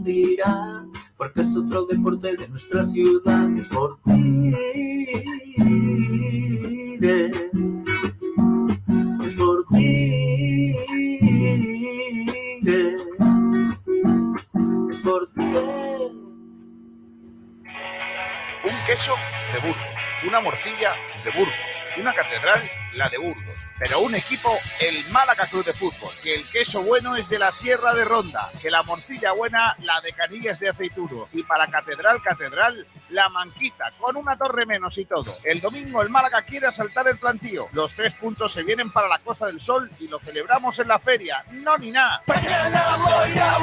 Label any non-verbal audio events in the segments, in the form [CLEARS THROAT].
dirá, porque es otro deporte de nuestra ciudad, es por ti. Es por ti. Es por ti. Un queso de Burgos, una morcilla de Burgos, una catedral, la de Burgos, pero un equipo, el Málaga Club de Fútbol, que el queso bueno es de la Sierra de Ronda, que la morcilla buena, la de Canillas de Aceituno, y para catedral, catedral, la Manquita, con una torre menos y todo. El domingo el Málaga quiere asaltar el plantío. Los tres puntos se vienen para la Costa del Sol y lo celebramos en la feria. No ni nada. Mañana voy a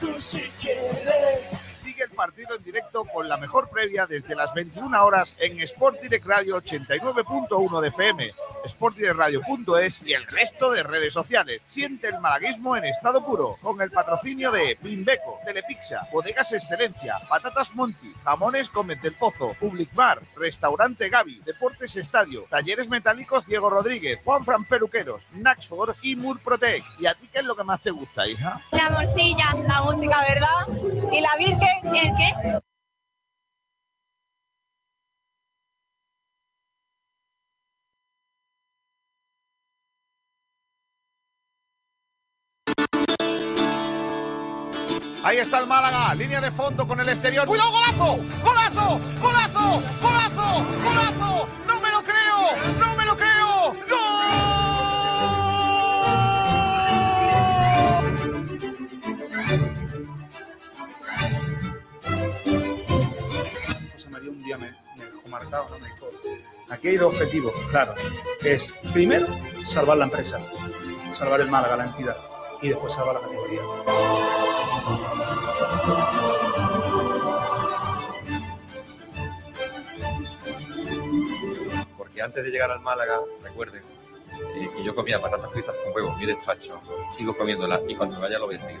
tú si quieres. El partido en directo con la mejor previa desde las 21 horas en Sport Direct Radio 89.1 de FM, sportdirectradio.es y el resto de redes sociales. Siente el malaguismo en estado puro con el patrocinio de Bimbeco, Telepizza, Bodegas Excelencia, Patatas Monti, Jamones Comet del Pozo, Public Bar, Restaurante Gaby, Deportes Estadio, Talleres Metálicos Diego Rodríguez, Juan Fran Peluqueros, Naxford y Murprotec. ¿Y a ti qué es lo que más te gusta, hija? La morcilla, la música, ¿verdad? Y la Virgen, ¿y el qué? Ahí está el Málaga, línea de fondo con el exterior. ¡Cuidado, golazo! ¡Golazo! ¡Golazo! ¡Golazo! ¡Golazo! Día me, me marcado, ¿no? me dijo, aquí hay dos objetivos, claro, que es primero salvar la empresa, salvar el Málaga, la entidad, y después salvar la categoría. porque antes de llegar al Málaga, recuerden, eh, que yo comía patatas fritas con huevos mi despacho, sigo comiéndolas y cuando vaya lo voy a seguir.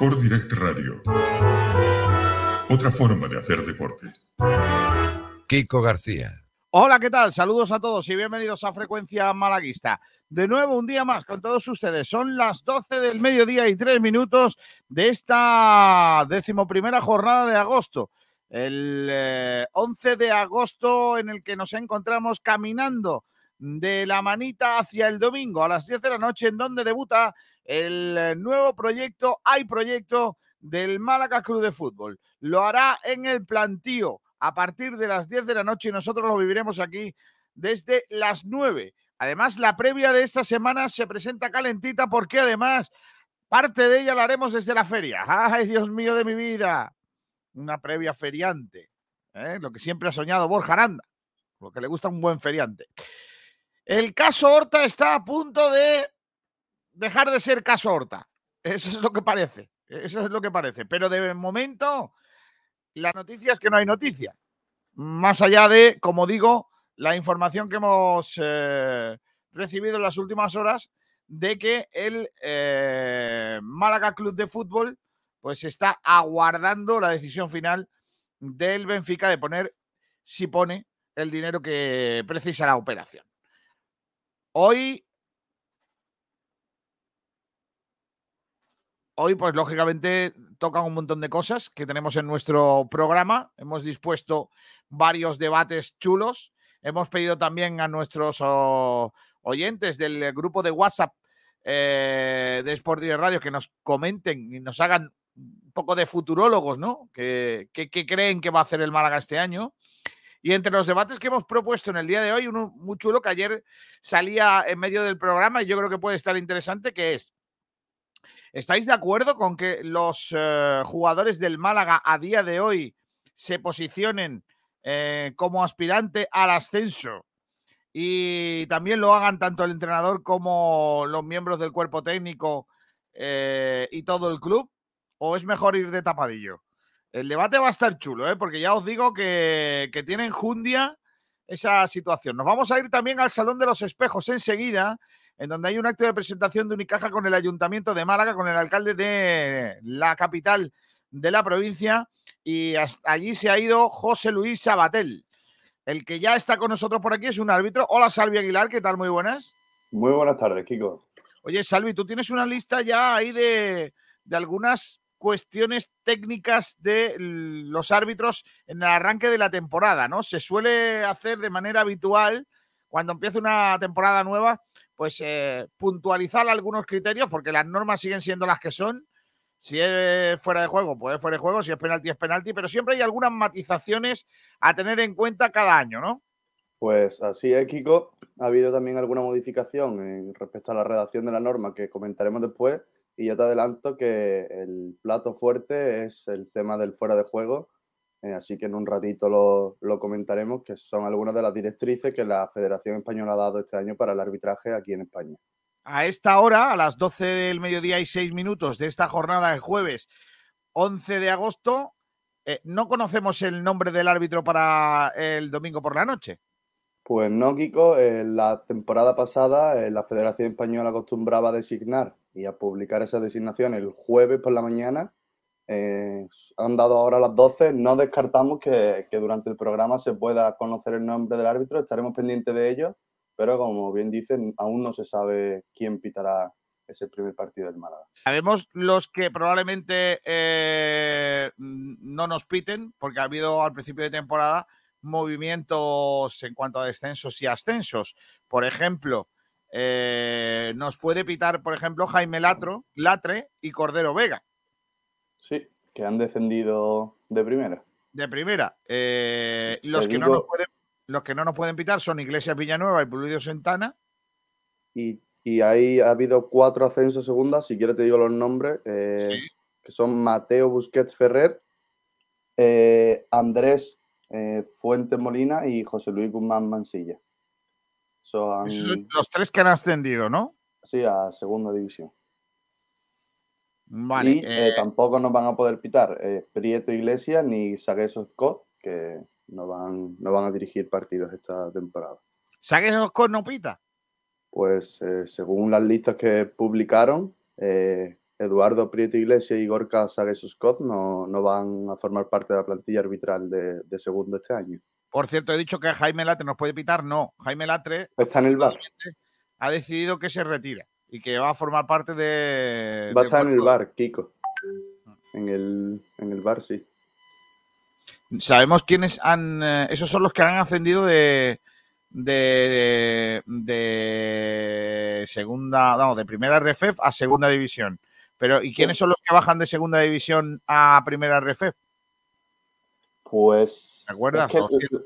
Sport Direct Radio. Otra forma de hacer deporte. Kiko García. Hola, ¿qué tal? Saludos a todos y bienvenidos a Frecuencia Malaguista. De nuevo, un día más con todos ustedes. Son las 12 del mediodía y 3 minutos de esta decimoprimera jornada de agosto. El eh, 11 de agosto en el que nos encontramos caminando de la manita hacia el domingo a las 10 de la noche en donde debuta el eh, nuevo proyecto, hay proyecto del Málaga Club de Fútbol. Lo hará en el plantío a partir de las 10 de la noche y nosotros lo viviremos aquí desde las 9. Además, la previa de esta semana se presenta calentita porque además parte de ella la haremos desde la feria. ¡Ay, Dios mío de mi vida! Una previa feriante. ¿eh? Lo que siempre ha soñado Borja Aranda, lo que le gusta un buen feriante. El caso Horta está a punto de dejar de ser caso Horta. Eso es lo que parece. Eso es lo que parece. Pero de momento, la noticia es que no hay noticia. Más allá de, como digo, la información que hemos eh, recibido en las últimas horas de que el eh, Málaga Club de Fútbol pues está aguardando la decisión final del Benfica de poner, si pone, el dinero que precisa la operación. Hoy Hoy, pues lógicamente, tocan un montón de cosas que tenemos en nuestro programa. Hemos dispuesto varios debates chulos. Hemos pedido también a nuestros oh, oyentes del grupo de WhatsApp eh, de Sport y Radio que nos comenten y nos hagan un poco de futurólogos, ¿no? ¿Qué que creen que va a hacer el Málaga este año? Y entre los debates que hemos propuesto en el día de hoy, uno muy chulo que ayer salía en medio del programa y yo creo que puede estar interesante, que es ¿Estáis de acuerdo con que los eh, jugadores del Málaga a día de hoy se posicionen eh, como aspirante al ascenso y también lo hagan tanto el entrenador como los miembros del cuerpo técnico eh, y todo el club? ¿O es mejor ir de tapadillo? El debate va a estar chulo, porque ya os digo que, que tiene enjundia esa situación. Nos vamos a ir también al Salón de los Espejos enseguida, en donde hay un acto de presentación de Unicaja con el Ayuntamiento de Málaga, con el alcalde de la capital de la provincia, y hasta allí se ha ido José Luis Sabatel. El que ya está con nosotros por aquí es un árbitro. Hola, Salvi Aguilar, ¿qué tal? Muy buenas. Muy buenas tardes, Kiko. Oye, Salvi, tú tienes una lista ya ahí de, de algunas cuestiones técnicas de los árbitros en el arranque de la temporada, ¿no? Se suele hacer de manera habitual cuando empieza una temporada nueva, pues eh, puntualizar algunos criterios, porque las normas siguen siendo las que son. Si es fuera de juego, pues es fuera de juego, si es penalti, es penalti, pero siempre hay algunas matizaciones a tener en cuenta cada año, ¿no? Pues así es, Kiko. Ha habido también alguna modificación en respecto a la redacción de la norma que comentaremos después y yo te adelanto que el plato fuerte es el tema del fuera de juego, eh, así que en un ratito lo, lo, comentaremos, que son algunas de las directrices que la Federación Española ha dado este año para el arbitraje aquí en España. A esta hora, a las 12 del mediodía y 6 minutos de esta jornada de jueves 11 de agosto, eh, no conocemos el nombre del árbitro para el domingo por la noche. Pues no, Kiko. En la temporada pasada, eh, la Federación Española acostumbraba a designar y a publicar esa designación el jueves por la mañana. Eh, han dado ahora las 12. No descartamos que, durante el programa se pueda conocer el nombre del árbitro. Estaremos pendientes de ello. Pero como bien dicen, aún no se sabe quién pitará ese primer partido del Málaga. Sabemos los que probablemente eh, no nos piten, porque ha habido al principio de temporada movimientos en cuanto a descensos y ascensos. Por ejemplo, eh, nos puede pitar, por ejemplo, Jaime Latro, Latre y Cordero Vega. Sí, que han descendido de primera. De primera. Eh, los, que digo... no nos pueden, los que no nos pueden pitar son Iglesias Villanueva y Pulido Santana. Y, y, ahí ha habido cuatro ascensos segundas, si quieres te digo los nombres, eh, sí. que son Mateo Busquets Ferrer, eh, Andrés Fuente Molina y José Luis Guzmán Mansilla. Son, son los tres que han ascendido, ¿no? Sí, a segunda división. Vale, y eh, eh, tampoco nos van a poder pitar eh, Prieto Iglesias ni Sagueso Scott, que no van, no van a dirigir partidos esta temporada. ¿Sagueso Scott no pita? Pues según las listas que publicaron, Eduardo Prieto Iglesias y Gorka Sagueso Scott no, no, van a formar parte de la plantilla arbitral de, de segundo este año. Por cierto, he dicho que Jaime Latre nos puede pitar. No, Jaime Latre está en el bar. Ha decidido que se retira y que va a formar parte de. Va a estar en el bar, Kiko. En el, en el bar, sí. Sabemos quiénes han. Eh, esos son los que han ascendido de. De, de segunda, no, de primera RFEF a segunda división. Pero, ¿y quiénes son los que bajan de segunda división a primera RFEF? Pues. ¿Te acuerdas? Es que,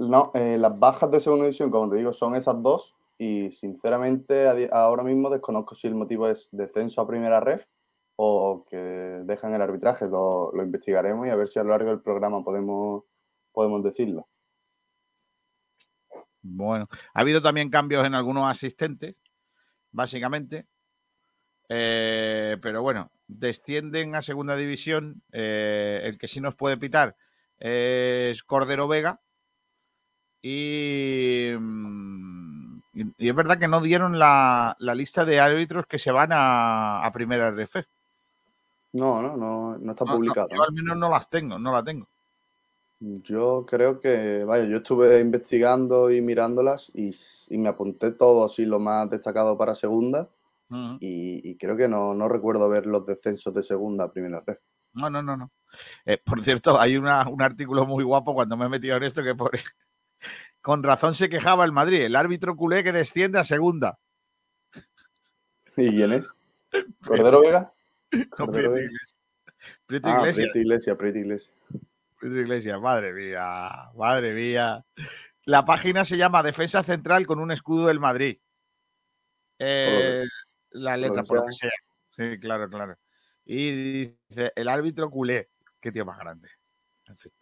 no, eh, las bajas de segunda división, como te digo, son esas dos. Y sinceramente, ahora mismo desconozco si el motivo es descenso a primera ref o que dejan el arbitraje. Lo, lo, investigaremos y a ver si a lo largo del programa podemos, podemos decirlo. Bueno, ha habido también cambios en algunos asistentes, básicamente. Eh, pero bueno, descienden a segunda división. Eh, el que sí nos puede pitar es Cordero Vega. Y, y, y, es verdad que no dieron la, la, lista de árbitros que se van a, a primera RF. No, no, no, no está no, publicado. No, yo al menos no las tengo, no la tengo. Yo creo que, vaya, yo estuve investigando y mirándolas y, y me apunté todo así lo más destacado para segunda. Uh -huh. y, y, creo que no, no recuerdo ver los descensos de segunda a primera red. No, no, no, no. Eh, por cierto, hay una, un artículo muy guapo cuando me he metido en esto que por, con razón se quejaba el Madrid, el árbitro culé que desciende a segunda. ¿Y quién es? [LAUGHS] ¿Cordero Vega? No, Prieto Iglesias. Prieto ah, Iglesias. Prieto Iglesias, Iglesias. Prieto Iglesias, madre mía, madre mía. La página se llama Defensa Central con un escudo del Madrid. Eh, la letra, por lo que sea. Sí, claro, claro. Y dice, el árbitro culé. Qué tío más grande. En fin.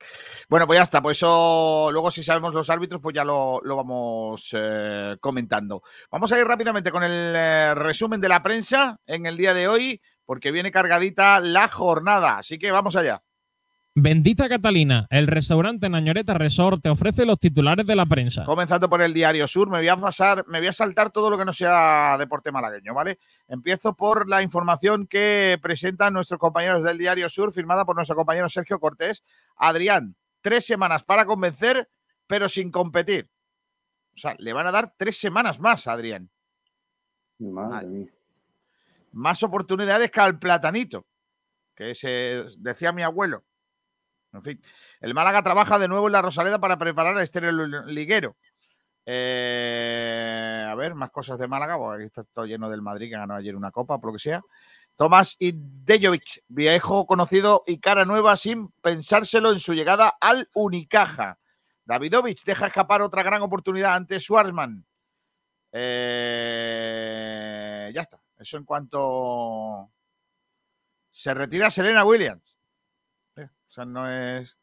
Bueno, pues ya está. Pues eso, luego si sabemos los árbitros, pues ya lo, lo vamos eh, comentando. Vamos a ir rápidamente con el eh, resumen de la prensa en el día de hoy, porque viene cargadita la jornada. Así que vamos allá. Bendita Catalina, el restaurante Nañoreta Resort te ofrece los titulares de la prensa. Comenzando por el Diario Sur, me voy a pasar, me voy a saltar todo lo que no sea deporte malagueño, ¿vale? Empiezo por la información que presentan nuestros compañeros del Diario Sur, firmada por nuestro compañero Sergio Cortés. Adrián, tres semanas para convencer, pero sin competir. O sea, le van a dar tres semanas más a Adrián. Madre mía. Más oportunidades que al platanito, que se decía mi abuelo. En fin, el Málaga trabaja de nuevo en la Rosaleda para preparar el estéreo liguero. Eh, a ver, más cosas de Málaga, porque aquí está lleno del Madrid que ganó ayer una copa, por lo que sea. Tomás Idejovic, viejo conocido y cara nueva sin pensárselo en su llegada al Unicaja. Davidovich deja escapar otra gran oportunidad ante Schwarzman. Eh, ya está. Eso en cuanto se retira Serena Williams. O sea, no es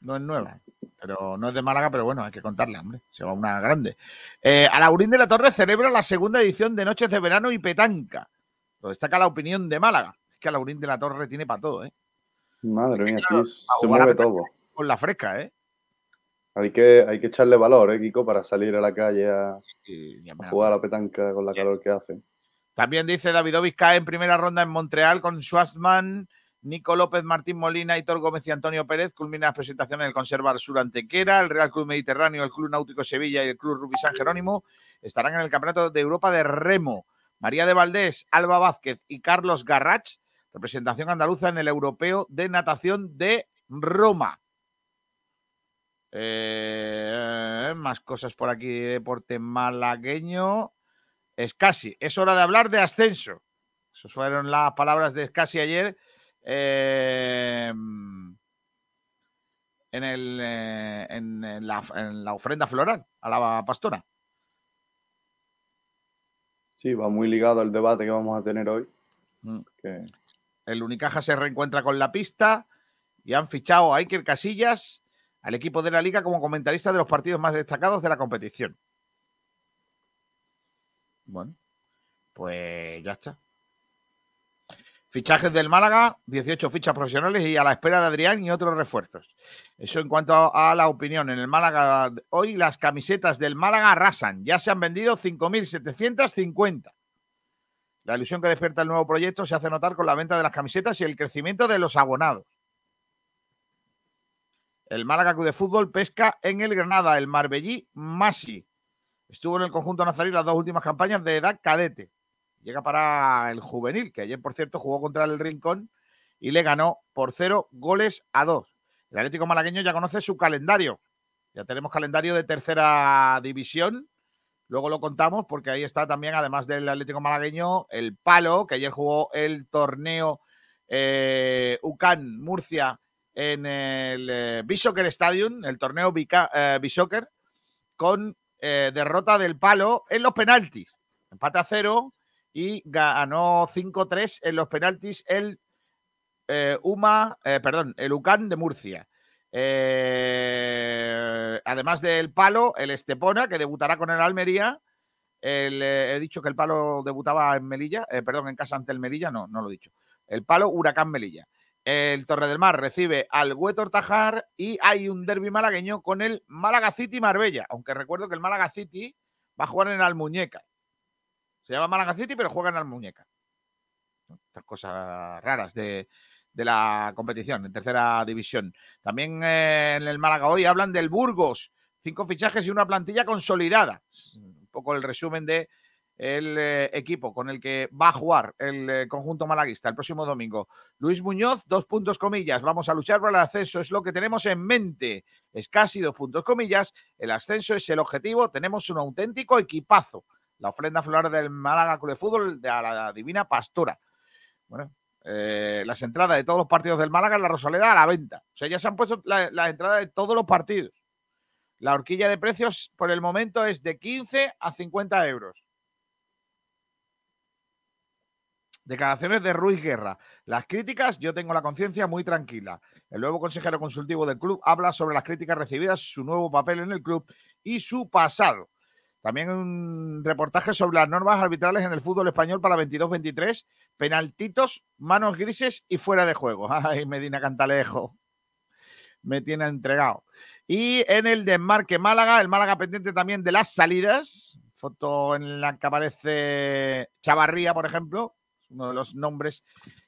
no es nueva, pero no es de Málaga, pero bueno, hay que contarle, hombre. Se va una grande. Eh, Alaurín de la Torre celebra la segunda edición de Noches de Verano y Petanca. Lo destaca la opinión de Málaga. Es que Alaurín de la Torre tiene para todo, ¿eh? Madre mía, claro, sí, se mueve todo. Con la fresca, ¿eh? Hay que, hay que echarle valor, ¿eh, Kiko? Para salir a la calle a, jugar a la petanca con la calor que hace. También dice Davidovich cae en primera ronda en Montreal con Schwarzman, Nico López, Martín Molina, Hitor Gómez y Antonio Pérez. Culmina las presentaciones del Conservar Sur Antequera, el Real Club Mediterráneo, el Club Náutico Sevilla y el Club Rugby San Jerónimo estarán en el Campeonato de Europa de Remo. María de Valdés, Alba Vázquez y Carlos Garrach, representación andaluza en el Europeo de Natación de Roma. Eh, más cosas por aquí de deporte malagueño. Escasi, es hora de hablar de ascenso. Esas fueron las palabras de Escasi ayer eh, en, el, eh, en, en la, en la ofrenda floral a la pastora. Sí, va muy ligado al debate que vamos a tener hoy. Mm. que- El Unicaja se reencuentra con la pista y han fichado a Iker Casillas al equipo de la liga como comentarista de los partidos más destacados de la competición. Bueno, pues ya está. Fichajes del Málaga, 18 fichas profesionales y a la espera de Adrián y otros refuerzos. Eso en cuanto a la opinión. En el Málaga, hoy las camisetas del Málaga arrasan. Ya se han vendido 5.750. La ilusión que despierta el nuevo proyecto se hace notar con la venta de las camisetas y el crecimiento de los abonados. El Málaga Club de Fútbol pesca en el Granada, el Marbellí Masi. Estuvo en el conjunto nazarí las dos últimas campañas de edad cadete. Llega para el juvenil, que ayer, por cierto, jugó contra el Rincón y le ganó por cero goles a dos. El Atlético Malagueño ya conoce su calendario. Ya tenemos calendario de tercera división. Luego lo contamos porque ahí está también, además del Atlético Malagueño, el Palo, que ayer jugó el torneo eh, UCAN Murcia en el eh, Bishoker Stadium, el torneo Bica- eh, Bishoker, con eh, derrota del Palo en los penaltis. Empate a cero y ganó 5-3 en los penaltis el eh, UMA, eh, perdón, el UCAN de Murcia. Eh, además del Palo, el Estepona, que debutará con el Almería. He dicho que el Palo debutaba en Melilla, perdón, en casa ante el Melilla, no, no lo he dicho. El Palo, Huracán Melilla. El Torre del Mar recibe al Huetor Tajar y hay un derby malagueño con el Málaga City Marbella, aunque recuerdo que el Málaga City va a jugar en Almuñeca. Se llama Málaga City, pero juega en Almuñeca. ¿no? Estas cosas raras de, de la competición en tercera división. También eh, en el Málaga hoy hablan del Burgos. Cinco fichajes y una plantilla consolidada. Un poco el resumen de el eh, equipo con el que va a jugar el eh, conjunto malaguista el próximo domingo. Luis Muñoz, dos puntos comillas. Vamos a luchar por el ascenso, es lo que tenemos en mente. Es casi dos puntos comillas. El ascenso es el objetivo. Tenemos un auténtico equipazo. La ofrenda floral del Málaga Club de Fútbol a la Divina Pastora. Bueno, eh, las entradas de todos los partidos del Málaga en la Rosaleda a la venta. O sea, ya se han puesto la- las entradas de todos los partidos. La horquilla de precios por el momento es de 15 a 50 euros. Declaraciones de Ruiz Guerra. Las críticas, yo tengo la conciencia muy tranquila. El nuevo consejero consultivo del club habla sobre las críticas recibidas, su nuevo papel en el club y su pasado. También un reportaje sobre las normas arbitrales en el fútbol español para 22-23, penaltitos, manos grises y fuera de juego. [LAUGHS] Ay, Medina Cantalejo. Me tiene entregado. Y en el desmarque Málaga, el Málaga pendiente también de las salidas. Foto en la que aparece Chavarría, por ejemplo, uno de los nombres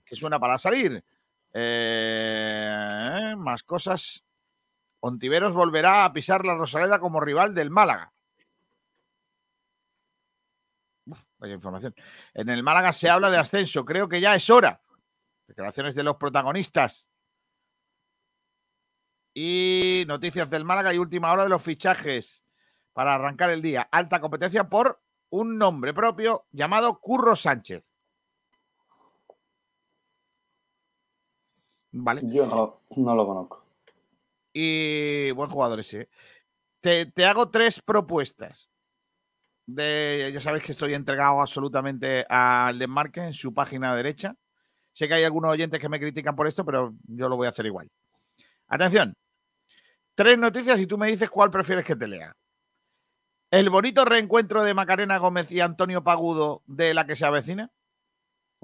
que suena para salir. Eh, más cosas. Ontiveros volverá a pisar la Rosaleda como rival del Málaga. Uf, vaya información. En el Málaga se habla de ascenso. Creo que ya es hora. Declaraciones de los protagonistas. Y noticias del Málaga y última hora de los fichajes para arrancar el día. Alta competencia por un nombre propio llamado Curro Sánchez. Vale. Yo no, no lo conozco. Y buen jugador ese. Te, te hago tres propuestas. De, ya sabéis que estoy entregado absolutamente al desmarque en su página derecha. Sé que hay algunos oyentes que me critican por esto, pero yo lo voy a hacer igual. Atención. Tres noticias y tú me dices cuál prefieres que te lea. El bonito reencuentro de Macarena Gómez y Antonio Pagudo de la que se avecina.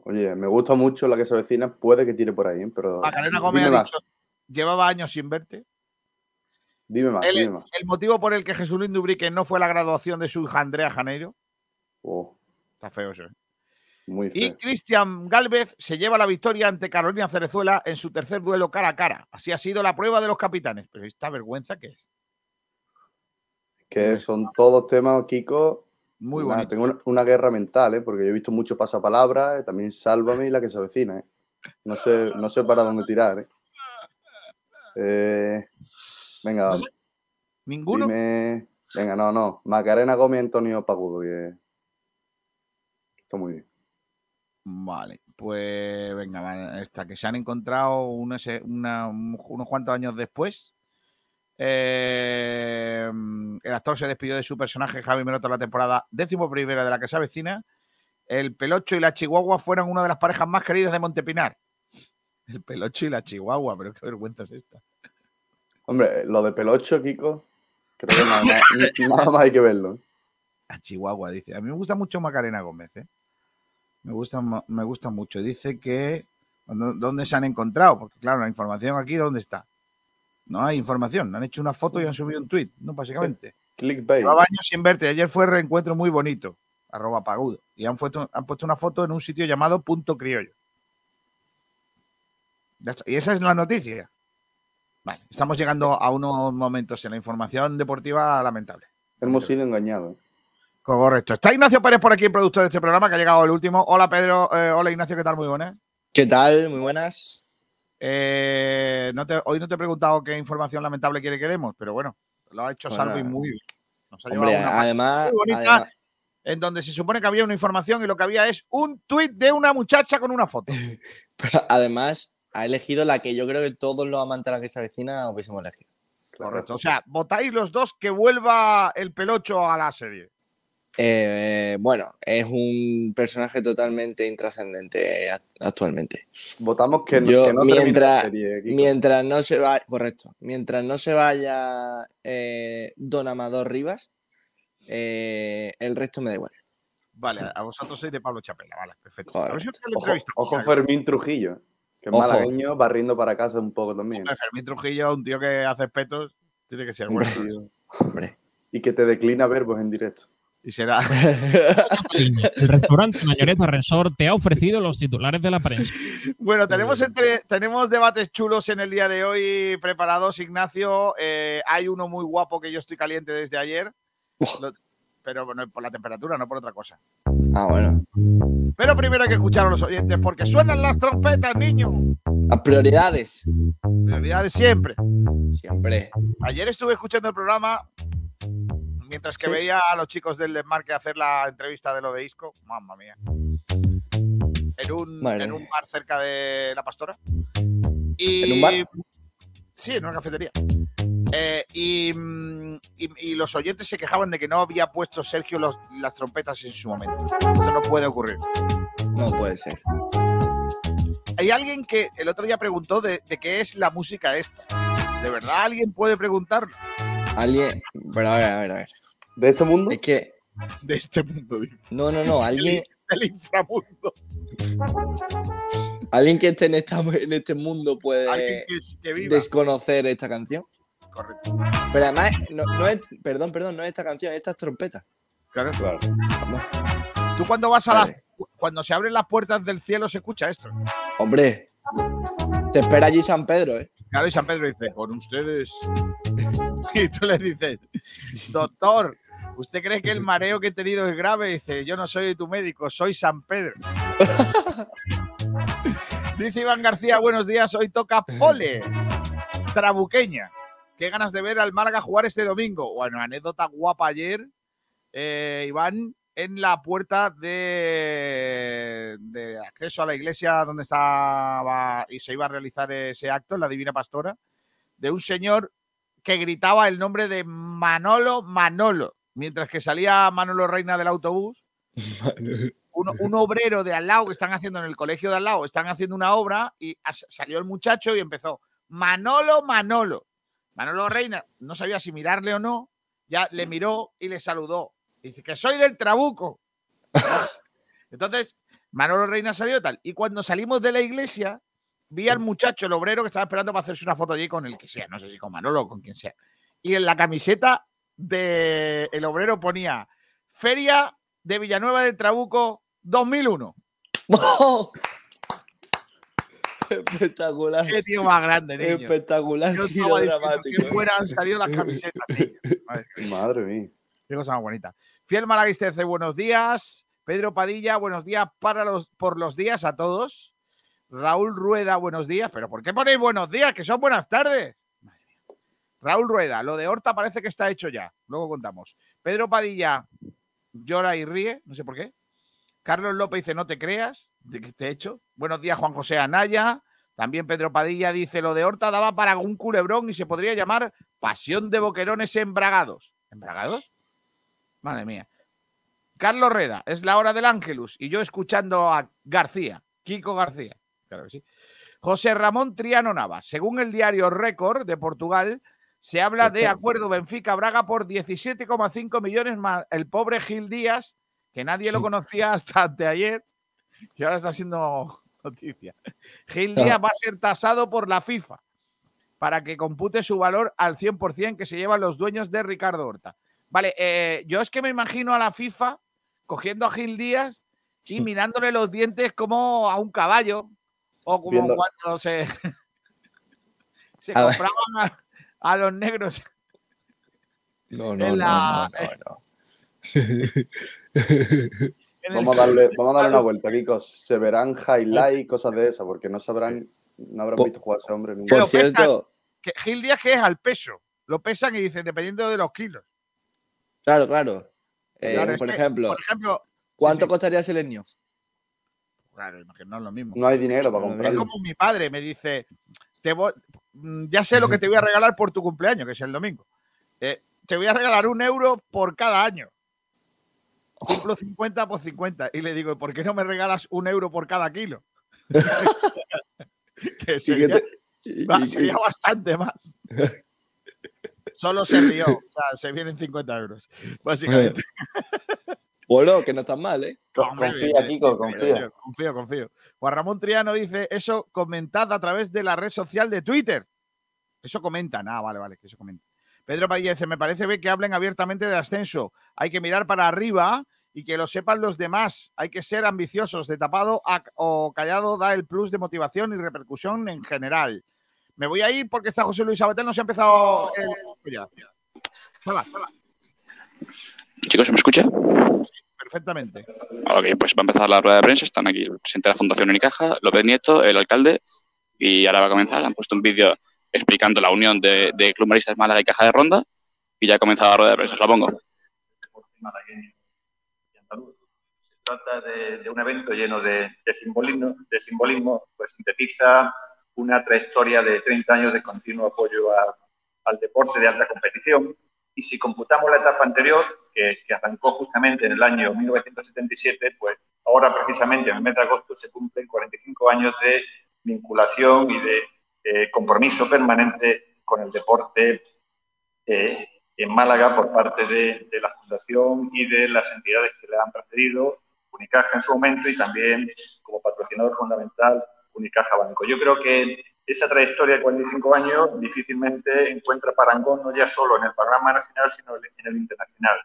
Oye, me gusta mucho la que se avecina, puede que tire por ahí, pero. Macarena Gómez ha dicho, llevaba años sin verte. Dime más, El, dime más. el motivo por el que Jesús Dubrique no fue a la graduación de su hija Andrea Janeiro. Oh, Está feo eso. ¿eh? muy Y feo. Cristian Galvez se lleva la victoria ante Carolina Cerezuela en su tercer duelo cara a cara. Así ha sido la prueba de los capitanes. Pero esta vergüenza que es. Que son todos temas, Kiko. Muy bonito. tengo una, una guerra mental, ¿eh? porque yo he visto mucho pasapalabras, eh, también Sálvame y la que se avecina. ¿eh? No, sé, no sé para dónde tirar. ¿eh? Venga, No sé, Ninguno. dime. Venga, no, no. Macarena Gómez Antonio Pagudo. que Está muy bien. Vale, pues venga, va, esta que se han encontrado unos, una- unos cuantos años después. Eh, el actor se despidió de su personaje Javi Meroto en la temporada décimo primera de la que se avecina. El Pelocho y la Chihuahua fueron una de las parejas más queridas de Montepinar. El Pelocho y la Chihuahua, pero qué vergüenza es esta. Hombre, lo de Pelocho, Kiko, creo que nada, más- nada más hay que verlo. A Chihuahua, dice. A mí me gusta mucho Macarena Gómez, ¿eh? Me gusta, me gusta mucho. Dice que. ¿dó- ¿Dónde se han encontrado? Porque, claro, la información aquí, ¿dónde está? No hay información. Han hecho una foto y han subido un tuit, ¿no? Básicamente. Clickbait. Llevaba años sin verte. Ayer fue reencuentro muy bonito. Arroba pagudo. Y han, puesto- han puesto una foto en un sitio llamado Punto Criollo. Y esa es la noticia. Vale, estamos llegando a unos momentos en la información deportiva lamentable. Hemos sido engañados. ¿eh? Correcto. Está Ignacio Pérez por aquí, el productor de este programa, que ha llegado el último. Hola, Pedro. Eh, hola, Ignacio, ¿qué tal? Muy buenas. ¿Qué tal? Muy buenas. Eh, no te- hoy no te he preguntado qué información lamentable quiere que demos, pero bueno, lo ha hecho Bueno, Salvi muy bien. Nos ha Hombre, llevado una además, muy bonita además- en donde se supone que había una información y lo que había es un tuit de una muchacha con una foto. [LAUGHS] pero además ha elegido la que yo creo que todos los amantes de la que se avecina hubiésemos elegido. Correcto. O sea, votáis los dos que vuelva el pelocho a la serie. Eh, bueno, es un personaje totalmente intrascendente act- actualmente. Votamos que, no- Yo, que no termine la mientras, serie, Kiko. mientras no se vaya, correcto, mientras no se vaya eh, Don Amador Rivas, eh, el resto me da igual. Vale, a vosotros sois de Pablo Chapela, vale, perfecto. Joder. A ver si os Ojo, entrevista. ojo Fermín Trujillo, que es Ojo. malagueño, barriendo para casa un poco también. Hombre, Fermín Trujillo, un tío que hace petos, tiene que ser bueno. Hombre. [LAUGHS] tío. Hombre. Y que te declina verbos en directo. Y será. [LAUGHS] El restaurante Mayoreta Resort te ha ofrecido los titulares de la prensa. Bueno, tenemos, entre, tenemos debates chulos en el día de hoy preparados, Ignacio. Eh, hay uno muy guapo que yo estoy caliente desde ayer. Lo- pero bueno, por la temperatura, no por otra cosa. Ah, bueno. Pero primero hay que escuchar a los oyentes porque suenan las trompetas, niño. Las prioridades. Prioridades siempre. Siempre. Ayer estuve escuchando el programa mientras que Sí. veía a los chicos del Desmarque hacer la entrevista de lo de Isco. Mamma mía. En un, Madre en un bar cerca de La Pastora. Y, ¿En un bar? Sí, en una cafetería. Eh, y, mm, y- y los oyentes se quejaban de que no había puesto Sergio los- las trompetas en su momento. Esto no puede ocurrir. No puede ser. Hay alguien que el otro día preguntó de, de qué es la música esta. ¿De verdad alguien puede preguntarlo? Alguien. Pero a ver, a ver, a ver. ¿De este mundo? Es que. De este mundo, digo. No, no, no. [LAUGHS] Alguien, Del inframundo. alguien que esté en, esta, en este mundo puede que, que desconocer esta canción. Correcto. Pero además, no, no es. Perdón, perdón, no es esta canción, estas trompetas. Claro. Claro. Vamos. Tú cuando vas a la, Vale. cuando se abren las puertas del cielo se escucha esto. Hombre, te espera allí San Pedro, ¿eh? Claro, y San Pedro dice, con ustedes. [LAUGHS] Y tú le dices, doctor, ¿usted cree que el mareo que he tenido es grave? dice, yo no soy tu médico, soy San Pedro. [LAUGHS] Dice Iván García, buenos días, hoy toca pole. Trabuqueña. Qué ganas de ver al Málaga jugar este domingo. Bueno, anécdota guapa ayer, eh, Iván, en la puerta de, de acceso a la iglesia donde estaba y se iba a realizar ese acto, en la Divina Pastora, de un señor que gritaba el nombre de Manolo Manolo, mientras que salía Manolo Reina del autobús. [LAUGHS] Un, un obrero de al lado que están haciendo en el colegio de al lado, están haciendo una obra y salió el muchacho y empezó Manolo Manolo. Manolo Reina no sabía si mirarle o no, ya le miró y le saludó. Dice que soy del Trabuco. [LAUGHS] Entonces, Manolo Reina salió tal. Y cuando salimos de la iglesia, vi al muchacho, el obrero, que estaba esperando para hacerse una foto allí con el que sea, no sé si con Manolo o con quien sea. Y en la camiseta del el obrero ponía Feria de Villanueva del Trabuco 2001. [LAUGHS] Espectacular. Qué tío más grande, niño. Espectacular Yo giro dramático. qué buenas han salido las camisetas, niño. Madre mía. Madre mía. Qué cosa más bonita. Fiel Malaguista dice buenos días. Pedro Padilla, buenos días para los, por los días a todos. Raúl Rueda, buenos días. ¿Pero por qué ponéis buenos días? Que son buenas tardes. Madre mía. Raúl Rueda, lo de Horta parece que está hecho ya. Luego contamos. Pedro Padilla llora y ríe, no sé por qué. Carlos López dice, no te creas, de que esté hecho. Buenos días, Juan José Anaya. También Pedro Padilla dice, lo de Horta daba para un culebrón y se podría llamar Pasión de Boquerones Embragados. ¿Embragados? Madre mía. Carlos Reda, es la hora del Ángelus y yo escuchando a García, Kiko García. Claro que sí. José Ramón Triano Navas, según el diario Récord de Portugal, se habla de acuerdo Benfica-Braga por 17,5 millones más el pobre Gil Díaz, que nadie lo conocía [LAUGHS] hasta anteayer, y ahora está siendo [LAUGHS] noticia. Gil Díaz va a ser tasado por la FIFA para que compute su valor al 100% que se llevan los dueños de Ricardo Horta. Vale, eh, yo es que me imagino a la FIFA cogiendo a Gil Díaz y mirándole los dientes como a un caballo o como Viendo- cuando se, [LAUGHS] se A compraban a, a los negros. No, no, en no, la- no, no, no. [LAUGHS] Vamos a darle, [LAUGHS] vamos a darle una vuelta, Kiko. Se verán highlights y cosas de esas, porque no sabrán, no habrán visto jugar a ese hombre nunca. Por cierto, que Gil Díaz que es al peso. Lo pesan y dicen, dependiendo de los kilos. claro, claro. Eh, Claro, por ejemplo, por ejemplo, ¿cuánto sí. costaría Selenio? claro, imagino, no es lo mismo. No hay dinero para no, Es comprarlo. como mi padre me dice, te voy- mm, ya sé lo que te voy a regalar por tu cumpleaños, que es el domingo. Eh, te voy a regalar un euro por cada año. Cumplo 50 por 50. Y le digo, ¿por qué no me regalas un euro por cada kilo? [LAUGHS] que Y sería, que te- y- va- y- sería bastante más. [LAUGHS] Solo se rió. O sea, se vienen 50 euros. Básicamente. Bueno, que no estás mal, ¿eh? Confía, bien, Kiko, bien, confía. Confío, confío, confío. Juan Ramón Triano dice, eso comentad a través de la red social de Twitter. Eso comentan. Ah, vale, vale, que eso comenta. Pedro Padilla dice, me parece bien que hablen abiertamente de ascenso. Hay que mirar para arriba y que lo sepan los demás. Hay que ser ambiciosos. De tapado a- o callado da el plus de motivación y repercusión en general. Me voy a ir porque está José Luis Abatel, no se ha empezado el... Ya. Se va. Chicos, ¿se me escucha? Perfectamente. Ok, pues va a empezar la rueda de prensa. Están aquí el presidente de la Fundación Unicaja, López Nieto, el alcalde, y ahora va a comenzar. Han puesto un vídeo explicando la unión de, de Club Maristas Málaga y Caja de Ronda, y ya ha comenzado la rueda de prensa. Os la pongo. Se trata de, de un evento lleno de, de simbolismo, de simbolismo, pues sintetiza una trayectoria de 30 años de continuo apoyo a- al deporte de alta competición. Y si computamos la etapa anterior, que, que arrancó justamente en el año 1977, pues ahora precisamente en el mes de agosto se cumplen 45 años de vinculación y de eh, compromiso permanente con el deporte eh, en Málaga por parte de, de, la Fundación y de las entidades que le han precedido, Unicaja en su momento y también como patrocinador fundamental Unicaja Banco. Yo creo que esa trayectoria de 45 años difícilmente encuentra parangón no ya solo en el programa nacional, sino en el internacional.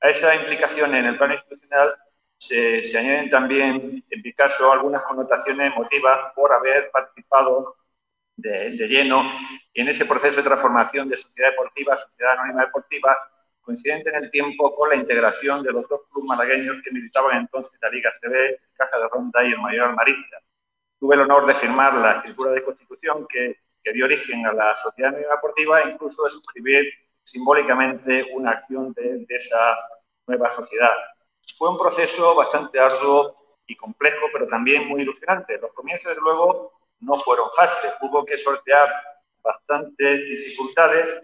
A esa implicación en el plano institucional se, se, añaden también, en mi caso, algunas connotaciones emotivas por haber participado de, de, lleno en ese proceso de transformación de sociedad deportiva, sociedad anónima deportiva, coincidente en el tiempo con la integración de los dos clubes malagueños que militaban entonces la Liga CB, Caja de Ronda y el Mayor Almarista. Tuve el honor de firmar la escritura de constitución que, que dio origen a la sociedad anónima deportiva e incluso de suscribir simbólicamente una acción de, de esa nueva sociedad. Fue un proceso bastante arduo y complejo, pero también muy ilusionante. Los comienzos, desde luego, no fueron fáciles. Hubo que sortear bastantes dificultades,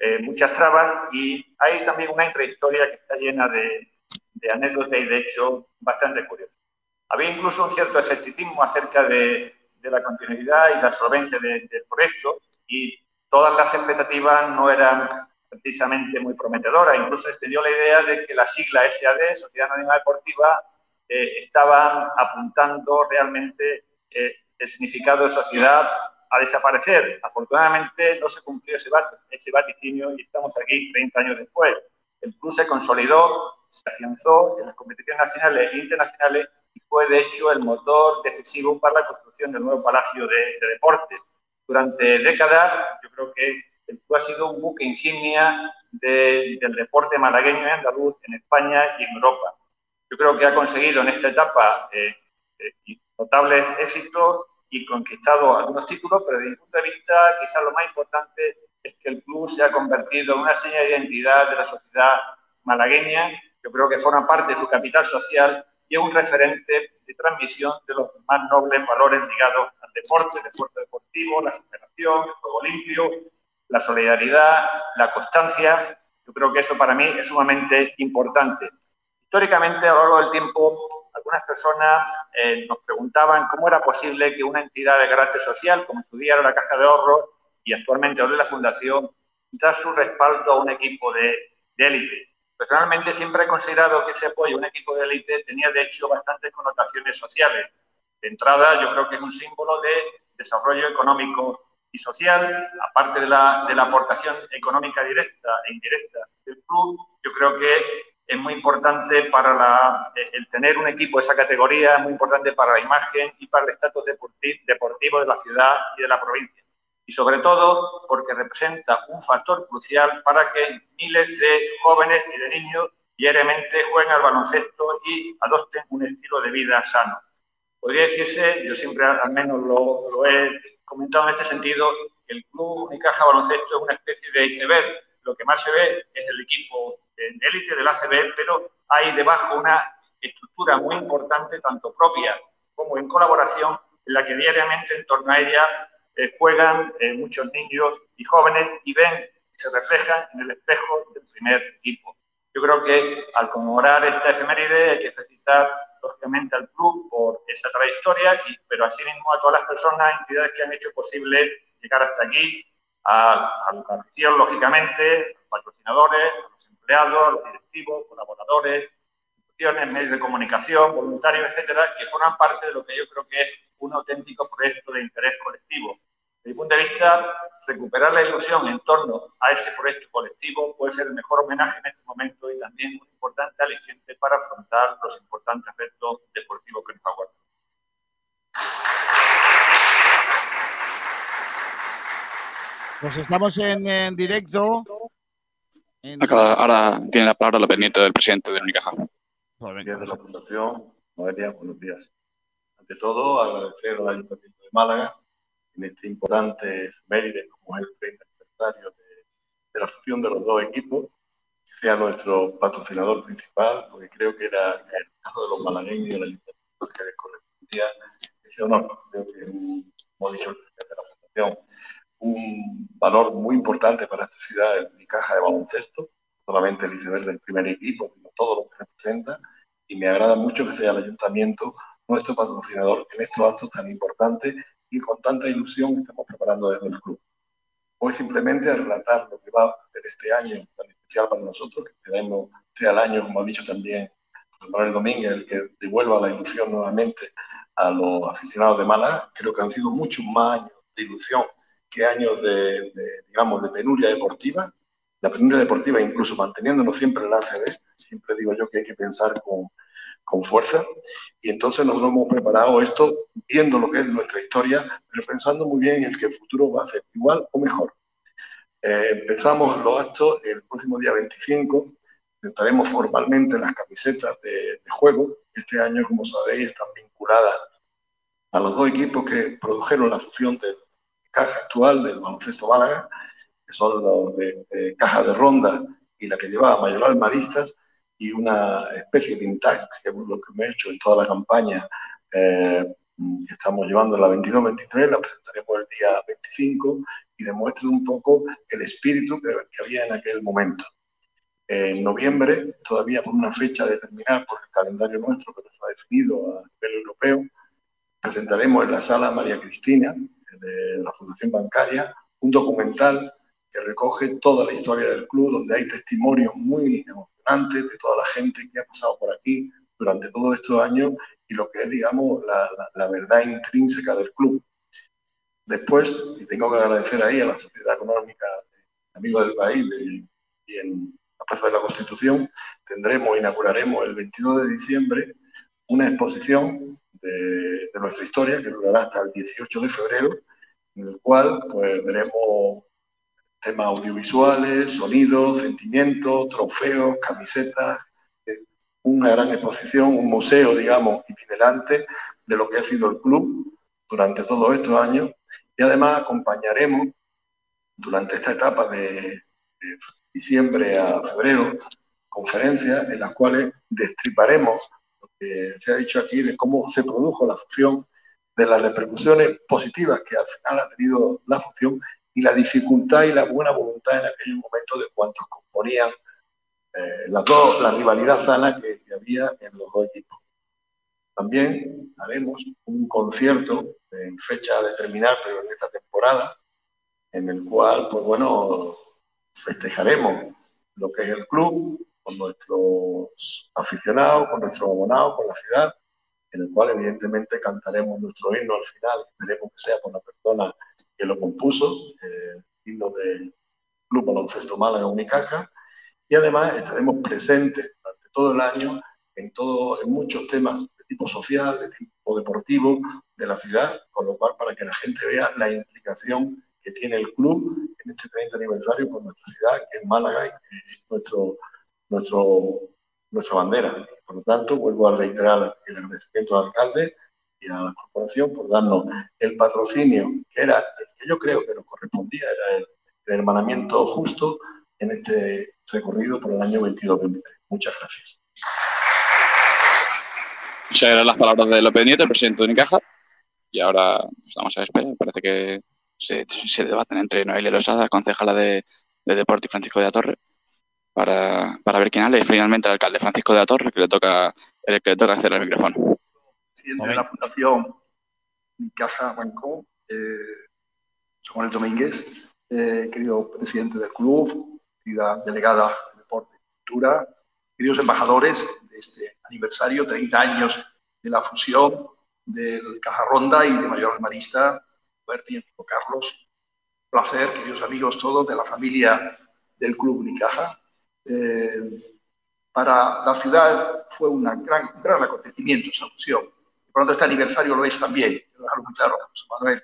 eh, muchas trabas, y hay también una intrahistoria que está llena de, de anécdotas y de hechos bastante curiosos. Había incluso un cierto escepticismo acerca de, de la continuidad y la solvencia de, del proyecto, y todas las expectativas no eran precisamente muy prometedora. Incluso se dio la idea de que la sigla SAD, Sociedad Anónima Deportiva, eh, estaban apuntando realmente eh, el significado de sociedad a desaparecer. Afortunadamente no se cumplió ese, vaticinio y estamos aquí 30 años después. El club se consolidó, se afianzó en las competiciones nacionales e internacionales y fue de hecho el motor decisivo para la construcción del nuevo Palacio de, de Deportes. Durante décadas, yo creo que el club ha sido un buque insignia de, del deporte malagueño y andaluz en España y en Europa. Yo creo que ha conseguido en esta etapa eh, eh, notables éxitos y conquistado algunos títulos, pero desde mi punto de vista quizás lo más importante es que el club se ha convertido en una señal de identidad de la sociedad malagueña. Yo creo que forma parte de su capital social y es un referente de transmisión de los más nobles valores ligados al deporte, el deporte deportivo, la superación, el juego limpio, la solidaridad, la constancia. Yo creo que eso para mí es sumamente importante. Históricamente, a lo largo del tiempo, algunas personas eh, nos preguntaban cómo era posible que una entidad de carácter social, como en su día era la Caja de Ahorros y actualmente ahora es la Fundación, da su respaldo a un equipo de, élite. Personalmente siempre he considerado que ese apoyo a un equipo de élite tenía de hecho bastantes connotaciones sociales. De entrada, yo creo que es un símbolo de desarrollo económico y social, aparte de la, de la aportación económica directa e indirecta del club, yo creo que es muy importante para la, el tener un equipo de esa categoría, es muy importante para la imagen y para el estatus deportivo de la ciudad y de la provincia. Y sobre todo porque representa un factor crucial para que miles de jóvenes y de niños diariamente jueguen al baloncesto y adopten un estilo de vida sano. Podría decirse, yo siempre al menos lo, lo he comentado en este sentido, el Club Unicaja Baloncesto es una especie de iceberg. Lo que más se ve es el equipo élite del ACB, pero hay debajo una estructura muy importante, tanto propia como en colaboración, en la que diariamente en torno a ella eh, juegan eh, muchos niños y jóvenes y ven y se reflejan en el espejo del primer equipo. Yo creo que al conmemorar esta efeméride hay que felicitar lógicamente al club por esa trayectoria, y, pero asimismo a todas las personas, entidades que han hecho posible llegar hasta aquí, a, a la lógicamente, a los patrocinadores, empleados, a los directivos, colaboradores, instituciones, medios de comunicación, voluntarios, etcétera, que forman parte de lo que yo creo que es un auténtico proyecto de interés colectivo. Desde mi punto de vista, recuperar la ilusión en torno a ese proyecto colectivo puede ser el mejor homenaje en este momento y también un importante aliciente para afrontar los importantes retos deportivos que nos aguardan. Pues estamos en directo. Acá, ahora tiene la palabra López Nieto, del presidente de Unicaja. Buenos días de la Fundación. Noelia, buenos días. Ante todo, agradecer al Ayuntamiento de Málaga en este importante méride como es el 30 aniversario de, de, la fusión de los dos equipos, que sea nuestro patrocinador principal, porque creo que era el caso de los malagueños y el ayuntamiento que les correspondía ese honor. Creo que, como ha dicho el presidente de la Fundación, un valor muy importante para esta ciudad en mi caja de baloncesto, solamente el iceberg del primer equipo, sino todo lo que representa, y me agrada mucho que sea el ayuntamiento nuestro patrocinador en estos actos tan importantes y con tanta ilusión que estamos preparando desde el club. Voy simplemente a relatar lo que va a hacer este año tan especial para nosotros, que esperemos sea el año, como ha dicho también Manuel Domínguez, el que devuelva la ilusión nuevamente a los aficionados de Málaga. Creo que han sido muchos más años de ilusión que años de, digamos, de penuria deportiva. La penuria deportiva, incluso manteniéndonos siempre en la ACB, siempre digo yo que hay que pensar con, con fuerza. Y entonces nosotros hemos preparado esto viendo lo que es nuestra historia, pero pensando muy bien en el que el futuro va a ser igual o mejor. Eh, empezamos los actos el próximo día 25 Estaremos formalmente las camisetas de, juego. Este año, como sabéis, están vinculadas a los dos equipos que produjeron la fusión de caja actual del baloncesto Málaga, que son los de, caja de ronda y la que llevaba Mayoral Maristas, y una especie de vintage, que es lo que me he hecho en toda la campaña eh, que estamos llevando la 22-23, la presentaremos el día 25 y demuestre un poco el espíritu que había en aquel momento. En noviembre, todavía por una fecha determinada por el calendario nuestro que nos ha definido a nivel europeo, presentaremos en la sala María Cristina de la Fundación Bancaria un documental que recoge toda la historia del club, donde hay testimonios muy emocionantes de toda la gente que ha pasado por aquí durante todos estos años y lo que es, digamos, la, la verdad intrínseca del club. Después, y tengo que agradecer ahí a la Sociedad Económica Amigos del País de, y en Plaza de la Constitución, tendremos, inauguraremos el 22 de diciembre una exposición de, nuestra historia que durará hasta el 18 de febrero, en el cual pues, veremos temas audiovisuales, sonidos, sentimientos, trofeos, camisetas, eh, una gran exposición, un museo, digamos, itinerante de lo que ha sido el club durante todos estos años. Y además acompañaremos durante esta etapa de diciembre a febrero conferencias en las cuales destriparemos que se ha dicho aquí de cómo se produjo la fusión, de las repercusiones positivas que al final ha tenido la fusión y la dificultad y la buena voluntad en aquel momento de cuantos componían eh, las dos, la rivalidad sana que, había en los dos equipos. También haremos un concierto en fecha a determinar, pero en esta temporada, en el cual, pues bueno, festejaremos lo que es el club con nuestros aficionados, con nuestros abonados, con la ciudad, en el cual evidentemente cantaremos nuestro himno al final, esperemos que sea con la persona que lo compuso, eh, himno del Club Baloncesto Málaga Unicaja, y además estaremos presentes durante todo el año en, todo, en muchos temas de tipo social, de tipo deportivo de la ciudad, con lo cual para que la gente vea la implicación que tiene el club en este 30 aniversario con nuestra ciudad, que es Málaga y que es nuestro, nuestro, nuestra bandera. Por lo tanto, vuelvo a reiterar el agradecimiento al alcalde y a la corporación por darnos el patrocinio que era el que yo creo que nos correspondía, era el, hermanamiento justo en este recorrido por el año 22-23. Muchas gracias. Muchas gracias las palabras de López Nieto, el presidente de Unicaja. Y ahora estamos a espera. Parece que se, debaten entre Noelia Losada, concejala de, de Deporte, y Francisco de la Torre, para, para ver quién habla y finalmente el alcalde Francisco de la Torre, que le toca, el que le toca hacer el micrófono. Presidente de la Fundación Caja Banco, eh, Samuel Domínguez, eh, querido presidente del club, querida delegada de Deporte y Cultura, queridos embajadores de este aniversario, 30 años de la fusión del Caja Ronda y de Mayor Marista, Carlos. Placer, queridos amigos todos de la familia del Club Unicaja. Eh, para la ciudad fue una gran, un gran acontecimiento esa fusión. Por lo tanto, este aniversario lo es también, dejarlo muy claro, José Manuel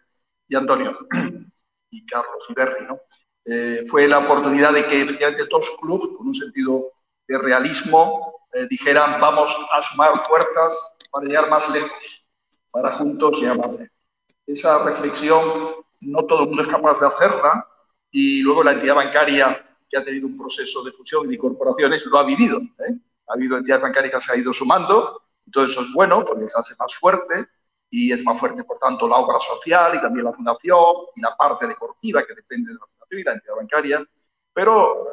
y Antonio [CLEARS THROAT] y Carlos y Berry, ¿no? Eh, fue la oportunidad de que efectivamente los clubes, con un sentido de realismo, eh, dijeran vamos a sumar fuerzas para llegar más lejos, para juntos llegar esa reflexión no todo el mundo es capaz de hacerla y luego la entidad bancaria que ha tenido un proceso de fusión y de incorporaciones lo ha vivido. ¿eh? Ha habido entidades bancarias que se ha ido sumando, todo eso es bueno porque se hace más fuerte y es más fuerte, por tanto, la obra social y también la fundación y la parte deportiva que depende de la fundación y la entidad bancaria, pero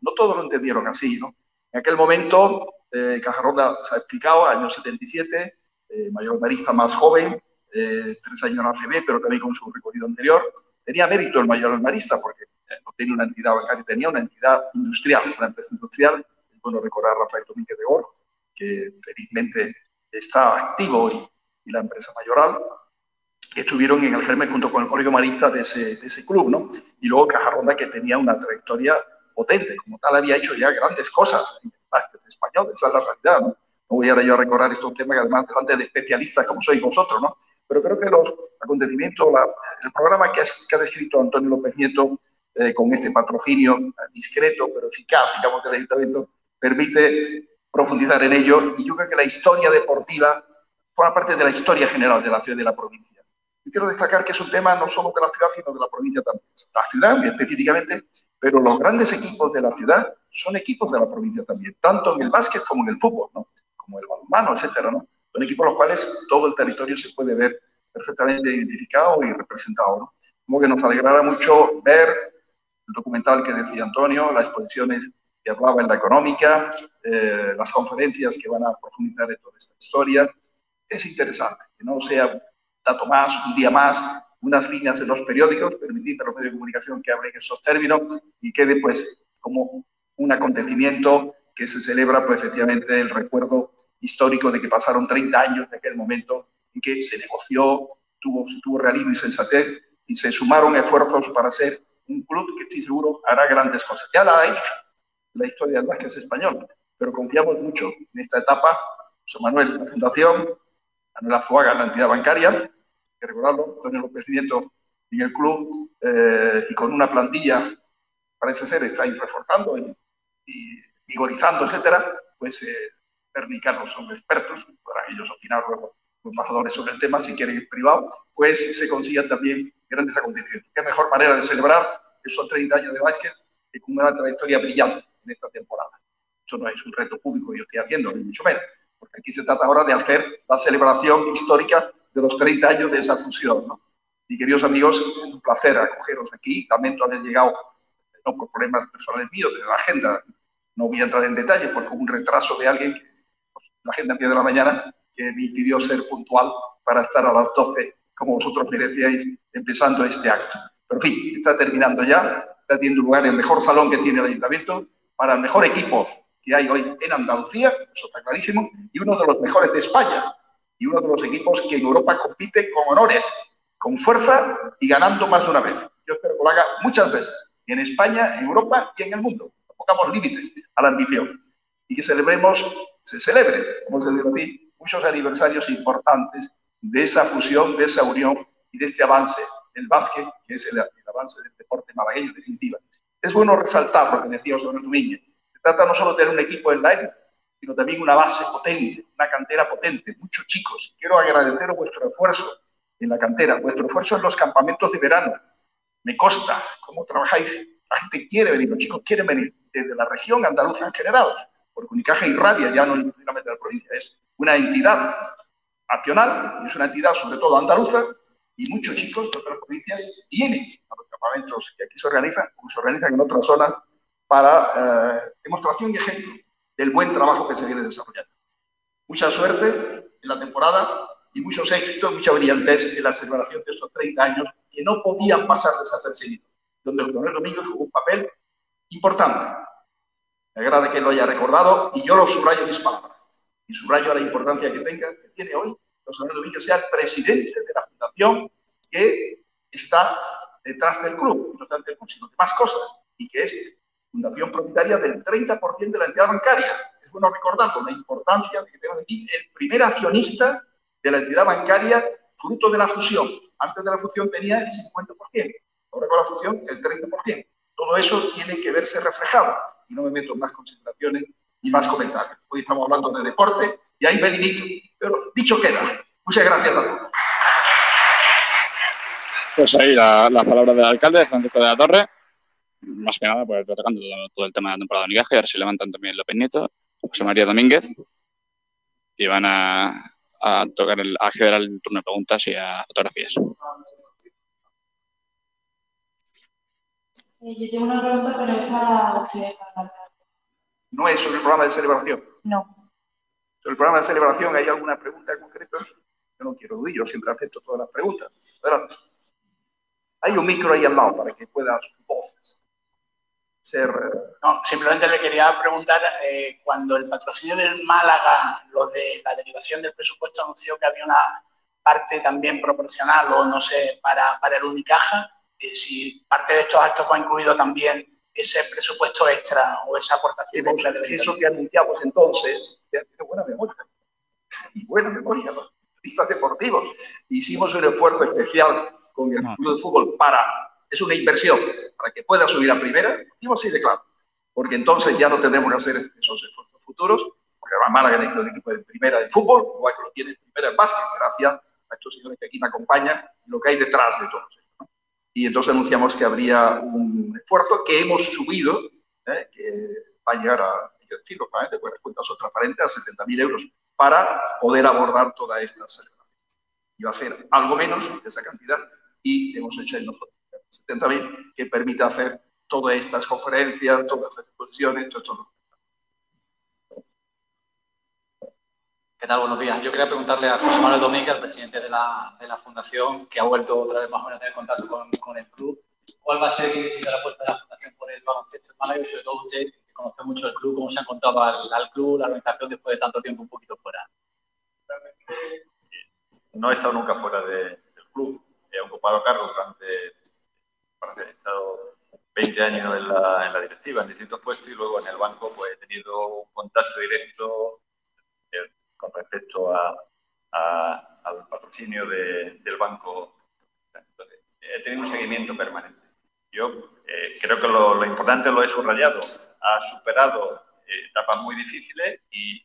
no todos lo entendieron así. ¿no? En aquel momento Eh, Cajarronda se ha explicado, año 77, eh, mayor marista más joven, eh, tres años en ACB, pero también con su recorrido anterior. Tenía mérito el mayor marista porque no tenía una entidad bancaria, tenía una entidad industrial, una empresa industrial. Es bueno recordar a Rafael Domínguez de Gor, que felizmente está activo y, y la empresa mayoral, que estuvieron en el germen junto con el colegio marista de ese, de ese club, ¿no? Y luego Cajarronda, que tenía una trayectoria potente, como tal había hecho ya grandes cosas en el básquet español, esa es la realidad, ¿no? No voy ahora yo a recordar estos temas además delante de especialistas como sois vosotros, ¿no? Pero creo que los acontecimientos, la- el programa que, has- que ha descrito Antonio López Nieto eh, con este patrocinio discreto pero eficaz, digamos, del ayuntamiento, permite profundizar en ello y yo creo que la historia deportiva forma parte de la historia general de la ciudad y de la provincia. Y quiero destacar que es un tema no solo de la ciudad, sino de la provincia también. La ciudad específicamente, pero los grandes equipos de la ciudad son equipos de la provincia también, tanto en el básquet como en el fútbol, ¿no? como el balonmano, etcétera, ¿no? Son equipos los cuales todo el territorio se puede ver perfectamente identificado y representado, ¿no? Como que nos alegrará mucho ver el documental que decía Antonio, las exposiciones que hablaba en la económica, eh, las conferencias que van a profundizar en toda esta historia. Es interesante, que no sea dato más, un día más, unas líneas en los periódicos, permitir a los medios de comunicación que hablen esos términos y quede pues como un acontecimiento que se celebra pues efectivamente el recuerdo histórico de que pasaron 30 años de aquel momento en que se negoció, tuvo, tuvo realismo y sensatez y se sumaron esfuerzos para ser un club que estoy seguro hará grandes cosas. Ya la ha hecho la historia del básquet español, pero confiamos mucho en esta etapa. José Manuel, la Fundación, Manuel Azuaga, la entidad bancaria, hay que recordarlo, Antonio López Nieto en el club eh, y con una plantilla, parece ser, está ahí reforzando y, y vigorizando, etcétera, pues eh, son expertos, podrán ellos opinar luego como embajadores sobre el tema, si quieren en privado, pues se consigan también grandes acontecimientos. Qué mejor manera de celebrar esos 30 años de básquet que con una trayectoria brillante en esta temporada. Eso no es un reto público que yo estoy haciendo, ni mucho menos, porque aquí se trata ahora de hacer la celebración histórica de los 30 años de esa fusión. ¿no? Y queridos amigos, es un placer acogeros aquí. Lamento haber llegado, no por problemas personales míos, de la agenda, no voy a entrar en detalles porque un retraso de alguien, pues, la agenda a pie de la mañana, que me pidió ser puntual para estar a las 12, como vosotros me decíais, empezando este acto. Pero en fin, está terminando ya, está teniendo lugar el mejor salón que tiene el ayuntamiento para el mejor equipo que hay hoy en Andalucía, eso está clarísimo, y uno de los mejores de España, y uno de los equipos que en Europa compite con honores, con fuerza y ganando más de una vez. Yo espero que lo haga muchas veces, en España, en Europa y en el mundo. No pongamos límites a la ambición y que celebremos, se celebre, como se dice aquí, muchos aniversarios importantes de esa fusión, de esa unión y de este avance del básquet, que es el, el avance del deporte malagueño en definitiva. Es bueno resaltar lo que decía Manuel Domínguez. Se trata no solo de tener un equipo en la élite, sino también una base potente, una cantera potente, muchos chicos. Quiero agradeceros vuestro esfuerzo en la cantera, vuestro esfuerzo en los campamentos de verano. Me consta cómo trabajáis. La gente quiere venir, los chicos quieren venir desde la región andaluza en general, porque Unicaja irradia ya no únicamente la provincia, es una entidad nacional, es una entidad sobre todo andaluza, y muchos chicos de otras provincias vienen a los campamentos que aquí se organizan, como se organizan en otras zonas, para eh, demostración y ejemplo del buen trabajo que se viene desarrollando. Mucha suerte en la temporada y muchos éxitos, mucha brillantez en la celebración de estos 30 años que no podían pasar desapercibidos, donde el coronel Domínguez jugó un papel importante. Me agrada que lo haya recordado y yo lo subrayo mis palabras. Y subrayo la importancia que tenga, que tiene hoy, José Domínguez sea el presidente de la fundación que está detrás del club, no tanto del club, sino de más cosas, y que es fundación propietaria del 30% de la entidad bancaria. Es bueno recordarlo, la importancia de que tenemos aquí el primer accionista de la entidad bancaria fruto de la fusión. Antes de la fusión tenía el 50%, ahora con la fusión el 30%. Todo eso tiene que verse reflejado. Y no me meto en más consideraciones ni más comentarios. Hoy estamos hablando de deporte y ahí me limito. Pero dicho queda. Muchas gracias a todos. Pues ahí la, la palabra del alcalde, Francisco de la Torre. Más que nada, pues tocando todo el tema de la temporada de y ahora se levantan también López Nieto, José María Domínguez y van a, a tocar el, a acceder al turno de preguntas y a fotografías. Eh, yo tengo una pregunta, pero es para usted, para el alcalde. No es sobre el programa de celebración. No. Sobre el programa de celebración, ¿hay alguna pregunta concreta? Yo no quiero oír, yo siempre acepto todas las preguntas. Adelante. Hay un micro ahí al lado para que puedas voces ser... eh, No, simplemente le quería preguntar, eh, cuando el patrocinio del Málaga, lo de la derivación del presupuesto anunció que había una parte también proporcional o no sé, para, el Unicaja, eh, si parte de estos actos va incluido también ese presupuesto extra o esa aportación extra de eso que anunciamos entonces, ya tiene buena memoria, y buena memoria, los periodistas deportivos. Hicimos un esfuerzo especial con el club de fútbol para, es una inversión, para que pueda subir a primera, dimos así de claro, porque entonces ya no tendremos que hacer esos esfuerzos futuros, porque además Málaga necesita un equipo de primera de fútbol, igual que lo tiene en primera en básquet, gracias a estos señores que aquí me acompañan, lo que hay detrás de todo esto. ¿no? Y entonces anunciamos que habría un esfuerzo que hemos subido, ¿eh? que va a llegar a, porque las cuentas son transparentes, a 70.000 euros, para poder abordar toda esta celebración. Va a ser algo menos de esa cantidad, y hemos hecho ahí nosotros 70.000, que permite hacer todas estas conferencias, todas estas exposiciones, todo esto. ¿Qué tal? Buenos días. Yo quería preguntarle a José Manuel Domínguez, el presidente de la, de la Fundación, que ha vuelto otra vez más o menos a tener contacto con, el club. ¿Cuál va a ser si la apuesta de la Fundación por el baloncesto en Málaga y sobre todo usted, que conoce mucho el club, cómo se ha encontrado al, al club, la organización después de tanto tiempo un poquito fuera? No he estado nunca fuera de- del club. He ocupado cargos durante, he estado 20 años en la, en la directiva, en distintos puestos, y luego en el banco pues, he tenido un contacto directo eh, con respecto a, a- al patrocinio de- del banco. Entonces, he tenido un seguimiento permanente. Yo eh, creo que lo, lo importante lo he subrayado. Ha superado eh, etapas muy difíciles y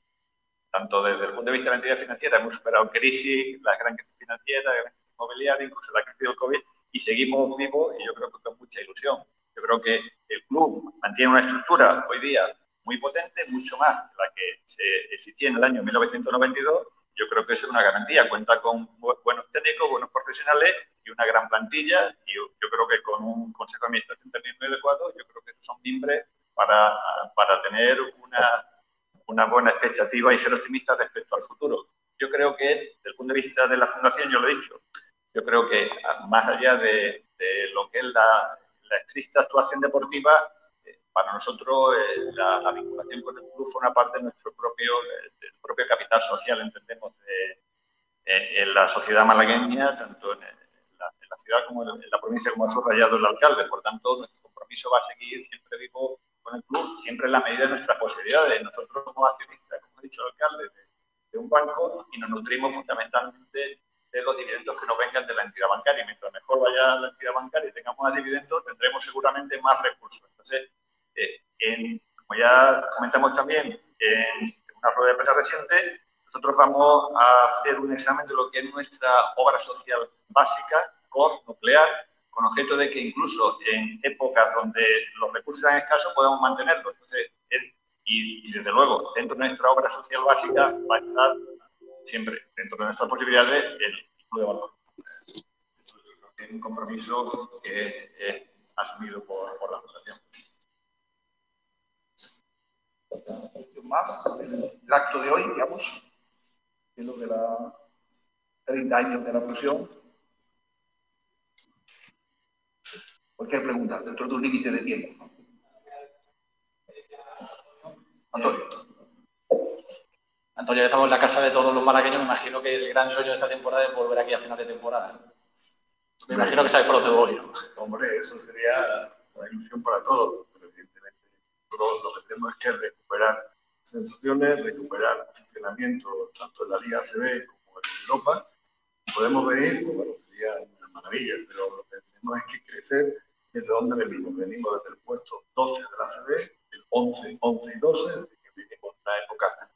tanto desde el punto de vista de la entidad financiera hemos superado crisis, la gran crisis financiera, la gran crisis inmobiliaria, incluso la crisis del COVID, y seguimos vivos y yo creo que con mucha ilusión. Yo creo que el club mantiene una estructura hoy día muy potente, mucho más que la que se existía en el año 1992. Yo creo que eso es una garantía. Cuenta con bu- buenos técnicos, buenos profesionales y una gran plantilla. Y yo, yo creo que con un consejo de administración también muy adecuado, yo creo que esos son mimbres para, para tener una, una buena expectativa y ser optimistas respecto al futuro. Yo creo que, desde el punto de vista de la Fundación, yo lo he dicho, yo creo que más allá de, de lo que es la, la estricta actuación deportiva, eh, para nosotros eh, la, la vinculación con el club forma parte de nuestro propio, eh, del propio capital social, entendemos, de- eh, en la sociedad malagueña, tanto en, la, ciudad como en, la provincia, como ha subrayado el alcalde. Por tanto, nuestro compromiso va a seguir siempre vivo con el club, siempre en la medida de nuestras posibilidades. Nosotros somos accionistas, como ha dicho el alcalde, de, de un banco y nos nutrimos fundamentalmente de los dividendos que nos vengan de la entidad bancaria. Mientras mejor vaya la entidad bancaria y tengamos más dividendos, tendremos seguramente más recursos. Entonces, eh, como ya comentamos también en una rueda de prensa reciente, nosotros vamos a hacer un examen de lo que es nuestra obra social básica, core, nuclear, con objeto de que incluso en épocas donde los recursos sean escasos podamos mantenerlos. Y, desde luego, dentro de nuestra obra social básica va a estar siempre, dentro de nuestras posibilidades, el club de valor. Es un compromiso que es, es asumido por la Fundación. Más, el, acto de hoy, digamos, que es lo de la 30 años de la fusión. Cualquier pregunta, dentro de un límite de tiempo. Antonio. Antonio, ya estamos en la casa de todos los malagueños. Me imagino que el gran sueño de esta temporada es volver aquí a final de temporada. ¿no? Me imagino que sabes por dónde voy. ¿no? Hombre, eso sería una ilusión para todos, nosotros lo que tenemos es que recuperar sensaciones, recuperar funcionamiento tanto en la Liga ACB como en Europa. Podemos venir, bueno, sería una maravilla, pero lo que tenemos es que crecer desde donde venimos. Venimos desde el puesto 12 de la ACB, del 11, 11 y 12, desde que vivimos una época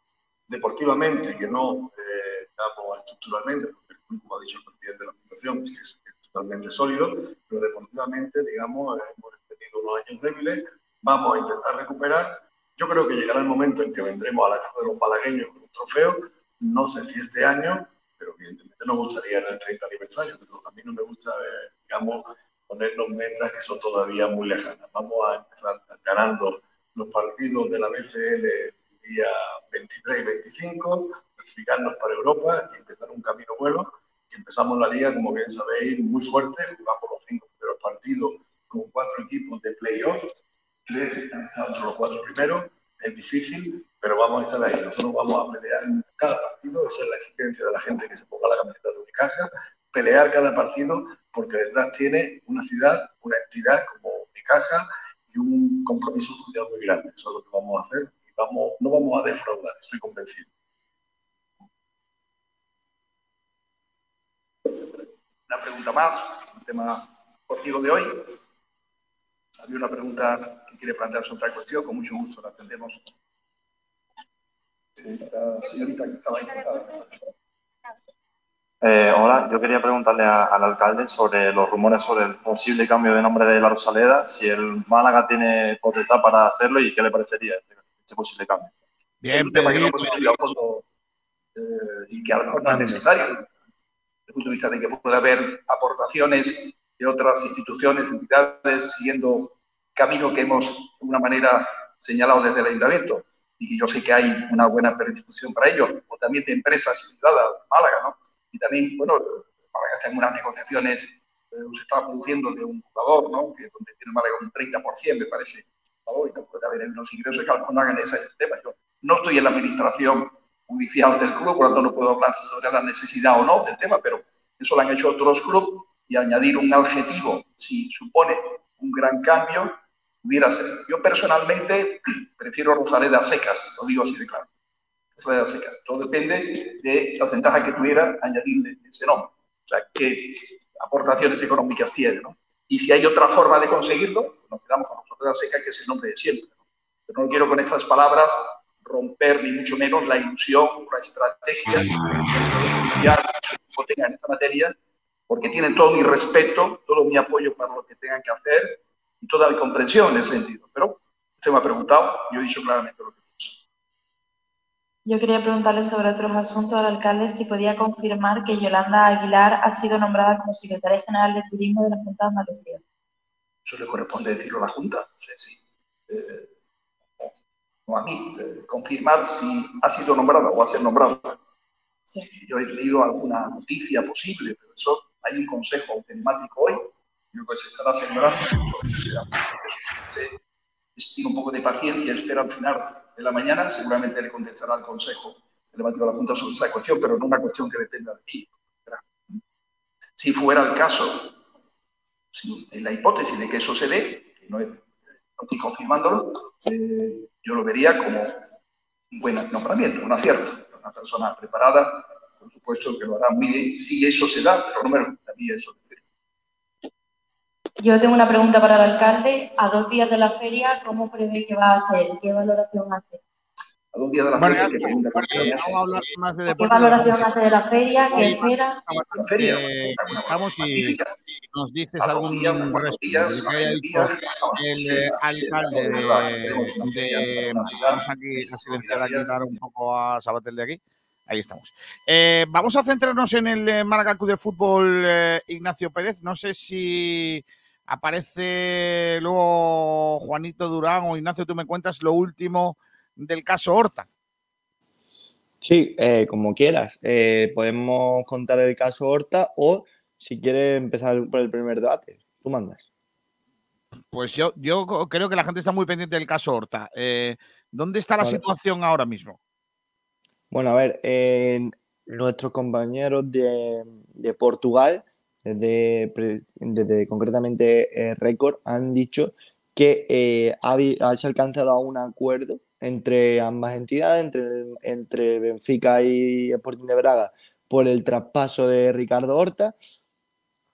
deportivamente que no eh, estamos estructuralmente, porque el como ha dicho el presidente de la Fundación, que es, es totalmente sólido, pero deportivamente, digamos, hemos tenido unos años débiles, vamos a intentar recuperar. Yo creo que llegará el momento en que vendremos a la casa de los malagueños con un trofeo, no sé si este año, pero evidentemente nos gustaría en el 30 aniversario, pero a mí no me gusta, eh, digamos, ponernos metas que son todavía muy lejanas. Vamos a empezar ganando los partidos de la BCL día 23 y 25, clasificarnos para Europa y empezar un camino bueno. Y empezamos la liga, como bien sabéis, muy fuerte, jugamos los cinco primeros partidos con cuatro equipos de playoff, entre los cuatro primeros, es difícil, pero vamos a estar ahí. Nosotros vamos a pelear cada partido, esa es la exigencia de la gente que se ponga la camiseta de Unicaja, pelear cada partido porque detrás tiene una ciudad, una entidad como Unicaja y un compromiso social muy grande. Eso es lo que vamos a hacer y vamos, no vamos a defraudar, estoy convencido. Una pregunta más, un tema deportivo de hoy. Había una pregunta que quiere plantearse otra cuestión, con mucho gusto la atendemos. Eh, la señorita que estaba. Eh, hola, yo quería preguntarle a- al alcalde sobre los rumores sobre el posible cambio de nombre de la Rosaleda, si el Málaga tiene potestad para hacerlo y qué le parecería este, este posible cambio. Bien, un tema que no Pedro. hemos estudiado a fondo eh, y que a lo mejor no es necesario, desde el punto de vista de que puede haber aportaciones de otras instituciones, entidades, siguiendo camino que hemos de alguna manera señalado desde el ayuntamiento y yo sé que hay una buena predisposición para ello, o también de empresas privadas, Málaga, ¿no? Y también, bueno, Málaga está en unas negociaciones, eh, se está produciendo de un jugador, ¿no? Que donde tiene Málaga un 30%, me parece, jugador, y no puede haber unos ingresos que no hagan ese tema. Yo no estoy en la administración judicial del club, por lo tanto no puedo hablar sobre la necesidad o no del tema, pero eso lo han hecho otros clubes y añadir un adjetivo, si supone un gran cambio, pudiera ser. Yo personalmente [CLEARS THROAT] prefiero Rosaleda secas, lo digo así de claro. Rosaleda secas. Todo depende de las ventajas que tuviera añadirle ese nombre. O sea, qué aportaciones económicas tiene, ¿no? Y si hay otra forma de conseguirlo, nos quedamos con Rosaleda secas, que es el nombre de siempre. ¿no? Pero no quiero con estas palabras romper ni mucho menos la ilusión, la estrategia que ya tengan en esta materia, porque tienen todo mi respeto, todo mi apoyo para lo que tengan que hacer y toda mi comprensión en ese sentido. Pero usted me ha preguntado, yo he dicho claramente lo que Yo quería preguntarle sobre otros asuntos al alcalde si podía confirmar que Yolanda Aguilar ha sido nombrada como secretaria general de Turismo de la Junta de Andalucía. eso le corresponde decirlo a la Junta. No sé si, eh, o- o a mí, eh, confirmar si ha sido nombrada o va a ser nombrada. Yo he leído alguna noticia posible, pero eso hay un consejo automático hoy, creo que se estará celebrando. Se- se tiene un poco de paciencia, espera al final de la mañana, seguramente le contestará al consejo telemático de la Junta sobre esa cuestión, pero no una cuestión que dependa de mí. Si fuera el caso, en la hipótesis de que eso se dé, que no, es- no estoy confirmándolo, eh, yo lo vería como un buen nombramiento, un acierto. Una persona preparada, por supuesto que lo hará muy bien, si eso se da, pero no me gustaría eso decir. Yo tengo una pregunta para el alcalde. A dos días de la feria, ¿cómo prevé que va a ser? ¿Qué valoración hace? A dos días de la Bueno, feria, está, pregunta qué vamos a hablar más de ¿Qué valoración hace de la feria? ¿Qué espera? La feria, Eh, estamos y nos dices A algún días, a días, a que haya dicho el eh, alcalde de, de- vamos aquí a silenciar aquí dar un poco a Sabatel de aquí ahí estamos Eh, vamos a centrarnos en el eh, Málaga Club de Fútbol eh, Ignacio Pérez no sé si aparece luego Juanito Durán o Ignacio tú me cuentas lo último del caso Horta Sí, eh, como quieras. Podemos contar el caso Horta o si quieres empezar por el primer debate. Tú mandas. Pues yo, yo creo que la gente está muy pendiente del caso Horta. ¿Dónde está la Vale. situación ahora mismo? Bueno, a ver, nuestros compañeros de, de Portugal, desde, desde concretamente eh, Record, han dicho que eh, ha, ha- se ha alcanzado un acuerdo entre ambas entidades, entre, entre Benfica y Sporting de Braga, por el traspaso de Ricardo Horta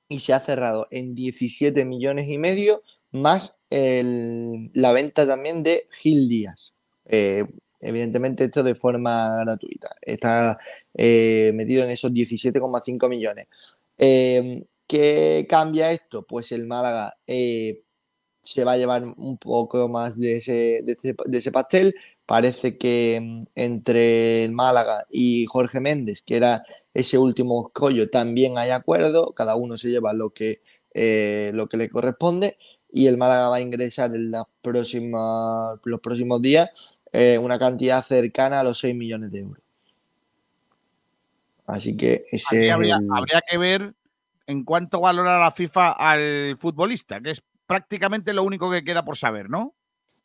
y se ha cerrado en 17 millones y medio más el- la venta también de Gil Díaz. Eh, evidentemente esto de forma gratuita. Está eh, metido en esos 17,5 millones. Eh, ¿Qué cambia esto? Pues el Málaga eh, se va a llevar un poco más de ese, de ese, pastel. Parece que mm, entre el Málaga y Jorge Méndez, que era ese último escollo, también hay acuerdo. Cada uno se lleva lo que, eh, lo que le corresponde. Y el Málaga va a ingresar en las próximas, los próximos días eh, una cantidad cercana a los 6 millones de euros. Así que ese Aquí habría, el- habría que ver en cuánto valora la FIFA al futbolista, que es prácticamente lo único que queda por saber, ¿no?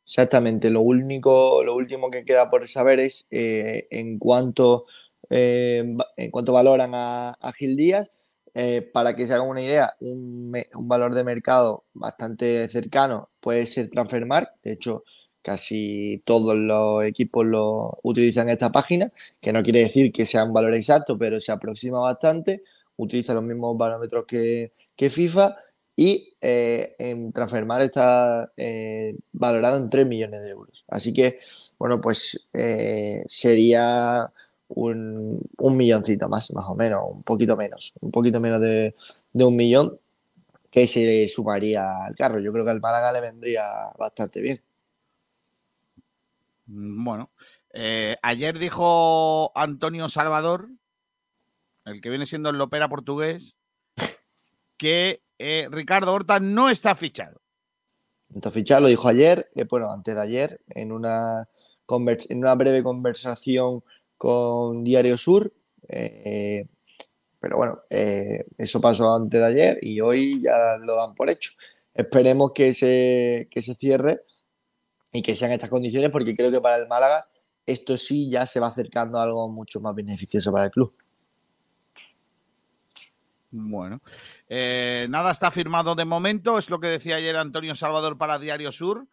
Exactamente, lo único, lo último que queda por saber es eh, en cuánto eh, en cuánto valoran a, a Gil Díaz. Eh, para que se hagan una idea, un valor de mercado bastante cercano puede ser Transfermarkt. De hecho, casi todos los equipos lo utilizan esta página, que no quiere decir que sea un valor exacto, pero se aproxima bastante. Utiliza los mismos parámetros que, que FIFA y eh, en Transfermarkt está eh, valorado en 3 millones de euros. Así que, bueno, pues eh, sería un, un milloncito más, más o menos, un poquito menos, un poquito menos de, de un millón que se sumaría al carro. Yo creo que al Málaga le vendría bastante bien. Mm, Bueno, eh, ayer dijo Antonio Salvador, el que viene siendo el Lopera portugués, que eh, Ricardo Horta no está fichado. Entonces, fichar lo dijo ayer, eh, bueno, antes de ayer, en una, breve conversación con Diario Sur. pero bueno, eso pasó antes de ayer y hoy ya lo dan por hecho. Esperemos que se, que se cierre y que sean estas condiciones, porque creo que para el Málaga esto sí ya se va acercando a algo mucho más beneficioso para el club. Bueno, eh, nada está firmado de momento, es lo que decía ayer Antonio Salvador para Diario Sur.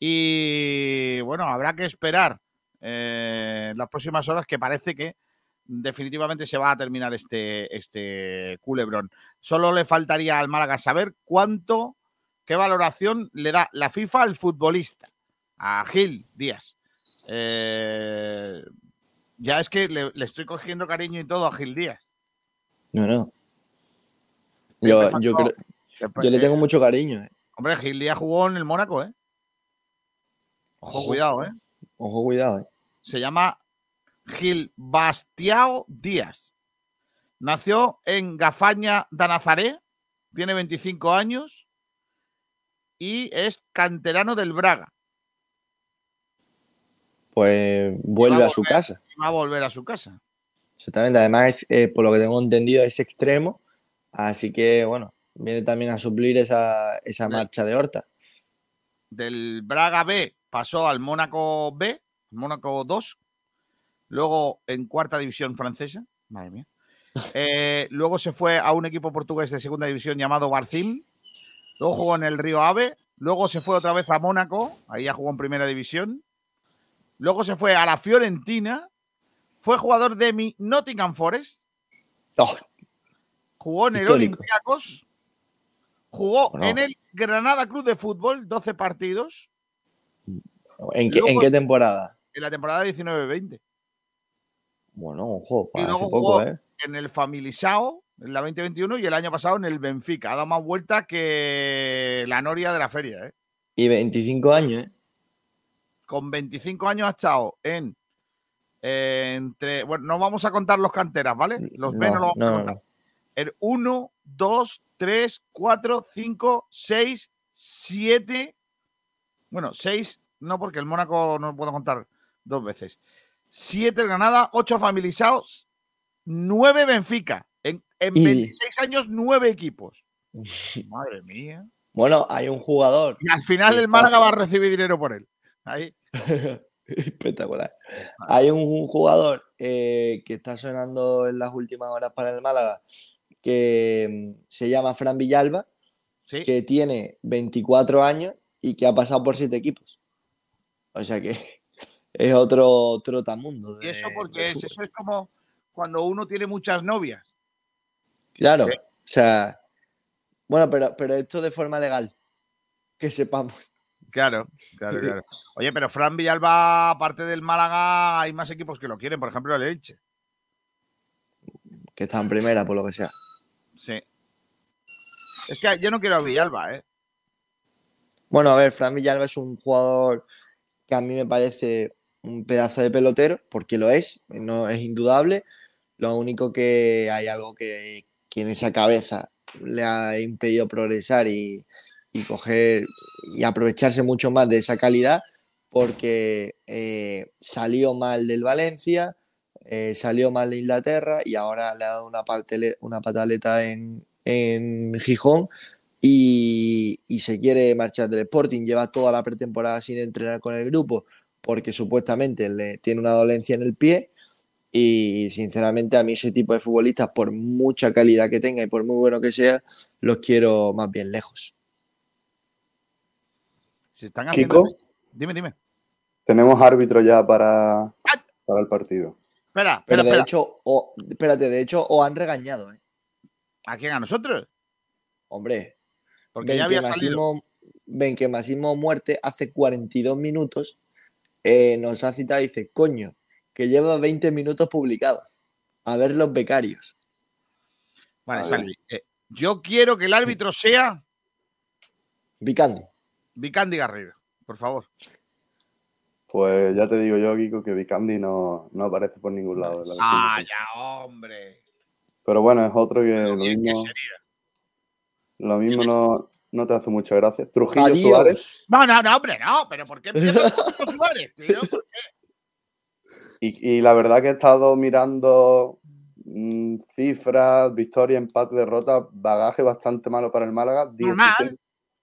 Y bueno, habrá que esperar eh, las próximas horas que parece que definitivamente se va a terminar este, este culebrón. Solo le faltaría al Málaga saber cuánto, qué valoración le da la FIFA al futbolista, a Gil Díaz. Eh, ya es que le, le estoy cogiendo cariño y todo a Gil Díaz. No, no. Yo, yo, creo- yo le tengo mucho cariño. eh. Hombre, Gil Díaz jugó en el Mónaco, ¿eh? Ojo, Ojo. cuidado, ¿eh? Ojo, cuidado. eh. Se llama Gil Bastiao Díaz. Nació en Gafaña de Nazaré, tiene 25 años y es canterano del Braga. Pues vuelve a su volver- casa. Va a volver a su casa. Exactamente, además, eh, por lo que tengo entendido, es extremo, así que bueno, viene también a suplir esa, esa marcha de Horta. Del Braga B pasó al Mónaco B, Mónaco 2, luego en cuarta división francesa, madre mía. [LAUGHS] Eh, luego se fue a un equipo portugués de segunda división llamado Barcim, luego jugó en el Río Ave, luego se fue otra vez a Mónaco, ahí ya jugó en primera división, luego se fue a la Fiorentina, fue jugador de mi Nottingham Forest, jugó en el Histórico. Olympiacos, jugó en el Granada Club de Fútbol, 12 partidos, ¿En qué, ¿En Luego- qué temporada? en la temporada 19-20. Bueno, ojo, Y hace luego poco, jugó ¿eh? en el Familisao en la 2021 y el año pasado en el Benfica. Ha dado más vuelta que la noria de la feria. ¿eh? Y 25 años, ¿eh? Con 25 años ha estado en. eh, entre, bueno, no vamos a contar los canteras, ¿vale? Los B no, No, los vamos no, a no, contar. El 1, 2, 3, 4, 5, 6, 7. Bueno, 6, no, porque el Mónaco no lo puedo contar dos veces. 7 el Granada, 8 familiarizados, 9 Benfica. En, en Y- 26 años, 9 equipos. [LAUGHS] Madre mía. Bueno, hay un jugador. Y al final el Málaga va a recibir dinero por él. Ahí. [LAUGHS] Espectacular. Hay un, un jugador eh, que está sonando en las últimas horas para el Málaga que mm, se llama Fran Villalba, Sí. que tiene 24 años y que ha pasado por siete equipos. O sea que [LAUGHS] es otro trotamundo. Y de- eso porque es, eso es como cuando uno tiene muchas novias. Claro, Sí. o sea, bueno, pero, pero esto de forma legal, que sepamos. Claro, claro, claro. Oye, pero Fran Villalba, aparte del Málaga, hay más equipos que lo quieren. Por ejemplo, el Elche. que está en primera, por lo que sea. Sí. Es que yo no quiero a Villalba, ¿eh? Bueno, a ver, Fran Villalba es un jugador que a mí me parece un pedazo de pelotero, porque lo es, no es indudable. Lo único que hay algo que, que en esa cabeza le ha impedido progresar y, y coger y aprovecharse mucho más de esa calidad, porque eh, salió mal del Valencia, eh, salió mal de Inglaterra y ahora le ha dado una, pataleta en, en Gijón y, y se quiere marchar del Sporting. Lleva toda la pretemporada sin entrenar con el grupo porque supuestamente le tiene una dolencia en el pie. Y sinceramente a mí ese tipo de futbolistas, por mucha calidad que tenga y por muy bueno que sea, los quiero más bien lejos. Se están haciendo. Kiko, Dime, dime. tenemos árbitro ya para, para el partido. Espera, Pero espera, de espera. hecho, o, espérate, de hecho, os han regañado, ¿eh? ¿A quién? ¿A nosotros? Hombre, Porque ven ya que, había. Masimo, ven que Masimo Muerte hace 42 minutos eh, nos ha citado y dice, coño, que lleva 20 minutos publicados. A ver los becarios. Vale. Salvi. eh, yo quiero que el árbitro sea Vicandi. Vicandi Garrido, por favor. Pues ya te digo yo, Kiko, que Vicandi no, no aparece por ningún lado. la Ah, ya, hombre. Pero bueno, es otro que lo Bien, ¿qué mismo, sería? lo mismo no, no te hace mucha gracia. Trujillo Adiós. Suárez. No, no, no, hombre, no. Pero ¿por qué [LAUGHS] Suárez, tío? ¿Por qué? Y, y la verdad que he estado mirando mm, cifras, victoria, empate, derrota, bagaje bastante malo para el Málaga. 16,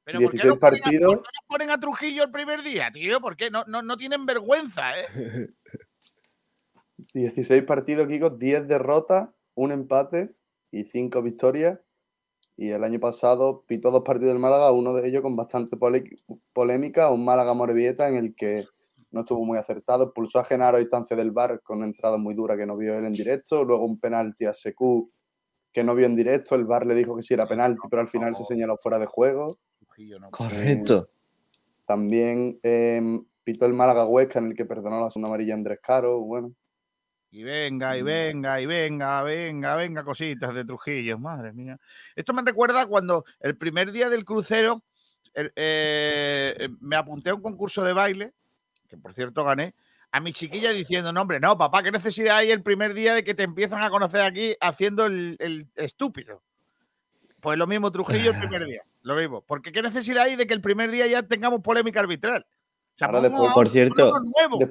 Pero ¿por qué, 16 no ponen a, partidos. por qué no ponen a Trujillo el primer día, tío? ¿Por qué? No, no, no tienen vergüenza, ¿eh? [LAUGHS] 16 partidos, Kiko, 10 derrotas, un empate y 5 victorias. Y el año pasado pitó dos partidos del Málaga, uno de ellos con bastante polémica, un Málaga Morevieta en el que no estuvo muy acertado. Expulsó a Genaro a distancia del bar con una entrada muy dura que no vio él en directo. Luego un penalti a Secu que no vio en directo. El bar le dijo que sí era penalti, pero al final se señaló fuera de juego. Trujillo, no. Correcto. También eh, pitó el Málaga Huesca en el que perdonó la segunda amarilla Andrés Caro. Bueno, Y venga, y venga, y venga, venga, venga, cositas de Trujillo, madre mía. Esto me recuerda cuando el primer día del crucero el- eh, eh, me apunté a un concurso de baile, que por cierto gané, a mi chiquilla diciendo, no, hombre, no, papá, ¿qué necesidad hay el primer día de que te empiezan a conocer aquí haciendo el, el estúpido? Pues lo mismo, Trujillo el primer día, lo mismo. Porque ¿qué necesidad hay de que el primer día ya tengamos polémica arbitral? O sea, Ahora después- Por cierto,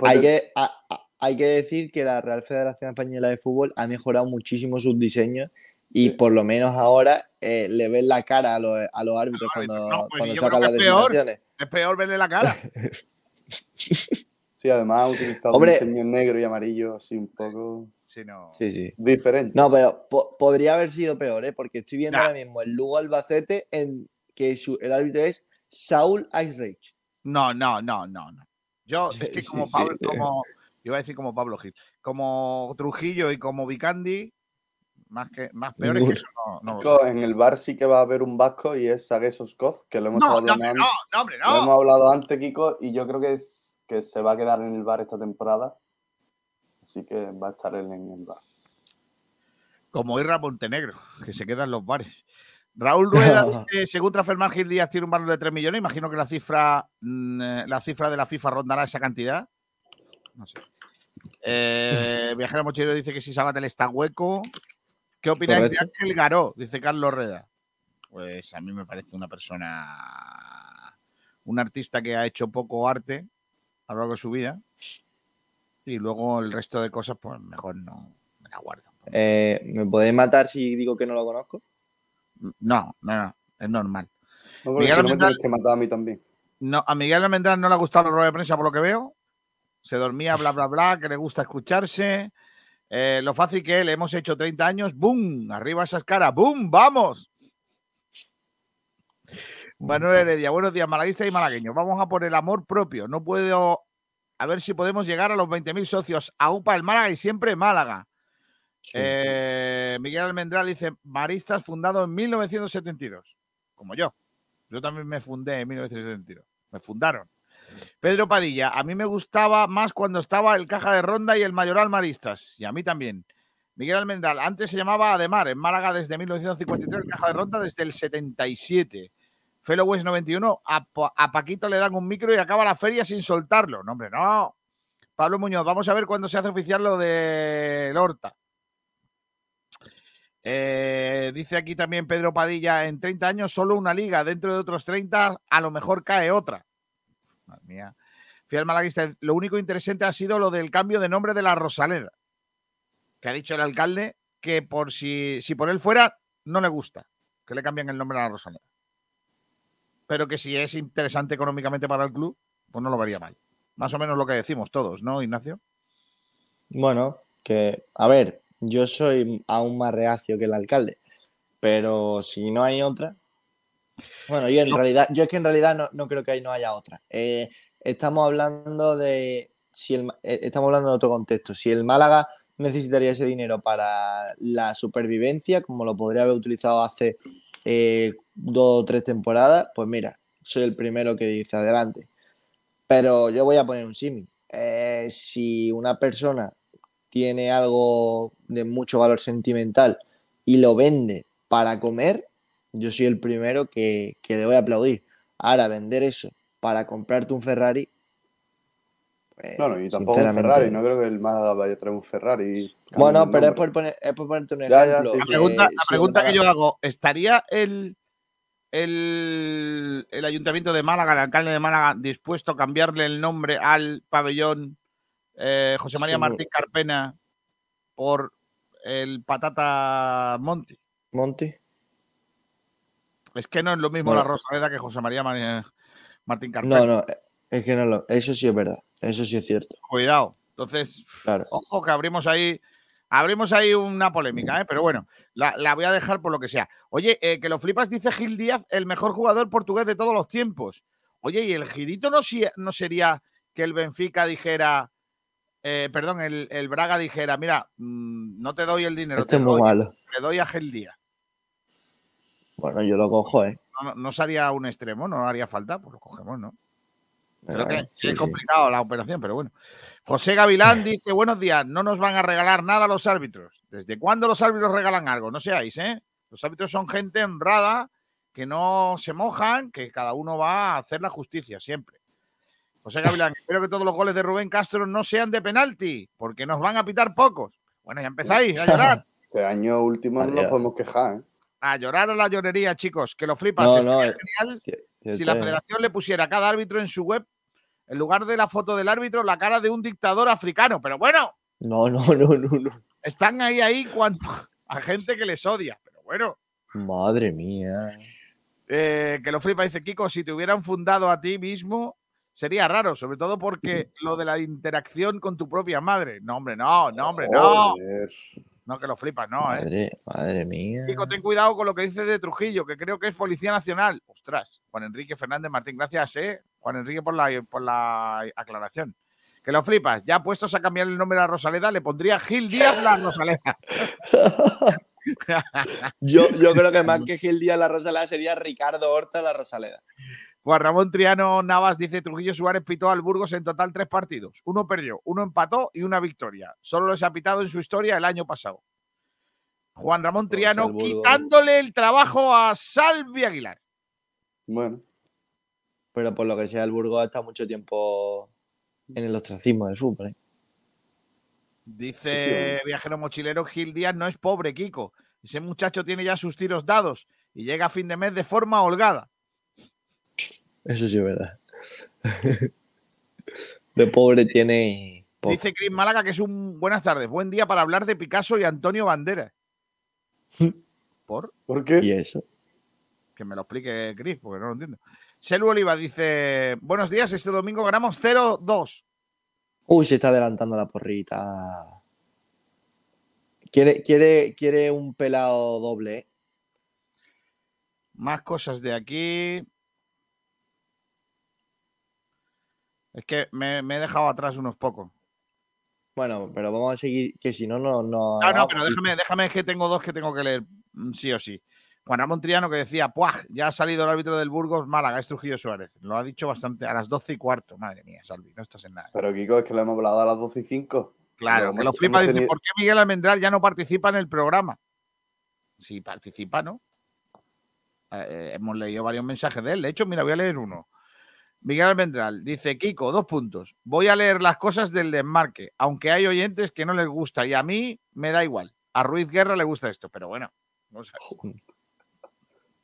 hay de- que, a- a- hay que decir que la Real Federación Española de Fútbol ha mejorado muchísimo sus diseños y por lo menos ahora eh, le ven la cara a los, a los árbitros cuando, No, pues cuando sacan las es peor. Es peor verle la cara. [LAUGHS] sí, además ha utilizado Hombre. un diseño negro y amarillo así un poco Sí, no. Sí, sí. diferente. No, pero po- podría haber sido peor, ¿eh? Porque estoy viendo Nah. ahora mismo el Lugo Albacete en que su- el árbitro es Saul Ice Rage. No, no, no, no, no. Yo, [LAUGHS] es que como sí, Pablo, sí. como, iba a decir como Pablo Gil, como Trujillo y como Vicandi, más que más peores que eso no, no en el bar sí que va a haber un vasco y es Saguesos Koz, que lo hemos No, no, antes. no, hombre, Lo hemos no. hablado antes, Kiko, y yo creo que, es, que se va a quedar en el bar esta temporada. Así que va a estar él en el bar. Como Irra Montenegro, que se quedan los bares. Raúl Rueda [LAUGHS] dice, según Transferman Gil Díaz tiene un valor de 3 millones, imagino que la cifra, mm, eh, la cifra de la FIFA rondará esa cantidad. No sé. Eh, [LAUGHS] Viajero Mochilero dice que si Sabatel está hueco. ¿Qué opináis de. Ángel Garó? Dice Carlos Reda. Pues a mí me parece una persona, un artista que ha hecho poco arte a lo largo de su vida. Y luego el resto de cosas, pues mejor no me la guardo. Eh, ¿Me podéis matar si digo que no lo conozco? No, no, no, es normal. No, Miguel si no me Almendral- que a mí también. No, a Miguel Almendral no le ha gustado la rueda de prensa por lo que veo. Se dormía, bla, bla, bla, que le gusta escucharse. Eh, lo fácil que le hemos hecho 30 años, ¡boom! Arriba esas caras, ¡boom! ¡Vamos! Manuel Heredia, buenos días, malaguistas y malagueños. Vamos a por el amor propio. No puedo. A ver si podemos llegar a los 20.000 socios. Aún para el Málaga y siempre Málaga. Eh, Miguel Almendral dice: Maristas fundado en 1972. Como yo. Yo también me fundé en 1972. Me fundaron. Pedro Padilla, a mí me gustaba más cuando estaba el Caja de Ronda y el Mayoral Maristas. Y a mí también. Miguel Almendral, antes se llamaba Ademar, en Málaga desde 1953, el Caja de Ronda desde el 77. Felo West 91, a, Pa- a Paquito le dan un micro y acaba la feria sin soltarlo. No, no. Pablo Muñoz, vamos a ver cuándo se hace oficial lo de Horta. Eh, dice aquí también Pedro Padilla, en 30 años solo una liga, dentro de otros 30 a lo mejor cae otra. Madre mía. fiel malaguista, lo único interesante ha sido lo del cambio de nombre de la Rosaleda. Que ha dicho el alcalde que por si, si por él fuera, no le gusta que le cambien el nombre a la Rosaleda. Pero que si es interesante económicamente para el club, pues no lo vería mal. Más o menos lo que decimos todos, ¿no, Ignacio? Bueno, que, a ver, yo soy aún más reacio que el alcalde, pero si no hay otra. Bueno, yo en realidad, yo es que en realidad no, no creo que ahí no haya otra. Eh, estamos hablando de. Si el, eh, estamos hablando de otro contexto. Si el Málaga necesitaría ese dinero para la supervivencia, como lo podría haber utilizado hace eh, dos o tres temporadas, pues mira, soy el primero que dice adelante. Pero yo voy a poner un símil. Si una persona tiene algo de mucho valor sentimental y lo vende para comer, yo soy el primero que, que le voy a aplaudir. Ahora, vender eso para comprarte un Ferrari, pues, No, no, y tampoco un Ferrari. No creo que el Málaga vaya a traer un Ferrari. Bueno, pero es por, poner, es por ponerte un Ya, ya, ejemplo. sí, La pregunta, Eh, la pregunta que yo hago, ¿estaría el, el, el ayuntamiento de Málaga, el alcalde de Málaga, dispuesto a cambiarle el nombre al pabellón eh, José María Sí, Martín Carpena por el Patata Monti? Monty. Es que no es lo mismo Bueno. la Rosaleda que José María Mar- Martín Carpena. No, no, es que no lo. Eso sí es verdad. Eso sí es cierto. Cuidado. Entonces, Claro. ojo que abrimos ahí, abrimos ahí una polémica, ¿eh? pero bueno, la, la voy a dejar por lo que sea. Oye, eh, que lo flipas, dice Gil Díaz, el mejor jugador portugués de todos los tiempos. Oye, ¿y el girito no, si- no sería que el Benfica dijera, eh, perdón, el, el Braga dijera, mira, mm, no te doy el dinero, Este te, es muy doy, malo. te doy a Gil Díaz. Bueno, yo lo cojo, ¿eh? No, no- sería un extremo, no haría falta, pues lo cogemos, ¿no? Creo que sí, es sí. complicado la operación, pero bueno. José Gavilán [LAUGHS] dice, buenos días, no nos van a regalar nada los árbitros. ¿Desde cuándo los árbitros regalan algo? No seáis, ¿eh? Los árbitros son gente honrada, que no se mojan, que cada uno va a hacer la justicia siempre. José Gavilán, espero que todos los goles de Rubén Castro no sean de penalti, porque nos van a pitar pocos. Bueno, ya empezáis a llorar. [LAUGHS] Este año último no nos podemos quejar, ¿eh? A llorar a la llorería, chicos, que lo flipas. No, no, genial Sí, si la federación le pusiera a cada árbitro en su web, en lugar de la foto del árbitro, la cara de un dictador africano. Pero bueno, No, no, [LAUGHS] no, no, no. están ahí ahí cuanto a gente que les odia. Pero bueno, Madre mía. eh, que lo flipa, dice Kiko, si te hubieran fundado a ti mismo, sería raro, sobre todo porque [LAUGHS] lo de la interacción con tu propia madre. No, hombre, no, no, hombre, no. Joder. No, que lo flipas, no, eh. Madre, madre mía. Kiko, ten cuidado con lo que dices de Trujillo, que creo que es Policía Nacional. Ostras, Juan Enrique Fernández Martín, gracias, eh. Juan Enrique por la, por la aclaración. Que lo flipas, ya puestos a cambiar el nombre a Rosaleda, le pondría Gil Díaz la Rosaleda. [LAUGHS] Yo, yo creo que más [LAUGHS] que Gil Díaz la Rosaleda sería Ricardo Horta la Rosaleda. Juan Ramón Triano Navas dice Trujillo Suárez pitó al Burgos en total tres partidos. Uno perdió, uno empató y una victoria. Solo los ha pitado en su historia el año pasado. Juan Ramón Triano quitándole el trabajo a Salvi Aguilar. Bueno, Pero por lo que sea, el Burgos ha estado mucho tiempo en el ostracismo del fútbol. ¿eh? Dice viajero mochilero Gil Díaz no es pobre, Kiko. Ese muchacho tiene ya sus tiros dados y llega a fin de mes de forma holgada. Eso sí es verdad. De pobre tiene. poco. Dice Chris Málaga que es un buenas tardes, buen día para hablar de Picasso y Antonio Banderas. [LAUGHS] ¿Por? ¿por qué? ¿Y eso? Que me lo explique Chris, porque no lo entiendo. Selu Oliva dice, buenos días, este domingo ganamos 0-2. Uy, se está adelantando la porrita. Quiere, quiere, quiere un pelado doble, ¿eh? Más cosas de aquí. Es que me, me he dejado atrás unos pocos. Bueno, pero vamos a seguir, que si no, no. No, No, no, pero déjame, déjame que tengo dos que tengo que leer mm, sí o sí. Juan Ramón Triano que decía, ¡puaj! Ya ha salido el árbitro del Burgos Málaga, es Trujillo Suárez. Lo ha dicho bastante a las 12 y cuarto. Madre mía, Salvi, no estás en nada. Pero Kiko, es que lo hemos hablado a las 12 y 5. Claro, Hemos- que lo flipa, dice, tenido- ¿por qué Miguel Almendral ya no participa en el programa? Sí, participa, ¿no? Eh, hemos leído varios mensajes de él. De hecho, mira, voy a leer uno. Miguel Almendral dice, Kiko, dos puntos. Voy a leer las cosas del desmarque, aunque hay oyentes que no les gusta y a mí me da igual. A Ruiz Guerra le gusta esto, pero bueno. o sea,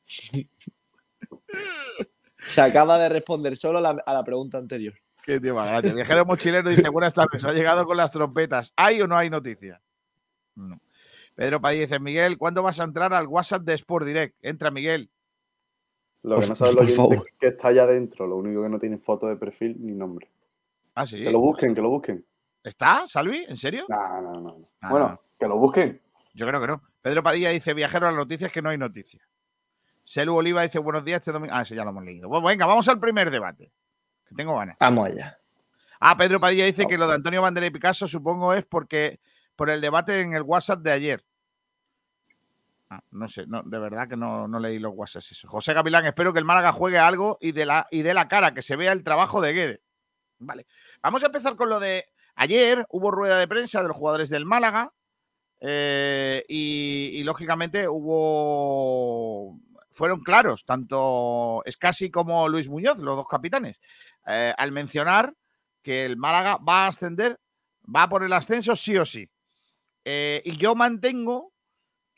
[LAUGHS] Se acaba de responder solo a la, a la pregunta anterior. Qué tío más grande. Viajero mochilero dice, buenas tardes, ha llegado con las trompetas. ¿Hay o no hay noticia? No. Pedro Padilla dice, Miguel, ¿cuándo vas a entrar al WhatsApp de Sport Direct? Entra, Miguel. Lo que no sabe los oyentes es que está allá adentro, lo único que no tiene foto de perfil ni nombre. Ah, sí. Que lo busquen, que lo busquen. ¿Está, Salvi? ¿En serio? No, no, no. Ah, bueno, no. que lo busquen. Yo creo que no. Pedro Padilla dice, viajero, las noticias que no hay noticias. Selu Oliva dice, buenos días, este domingo. Ah, ese ya lo hemos leído. Bueno, venga, vamos al primer debate. Que tengo ganas. Vamos allá. Ah, Pedro Padilla dice que lo de Antonio Bandera y Picasso supongo es porque por el debate en el WhatsApp de ayer. Ah, no sé, no, de verdad que no, no leí los WhatsApps eso. José Gavilán, espero que el Málaga juegue algo y de la, y de la cara, que se vea el trabajo de Guede. Vale. Vamos a empezar con lo de ayer. Hubo rueda de prensa de los jugadores del Málaga. eh, y, lógicamente hubo. Fueron claros, tanto Escasi como Luis Muñoz, los dos capitanes, eh, al mencionar que el Málaga va a ascender, va por el ascenso sí o sí. Eh, y yo mantengo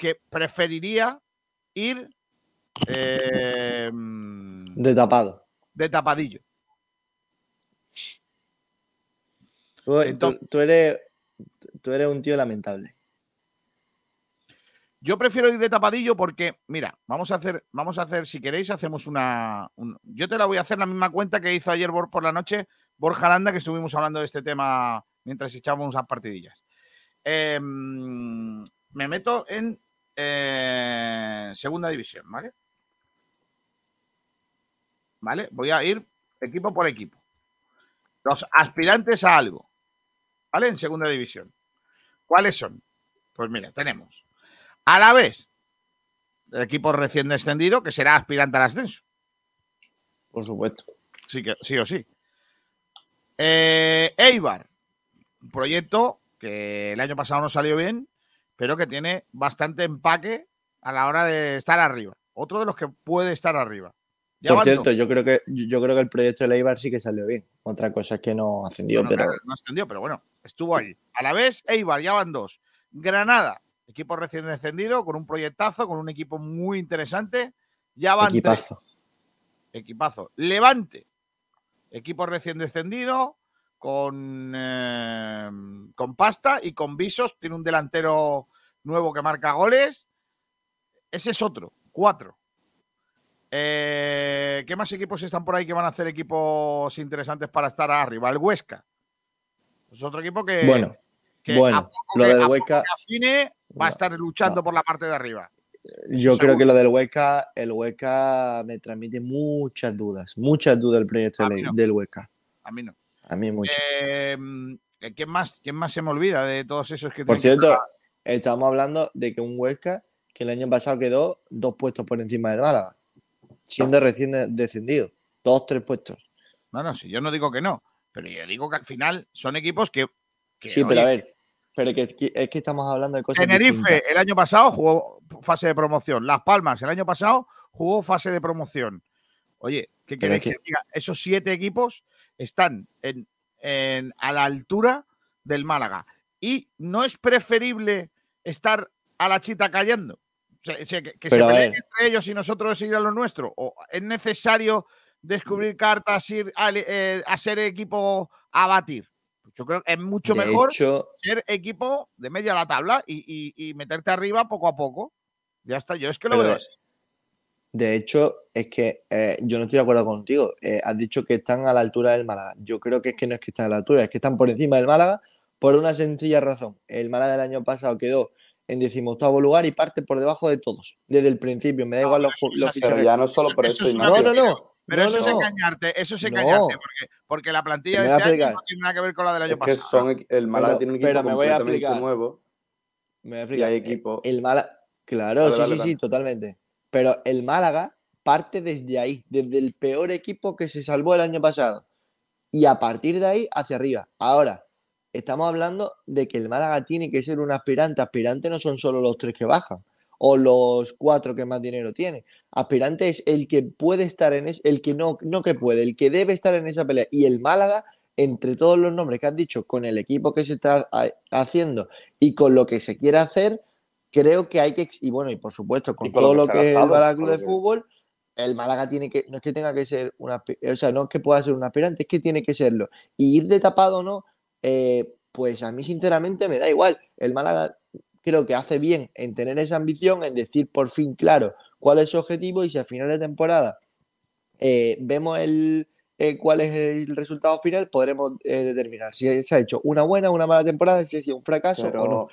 que preferiría ir eh, De tapado. de tapadillo. Tú, tú- tú eres, tú eres un tío lamentable. Yo prefiero ir de tapadillo porque, mira, vamos a hacer, vamos a hacer, si queréis, hacemos una. un- yo te la voy a hacer la misma cuenta que hizo ayer por la noche Borja Aranda, que estuvimos hablando de este tema mientras echábamos unas partidillas. Em, me meto en eh, segunda división, ¿vale? ¿Vale? Voy a ir equipo por equipo. Los aspirantes a algo, ¿vale? En segunda división. ¿Cuáles son? Pues mira, tenemos a la vez el equipo recién descendido que será aspirante al ascenso. Por supuesto. Sí, que, sí o sí. Eh, Eibar, un proyecto que el año pasado no salió bien, pero que tiene bastante empaque a la hora de estar arriba. Otro de los que puede estar arriba. Ya Por cierto, yo creo que yo creo que el proyecto de Leibar sí que salió bien. Otra cosa es que no ascendió, Bueno, pero no ascendió, pero bueno, estuvo ahí. A la vez, Eibar, ya van dos. Granada, equipo recién descendido, con un proyectazo, con un equipo muy interesante. Ya van tres. equipazo. Equipazo. Levante, equipo recién descendido, con, eh, con pasta y con visos. Tiene un delantero nuevo que marca goles. Ese es otro, cuatro. Eh, ¿Qué más equipos están por ahí que van a hacer equipos interesantes para estar arriba? El Huesca. Es otro equipo que, Bueno, que bueno, a poco lo que- del a poco Huesca- que afine, va a estar luchando por la parte de arriba. Yo creo que lo del Huesca, el Huesca me transmite muchas dudas, muchas dudas del proyecto no. del Huesca. A mí no. A mí mucho. Eh, ¿quién, más, ¿Quién más se me olvida de todos esos que Por que cierto, estar- estamos hablando de que un Huesca que el año pasado quedó dos puestos por encima del Málaga, siendo recién de- descendido. Dos, tres puestos. No, no, sí, yo no digo que no, pero yo digo que al final son equipos que. que, sí, pero a ver, pero que, que- es que estamos hablando de cosas Tenerife distintas. el año pasado jugó fase de promoción. Las Palmas el año pasado jugó fase de promoción. Oye, ¿qué queréis que- que diga? Esos siete equipos están en, en- a la altura del Málaga. Y no es preferible estar a la chita. Se- se- que que se peleen entre ellos y nosotros ir a lo nuestro. ¿O es necesario descubrir cartas, ir a, eh, a ser equipo a batir? Pues yo creo que es mucho De mejor hecho- ser equipo de media la tabla y, y- y meterte arriba poco a poco. Ya está, yo es que lo veo así. De hecho, es que eh, yo no estoy de acuerdo contigo. Eh, has dicho que están a la altura del Málaga. Yo creo que es que no es que están a la altura, es que están por encima del Málaga por una sencilla razón. El Málaga del año pasado quedó en decimoctavo lugar y parte por debajo de todos. Desde el principio, me da igual los, los Pero fichajes. ya no solo por Eso eso, es No, no, no. Pero no, eso no, es engañarte, eso es No. engañarte, porque, porque la plantilla de este año no tiene nada que ver con la del año Es que pasado. son, el Málaga Pero- tiene un equipo pero me voy a explicar. nuevo. Me voy a Y explicar. hay equipo. El Málaga. Claro, Dale, sí, dale, sí, dale. sí, totalmente. Pero el Málaga parte desde ahí, desde el peor equipo que se salvó el año pasado. Y a partir de ahí hacia arriba. Ahora, estamos hablando de que el Málaga tiene que ser un aspirante. Aspirante no son solo los tres que bajan o los cuatro que más dinero tiene. Aspirante es el que puede estar en es, el que no, no que puede, el que debe estar en esa pelea. Y el Málaga, entre todos los nombres que has dicho, con el equipo que se está ha- haciendo y con lo que se quiere hacer, creo que hay que, y bueno, y por supuesto, con, todo lo que es el Málaga Club de Fútbol, el Málaga tiene que, no es que tenga que ser una, o sea, no es que pueda ser un aspirante, es que tiene que serlo. Y ir de tapado o no, eh, pues a mí sinceramente me da igual. El Málaga creo que hace bien en tener esa ambición, en decir por fin claro cuál es su objetivo y si al final de temporada eh, vemos el, eh, cuál es el resultado final, podremos eh, determinar si se ha hecho una buena o una mala temporada, si ha sido un fracaso o no.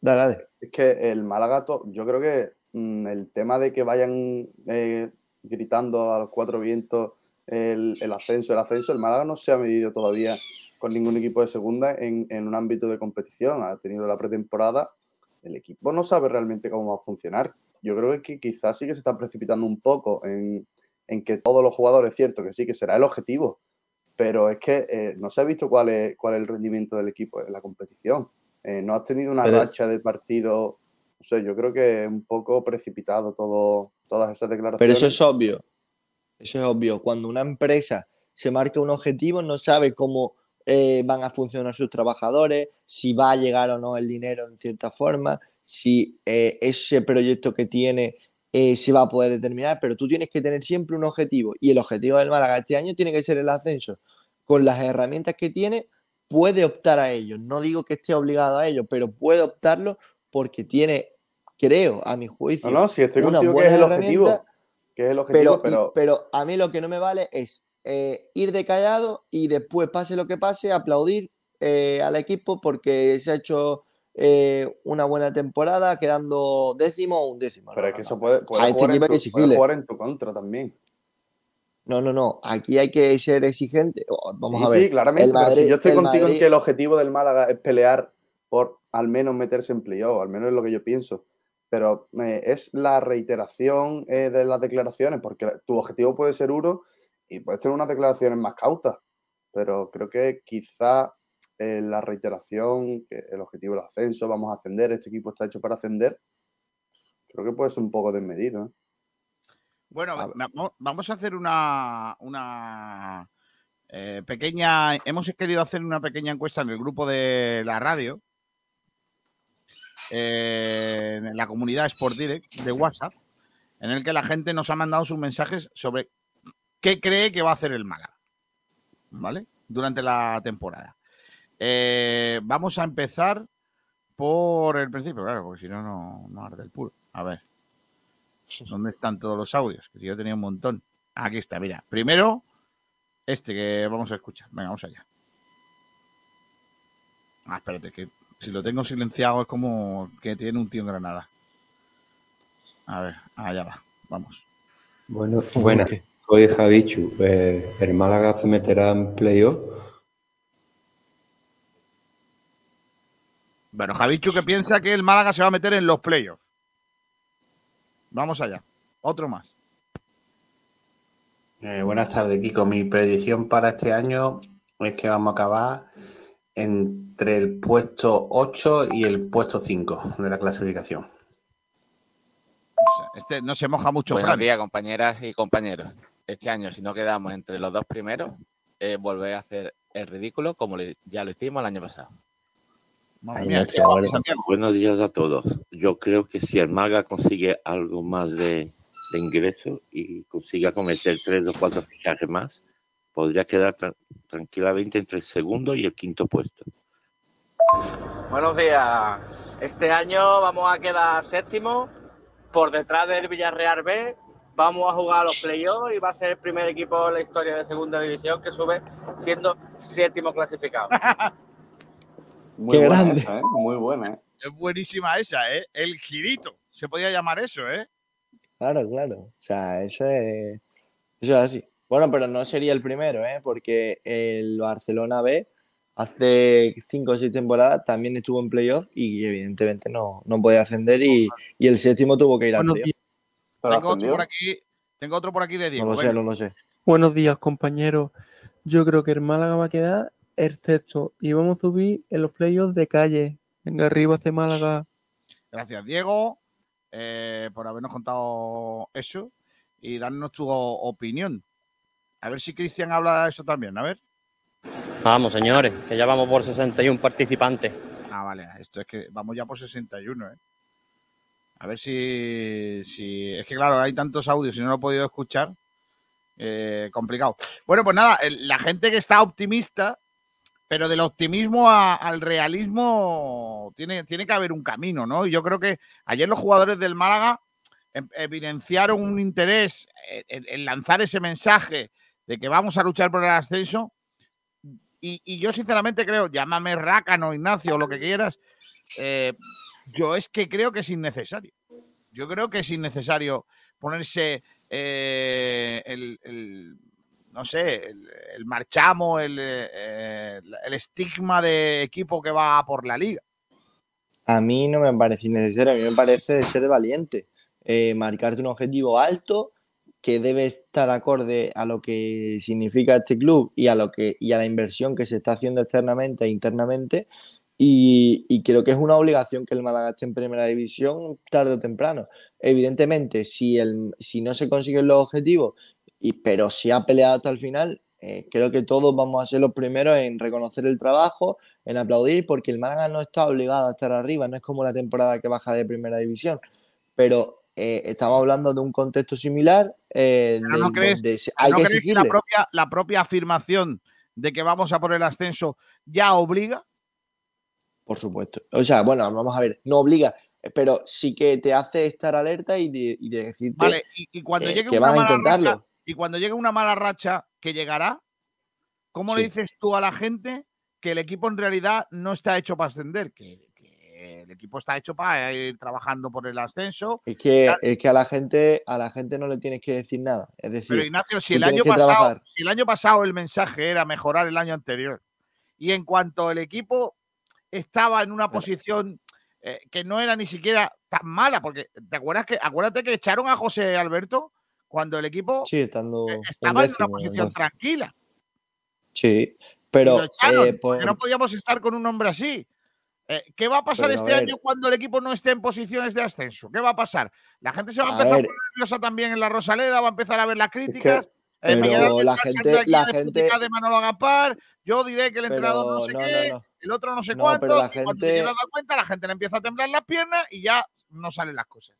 Dale. Es que el Málaga, yo creo que mm, el tema de que vayan eh, gritando a los cuatro vientos el, ascenso, el ascenso, el Málaga no se ha medido todavía con ningún equipo de segunda en, un ámbito de competición. Ha tenido la pretemporada, el equipo no sabe realmente cómo va a funcionar. Yo creo que quizás sí que se está precipitando un poco en, en que todos los jugadores, cierto que sí, que será el objetivo, pero es que eh, no se ha visto cuál es, cuál es el rendimiento del equipo en la competición. Eh, no has tenido una Pero- racha de partido, sé, yo creo que es un poco precipitado todo, todas esas declaraciones. Pero eso es obvio. Eso es obvio. Cuando una empresa se marca un objetivo, no sabe cómo eh, van a funcionar sus trabajadores, si va a llegar o no el dinero en cierta forma, si eh, ese proyecto que tiene eh, se va a poder determinar, pero tú tienes que tener siempre un objetivo. Y el objetivo del Málaga este año tiene que ser el ascenso. Con las herramientas que tiene, puede optar a ello. No digo que esté obligado a ello, pero puede optarlo porque tiene, creo, a mi juicio, No, no, si estoy una contigo que buena es el herramienta, objetivo. Que es el objetivo, pero, pero, y- pero a mí lo que no me vale es eh, ir de callado y después, pase lo que pase, aplaudir eh, al equipo porque se ha hecho eh, una buena temporada, quedando décimo o un décimo. pero es que eso puede, puede este jugar en tu, que puede jugar en tu contra también. No, no, no. Aquí hay que ser exigente. Oh, Vamos Sí, a ver. sí, claramente. el si yo estoy contigo en que el objetivo del Málaga es pelear por al menos meterse en playoff, al menos es lo que yo pienso. Pero eh, es la reiteración eh, de las declaraciones, porque tu objetivo puede ser uno y puedes tener unas declaraciones más cautas. Pero creo que quizá eh, la reiteración, que el objetivo del ascenso, vamos a ascender, este equipo está hecho para ascender, creo que puede ser un poco desmedido. ¿eh? Bueno, va- va- vamos a hacer una, una eh, pequeña. Hemos querido hacer una pequeña encuesta en el grupo de la radio, eh, en la comunidad Sport Direct de WhatsApp, en el que la gente nos ha mandado sus mensajes sobre qué cree que va a hacer el Málaga, ¿vale? Durante la temporada. Eh, vamos a empezar por el principio, claro, porque si no, no, no arde el puro. A ver. ¿Dónde están todos los audios? Que si yo tenía un montón. Aquí está, mira. Primero, este que vamos a escuchar. Venga, vamos allá. Ah, espérate, que si lo tengo silenciado es como que tiene un tío en Granada. A ver, allá va. Vamos. Bueno, [LAUGHS] buenas. Soy Javichu. Eh, ¿El Málaga se meterá en playoff? Bueno, Javichu que piensa que el Málaga se va a meter en los playoffs. Vamos allá. Otro más. Eh, buenas tardes, Kiko. Mi predicción para este año es que vamos a acabar entre el puesto 8 y el puesto 5 de la clasificación. Este no se moja mucho, Buenos Fran. días, compañeras y compañeros. Este año, si no quedamos entre los dos primeros, eh, volver a hacer el ridículo como le- ya lo hicimos el año pasado. Mía. Buenos días a todos. Yo creo que si el Málaga consigue algo más de, de ingreso y consiga cometer tres o cuatro fichajes más, podría quedar tra- tranquilamente entre el segundo y el quinto puesto. Buenos días. Este año vamos a quedar séptimo por detrás del Villarreal B. Vamos a jugar a los playoffs y va a ser el primer equipo en la historia de segunda división que sube siendo séptimo clasificado. [LAUGHS] Muy Qué buena grande. esa, ¿eh? Muy buena, ¿eh? Es buenísima esa, ¿eh? El girito. Se podía llamar eso, ¿eh? Claro, claro. O sea, eso es, eso es así. Bueno, pero no sería el primero, ¿eh? Porque el Barcelona B hace cinco o seis temporadas también estuvo en playoff y evidentemente no, no podía ascender y, y el séptimo tuvo que ir al Buenos playoff. Tengo otro por aquí. Tengo otro por aquí de No Diego. lo sé, no lo sé. Buenos días, compañeros. Yo creo que el Málaga va a quedar el sexto y vamos a subir en los playoffs de calle. Venga, arriba hacia Málaga. Gracias, Diego, eh, por habernos contado eso y darnos tu opinión. A ver si Cristian habla de eso también, a ver. Vamos, señores, que ya vamos por 61 participantes. Ah, vale, esto es que vamos ya por 61, ¿eh? A ver si, si. Es que, claro, hay tantos audios y no lo he podido escuchar. Eh, complicado. Bueno, pues nada, la gente que está optimista, pero del optimismo al realismo tiene, tiene que haber un camino, ¿no? Y yo creo que ayer los jugadores del Málaga em- evidenciaron un interés en, lanzar ese mensaje de que vamos a luchar por el ascenso. Y, yo sinceramente creo, llámame rácano, Ignacio, lo que quieras, eh, yo es que creo que es innecesario. Yo creo que es innecesario ponerse eh, el, el- no sé, el, marchamo, el, eh, el estigma de equipo que va por la liga. A mí no me parece innecesario, a mí me parece ser valiente, eh, marcarte un objetivo alto que debe estar acorde a lo que significa este club y a lo que y a la inversión que se está haciendo externamente e internamente y, y creo que es una obligación que el Málaga esté en primera división tarde o temprano. Evidentemente, si el, si no se consiguen los objetivos, y, pero si ha peleado hasta el final, eh, creo que todos vamos a ser los primeros en reconocer el trabajo, en aplaudir, porque el Málaga no está obligado a estar arriba, no es como la temporada que baja de primera división, pero eh, estamos hablando de un contexto similar. eh, Pero no crees, donde hay ¿no que crees que la propia, la propia afirmación de que vamos a por el ascenso ya obliga? Por supuesto. O sea, bueno, vamos a ver, no obliga, pero sí que te hace estar alerta y de, y decirte Vale, y, y cuando eh, llegue que una vas a intentarlo. racha, y cuando llegue una mala racha que llegará, ¿cómo le dices tú a la gente que el equipo en realidad no está hecho para ascender? Que, que el equipo está hecho para ir trabajando por el ascenso. Es que, Ya- es que a la gente, a la gente no le tienes que decir nada. Es decir, Pero Ignacio, el año pasado, si el año pasado el mensaje era mejorar el año anterior, y en cuanto el equipo estaba en una posición eh, que no era ni siquiera tan mala, porque te acuerdas que acuérdate que echaron a José Alberto cuando el equipo Sí, estando eh, estaba en décimo, una posición tranquila. Sí, pero echaron, eh, por- no podíamos estar con un hombre así. Eh, ¿Qué va a pasar Pero, a este año cuando el equipo no esté en posiciones de ascenso? ¿Qué va a pasar? La gente se va a A empezar a ver. poner nerviosa también en la Rosaleda, va a empezar a ver las críticas. Eh, pero la gente- la gente- de Manolo Agapar, yo diré que el entrenador no sé no, qué, no, no. el otro no sé cuánto, pero la y cuando te gente- dar cuenta, la gente le empieza a temblar las piernas y ya no salen las cosas.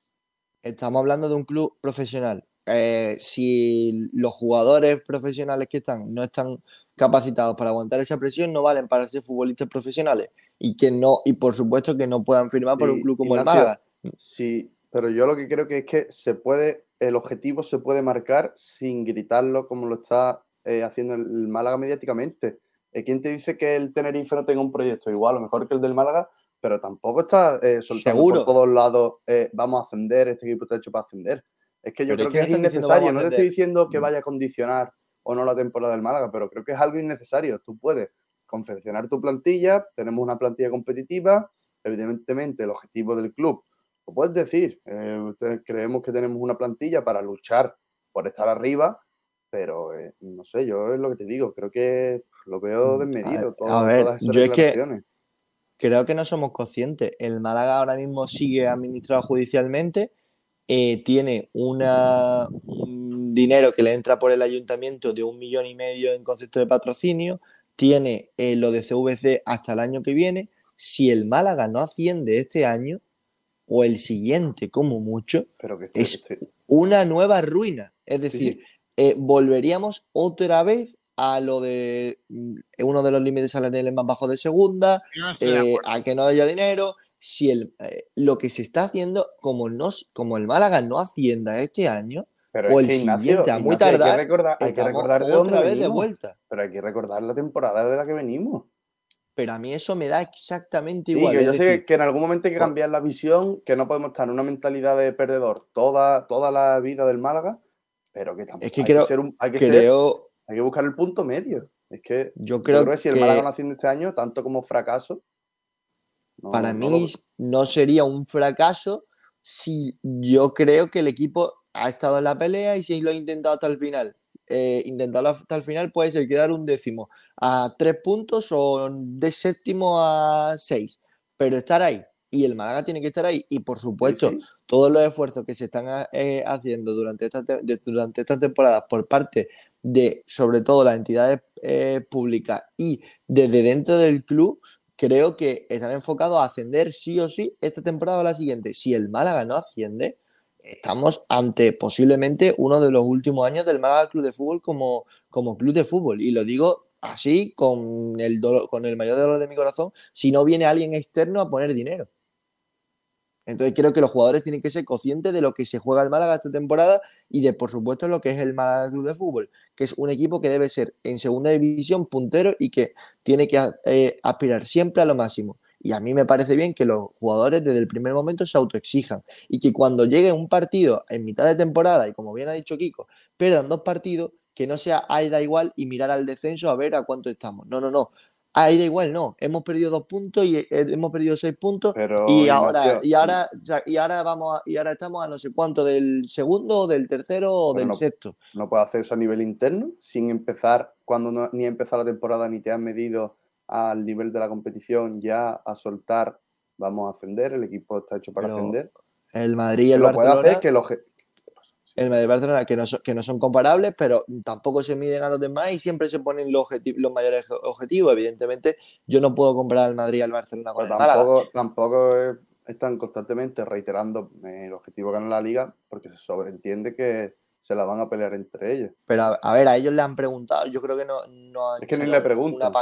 estamos hablando de un club profesional. Eh, si los jugadores profesionales que están no están capacitados para aguantar esa presión, no valen para ser futbolistas profesionales. Y que no, y por supuesto que no puedan firmar por Sí, un club como el Málaga. Sí, pero yo lo que creo que es que se puede, el objetivo se puede marcar sin gritarlo como lo está eh, haciendo el Málaga mediáticamente. Eh, ¿Quién te dice que el Tenerife no tenga un proyecto igual o mejor que el del Málaga? Pero tampoco está eh, soltando Seguro. por todos lados, eh, vamos a ascender, este equipo está hecho para ascender. Es que yo Pero creo que es innecesario. No te estoy diciendo que Mm. vaya a condicionar o no la temporada del Málaga, pero creo que es algo innecesario. Tú puedes confeccionar tu plantilla, tenemos una plantilla competitiva, evidentemente el objetivo del club, lo puedes decir, eh, creemos que tenemos una plantilla para luchar por estar arriba, pero eh, no sé, yo es lo que te digo, creo que lo veo desmedido, todo- Mm, a ver, todas esas yo es que-. Creo que no somos conscientes. El Málaga ahora mismo sigue administrado judicialmente, eh, tiene una, un dinero que le entra por el ayuntamiento de un millón y medio en concepto de patrocinio, tiene eh, lo de CVC hasta el año que viene. Si el Málaga no asciende este año, o el siguiente como mucho, Pero que es una nueva ruina. Es decir, sí. eh, volveríamos otra vez a lo de mm, uno de los límites salariales más bajos de segunda, no de a que no haya dinero. Si el, eh, lo que se está haciendo, como, no, como el Málaga no hacienda este año, Pero o es el que, Ignacio, siguiente a muy Ignacio, hay que recordar- hay que estamos recordar de otra dónde vez de vuelta. Pero hay que recordar la temporada de la que venimos. Pero a mí eso me da exactamente Sí, igual. que es yo sé que en algún momento hay que cambiar la visión, que no podemos estar en una mentalidad de perdedor toda, toda la vida del Málaga, pero que tampoco Es que hay, creo- que ser un- hay que ser- creo, hay que buscar el punto medio. Es que yo creo que si el que- Málaga no asciende este año, tanto como fracaso, no- Para no mí no sería un fracaso si yo creo que el equipo ha estado en la pelea y si lo ha intentado hasta el final. Eh, intentarlo hasta el final puede ser quedar un décimo a tres puntos o de séptimo a seis, pero estar ahí. Y el Málaga tiene que estar ahí. Y por supuesto, sí. todos los esfuerzos que se están eh, haciendo durante esta, durante esta temporada por parte de, sobre todo, las entidades eh, públicas y desde dentro del club, creo que están enfocados a ascender sí o sí esta temporada o la siguiente. Si el Málaga no asciende, estamos ante posiblemente uno de los últimos años del Málaga Club de Fútbol como, como club de fútbol. Y lo digo así, con el, dolor- con el mayor dolor de mi corazón, si no viene alguien externo a poner dinero. Entonces creo que los jugadores tienen que ser conscientes de lo que se juega el Málaga esta temporada y de, por supuesto, lo que es el Málaga Club de Fútbol, que es un equipo que debe ser en segunda división puntero y que tiene que eh, aspirar siempre a lo máximo. Y a mí me parece bien que los jugadores desde el primer momento se autoexijan y que cuando llegue un partido en mitad de temporada, y como bien ha dicho Kiko, pierdan dos partidos, que no sea ahí da igual y mirar al descenso a ver a cuánto estamos. No, no, no. Ahí da igual, no. Hemos perdido dos puntos y eh, hemos perdido seis puntos Pero, y ahora, y ahora, o sea, y ahora vamos a- y ahora estamos a no sé cuánto del segundo, del tercero o del no- sexto. No puedes hacer eso a nivel interno sin empezar, cuando no- ni ha empezado la temporada ni te has medido al nivel de la competición, ya a soltar, vamos a ascender, el equipo está hecho para Pero ascender. El Madrid y el Lo puede Barcelona. hacer que El Madrid Barcelona, que no, son, que no son comparables, pero tampoco se miden a los demás y siempre se ponen los, mayores obje- objetivos. Evidentemente, yo no puedo comparar al Madrid y al Barcelona con pero el Málaga. tampoco, tampoco es- están constantemente reiterando eh, el objetivo de ganar la liga porque se sobreentiende que se la van a pelear entre ellos. Pero a, a ver, a ellos le han preguntado, yo creo que no, no han Es que ni sacado le preguntan.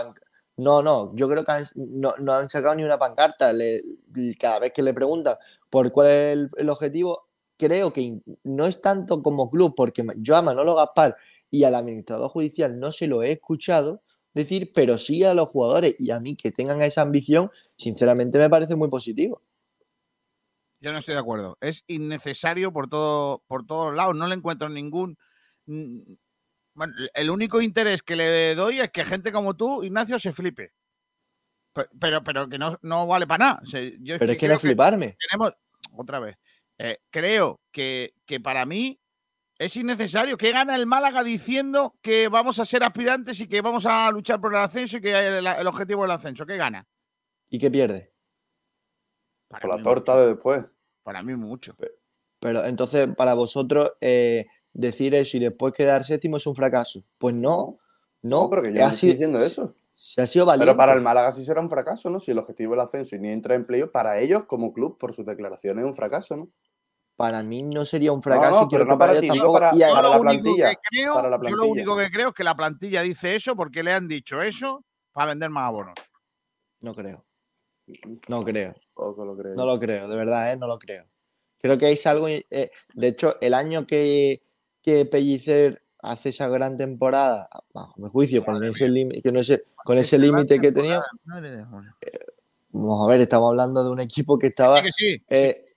No, no, yo creo que han- no, no han sacado ni una pancarta. Le- cada vez que le preguntan por cuál es el, el objetivo, creo que no es tanto como club, porque yo a Manolo Gaspar y al administrador judicial no se lo he escuchado decir, pero sí a los jugadores y a mí que tengan esa ambición, sinceramente me parece muy positivo. Yo no estoy de acuerdo. Es innecesario por todo, por todos lados. No le encuentro ningún. bueno, el único interés que le doy es que gente como tú, Ignacio, se flipe. Pe- Pero, pero que no, no vale para nada. O sea, yo Pero es que no fliparme. Tenemos, otra vez, eh, creo que, que para mí es innecesario. que gana el Málaga diciendo que vamos a ser aspirantes y que vamos a luchar por el ascenso y que el, el objetivo del ascenso? ¿Qué gana? ¿Y qué pierde? Para Por la torta mucho. de después. Para mí mucho. Pero entonces, para vosotros, eh, decir eso y después quedar séptimo es un fracaso. Pues no, no, No, pero que yo no estoy diciendo eso. Se ha sido valiente. Pero para el Málaga sí será un fracaso, ¿no? Si el objetivo es el ascenso y ni entra en playoff, para ellos como club, por sus declaraciones, es un fracaso, ¿no? Para mí no sería un fracaso. no, y quiero pero no que para ellos ti, tampoco- para- y para la plantilla, que creo- para la Yo lo único que creo es que la plantilla dice eso porque le han dicho eso para vender más abonos. No creo. No creo. Lo creo. No lo creo, de verdad, ¿eh? no lo creo. Creo que es algo. eh, de hecho, el año que, que Pellicer hace esa gran temporada, bajo mi juicio, con ese límite que no sé, con ese límite que tenía, demonios. vamos a ver, estamos hablando de un equipo que estaba sí, eh,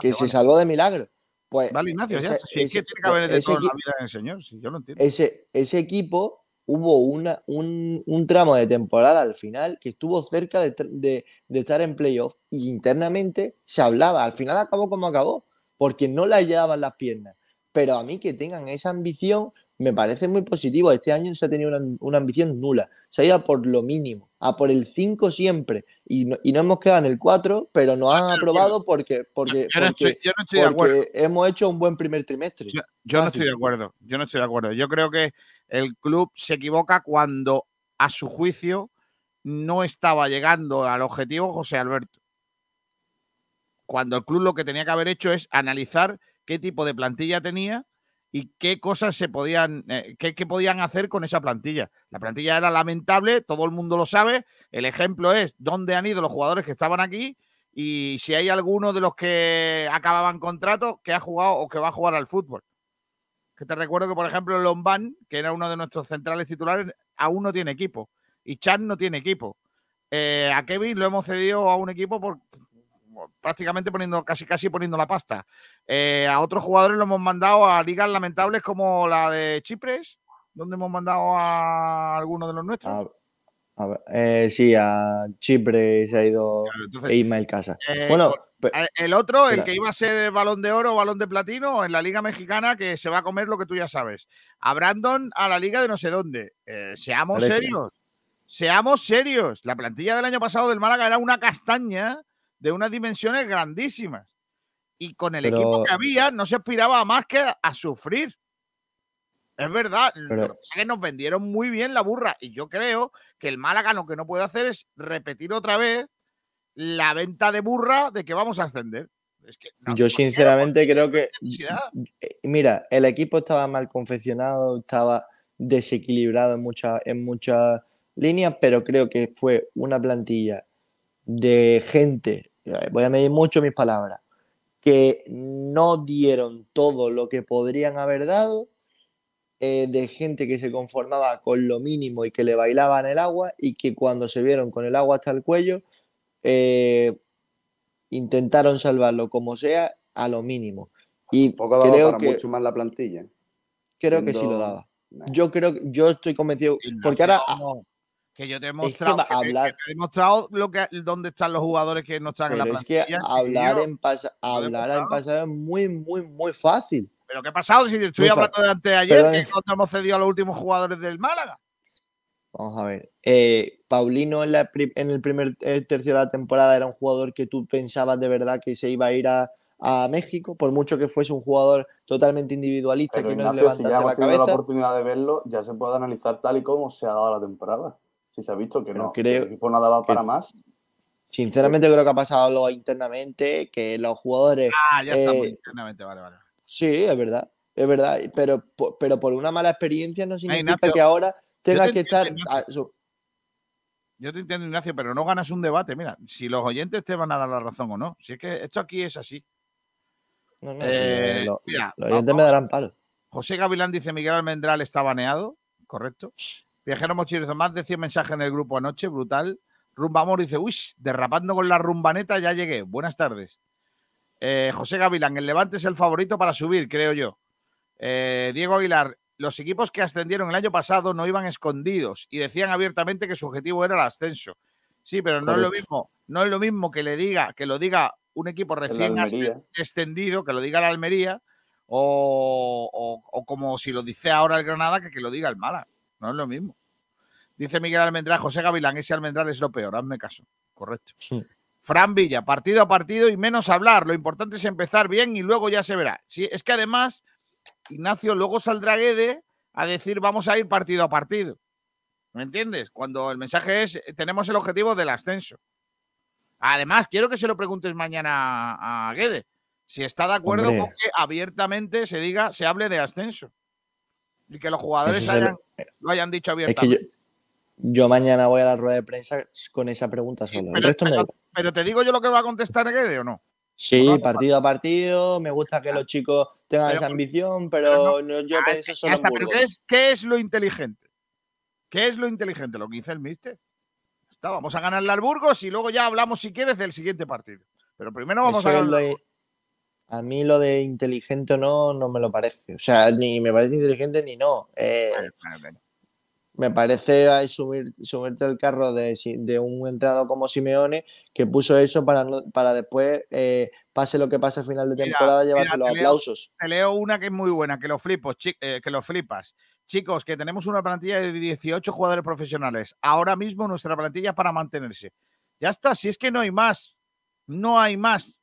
que, se salvó de milagro. Pues Vale, Ignacio, ya ese- está. Sí, es que ese- tiene que haber de ese todo en la vida del señor. Yo lo entiendo. ese, ese equipo hubo una, un, un tramo de temporada al final que estuvo cerca de, de- de estar en playoff y internamente se hablaba. Al final acabó como acabó, porque no le llevaban las piernas. Pero a mí que tengan esa ambición me parece muy positivo. Este año se ha tenido una, una ambición nula. Se ha ido a por lo mínimo, a por el 5 siempre. Y no, y no hemos quedado en el 4, pero nos han aprobado porque, porque, Yo no estoy- porque, yo no estoy de acuerdo. porque hemos hecho un buen primer trimestre. Yo, yo no estoy de acuerdo. Yo no estoy de acuerdo. Yo creo que el club se equivoca cuando, a su juicio, no estaba llegando al objetivo José Alberto. Cuando el club lo que tenía que haber hecho es analizar qué tipo de plantilla tenía y qué cosas se podían, eh, qué, podían hacer con esa plantilla. La plantilla era lamentable, todo el mundo lo sabe. El ejemplo es dónde han ido los jugadores que estaban aquí y si hay alguno de los que acababan contrato que ha jugado o que va a jugar al fútbol. Que te recuerdo que, por ejemplo, Lombán, que era uno de nuestros centrales titulares, aún no tiene equipo. Y Chan no tiene equipo. Eh, a Kevin lo hemos cedido a un equipo por prácticamente poniendo, casi casi poniendo la pasta. Eh, a otros jugadores lo hemos mandado a ligas lamentables como la de Chipres, donde hemos mandado a algunos de los nuestros. A- a ver, eh, sí, a Chipre se ha ido entonces, e Ismael Casa. Eh, bueno, el otro, el que iba a ser balón de oro o balón de platino en la Liga Mexicana, que se va a comer lo que tú ya sabes. A Brandon a la Liga de no sé dónde. Eh, seamos serios. Seamos serios. La plantilla del año pasado del Málaga era una castaña de unas dimensiones grandísimas. Y con el Pero- equipo que había no se aspiraba a más que a sufrir. Es verdad, lo que pasa es que nos vendieron muy bien la burra y yo creo que el Málaga lo que no puede hacer es repetir otra vez la venta de burra de que vamos a ascender. Es que no, Yo sinceramente creo que, mira, el equipo estaba mal confeccionado, estaba desequilibrado en muchas, en muchas líneas, pero creo que fue una plantilla de gente, voy a medir mucho mis palabras, que no dieron todo lo que podrían haber dado, eh, de gente que se conformaba con lo mínimo y que le bailaban el agua y que cuando se vieron con el agua hasta el cuello, eh, intentaron salvarlo como sea a lo mínimo. Y Poco daba creo para que, mucho más la plantilla. creo que sí lo daba. Yo creo, yo estoy convencido, porque ahora No, que yo te he es que que hablar, te he demostrado lo que, dónde están los jugadores que no están en la pero es plantilla. que hablar en, pasa- hablar en pasado es muy, muy, muy fácil. Pero ¿qué ha pasado si te estoy Muy hablando de anteayer Perdón. que cuando hemos cedido a los últimos jugadores del Málaga? Vamos a ver. eh, Paulino en, la pri- en el primer el tercio de la temporada era un jugador que tú pensabas de verdad que se iba a ir a, a México, por mucho que fuese un jugador totalmente individualista Pero que no Ignacio, si levantase ya hemos la tenido la cabeza. oportunidad de verlo, ya se puede analizar tal y como se ha dado la temporada. Si se ha visto que Pero no, creo que el equipo no daba que- para más. Sinceramente creo que ha pasado algo internamente, que los jugadores... Ah, ya estamos eh, internamente, vale, vale. Sí, es verdad, es verdad, pero, pero por una mala experiencia no significa Ignacio, que ahora tengas te que estar... entiendo, a- su- Yo te entiendo, Ignacio, pero no ganas un debate. Mira, si los oyentes te van a dar la razón o no. Si es que esto aquí es así. No, no, sí, Eh, lo- mira, los oyentes me darán palo. José Gavilán dice Miguel Almendral está baneado, correcto. Viajero Mochilezo, más de 100 mensajes en el grupo anoche, brutal. Rumbamor dice, uy, derrapando con la rumbaneta ya llegué. Buenas tardes. Eh, José Gavilán, el Levante es el favorito para subir, creo yo. Eh, Diego Aguilar, los equipos que ascendieron el año pasado no iban escondidos y decían abiertamente que su objetivo era el ascenso. Sí, pero no es lo mismo, no es lo mismo que le diga, que lo diga un equipo recién extendido, que lo diga la Almería, o, o- o como si lo dice ahora el Granada, que que lo diga el Málaga. No es lo mismo. Dice Miguel Almendral, José Gavilán, ese Almendral es lo peor, hazme caso. Correcto. Fran Villa, partido a partido y menos hablar. Lo importante es empezar bien y luego ya se verá. Sí, es que además, Ignacio, luego saldrá Guede a decir vamos a ir partido a partido. ¿Me entiendes? Cuando el mensaje es eh, tenemos el objetivo del ascenso. Además, quiero que se lo preguntes mañana a a Guede. Si está de acuerdo Hombre. con que abiertamente se diga, se hable de ascenso. Y que los jugadores se lo- hayan- dicho Es que abiertamente. yo, yo mañana voy a la rueda de prensa con esa pregunta solo. El pero, resto me da pero- igual. pero te digo yo lo que va a contestar Guede o no. Sí, no, no, partido a partido. Me gusta que los chicos tengan Pero- esa ambición, pero no, yo Ah, pienso solo en pero. ¿qué es, qué es lo inteligente? ¿Qué es lo inteligente? Lo que dice el mister. Está, vamos a ganarle al Burgos y luego ya hablamos, si quieres, del siguiente partido. Pero primero vamos Eso a ganar. A mí lo de inteligente o no, no me lo parece. O sea, ni me parece inteligente ni no. Eh, me parece a subir, subirte el carro de, de un entrenador como Simeone que puso eso para, no- para después, eh, pase lo que pase al final de temporada, mira, llevarse los te leo- aplausos. Te leo una que es muy buena, que lo flipo, chi- eh, que lo flipas. Chicos, que tenemos una plantilla de 18 jugadores profesionales. Ahora mismo nuestra plantilla es para mantenerse. Ya está, si es que no hay más. No hay más.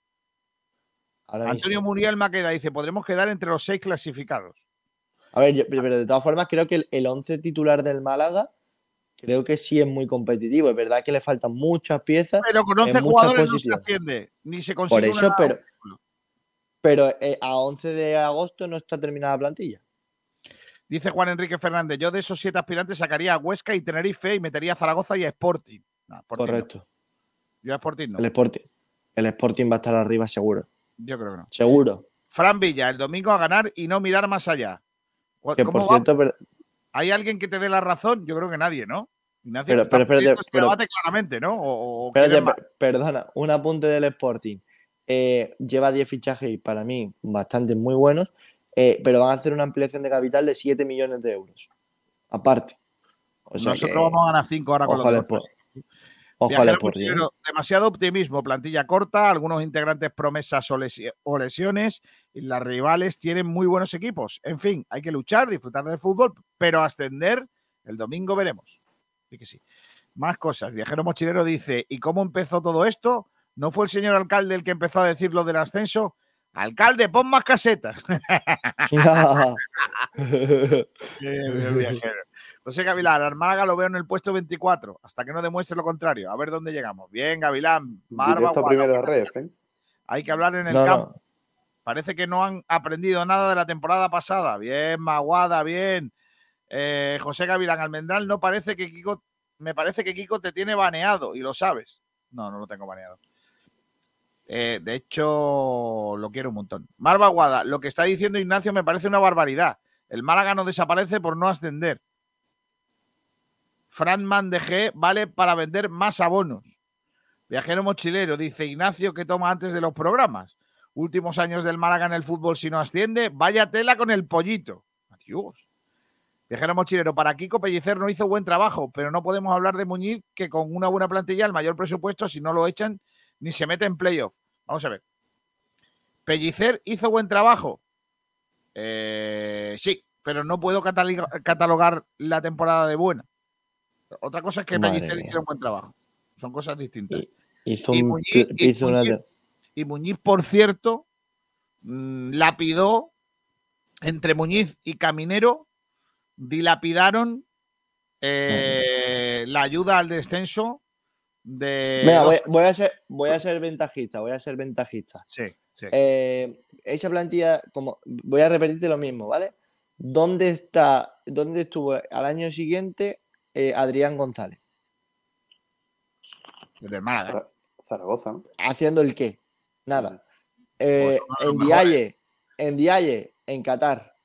Ahora mismo. Antonio Muriel Maqueda dice, podremos quedar entre los seis clasificados. A ver, yo- pero de todas formas creo que el, el 11 titular del Málaga creo que sí es muy competitivo. Es verdad que le faltan muchas piezas. Pero con en 11 muchas jugadores no se posiciones. asciende, ni se consigue Por eso, una- pero, pero eh, a 11 de agosto no está terminada la plantilla. Dice Juan Enrique Fernández, yo de esos siete aspirantes sacaría a Huesca y Tenerife y metería a Zaragoza y a Sporting. No, Sporting no. Correcto. Yo a Sporting no. El Sporting. El Sporting va a estar arriba seguro. Yo creo que no. Seguro. Fran Villa, el domingo a ganar y no mirar más allá. ¿Cu- Que por cierto, pero- ¿Hay alguien que te dé la razón? Yo creo que nadie, ¿no? Ignacio, Pero- pero espérate, pero- debate claramente, ¿no? O, o espérate, perdona, un apunte del Sporting. Eh, lleva 10 fichajes y para mí bastante muy buenos, eh, pero van a hacer una ampliación de capital de 7 millones de euros. Aparte. O sea Nosotros que- vamos a ganar 5 ahora con los Sporting. ¿eh? mochilero, demasiado optimismo, plantilla corta, algunos integrantes promesas o, lesi- o lesiones, y las rivales tienen muy buenos equipos. En fin, hay que luchar, disfrutar del fútbol, pero ascender el domingo veremos. Así que sí. Más cosas. Viajero Mochilero dice, ¿y cómo empezó todo esto? ¿No fue el señor alcalde el que empezó a decir lo del ascenso? Alcalde, pon más casetas. [LAUGHS] [LAUGHS] Bien, bien, viajero. José Gavilán, al Málaga lo veo en el puesto 24, hasta que no demuestre lo contrario. A ver dónde llegamos. Bien, Gavilán. Marva buenas red, ¿eh? Hay que hablar en el No, no. campo. Parece que no han aprendido nada de la temporada pasada. Bien, Maguada, bien. Eh, José Gavilán Almendral, no parece que Kiko, me parece que Kiko te tiene baneado y lo sabes. No, no lo tengo baneado. Eh, de hecho, lo quiero un montón. Marva Guada, lo que está diciendo Ignacio me parece una barbaridad. El Málaga no desaparece por no ascender. Fran Man de G vale para vender más abonos. Viajero mochilero, dice Ignacio que toma antes de los programas. Últimos años del Málaga en el fútbol si no asciende, vaya tela con el pollito. Adiós. Viajero mochilero, para Kiko Pellicer no hizo buen trabajo, pero no podemos hablar de Muñiz que con una buena plantilla, el mayor presupuesto, si no lo echan, ni se mete en playoff. Vamos a ver. Pellicer hizo buen trabajo. Eh, sí, pero no puedo catalogar la temporada de buena. Otra cosa es que Pellicer hiciera un buen trabajo. Son cosas distintas. Hizo Y un Muñiz- y hizo una- Muñiz- Y Muñiz, por cierto, mm, lapidó entre Muñiz y Caminero, dilapidaron eh, la ayuda al descenso de. Voy a ser, voy a ser ventajista, voy a ser ventajista. Sí, sí. Eh, esa plantilla, como voy a repetirte lo mismo, ¿vale? ¿Dónde está, dónde estuvo al año siguiente eh, Adrián González? Desde el Málaga. Zaragoza, ¿no? ¿Haciendo el qué? Nada. Eh, Pues los en. Diaye, en Diaye, en Qatar.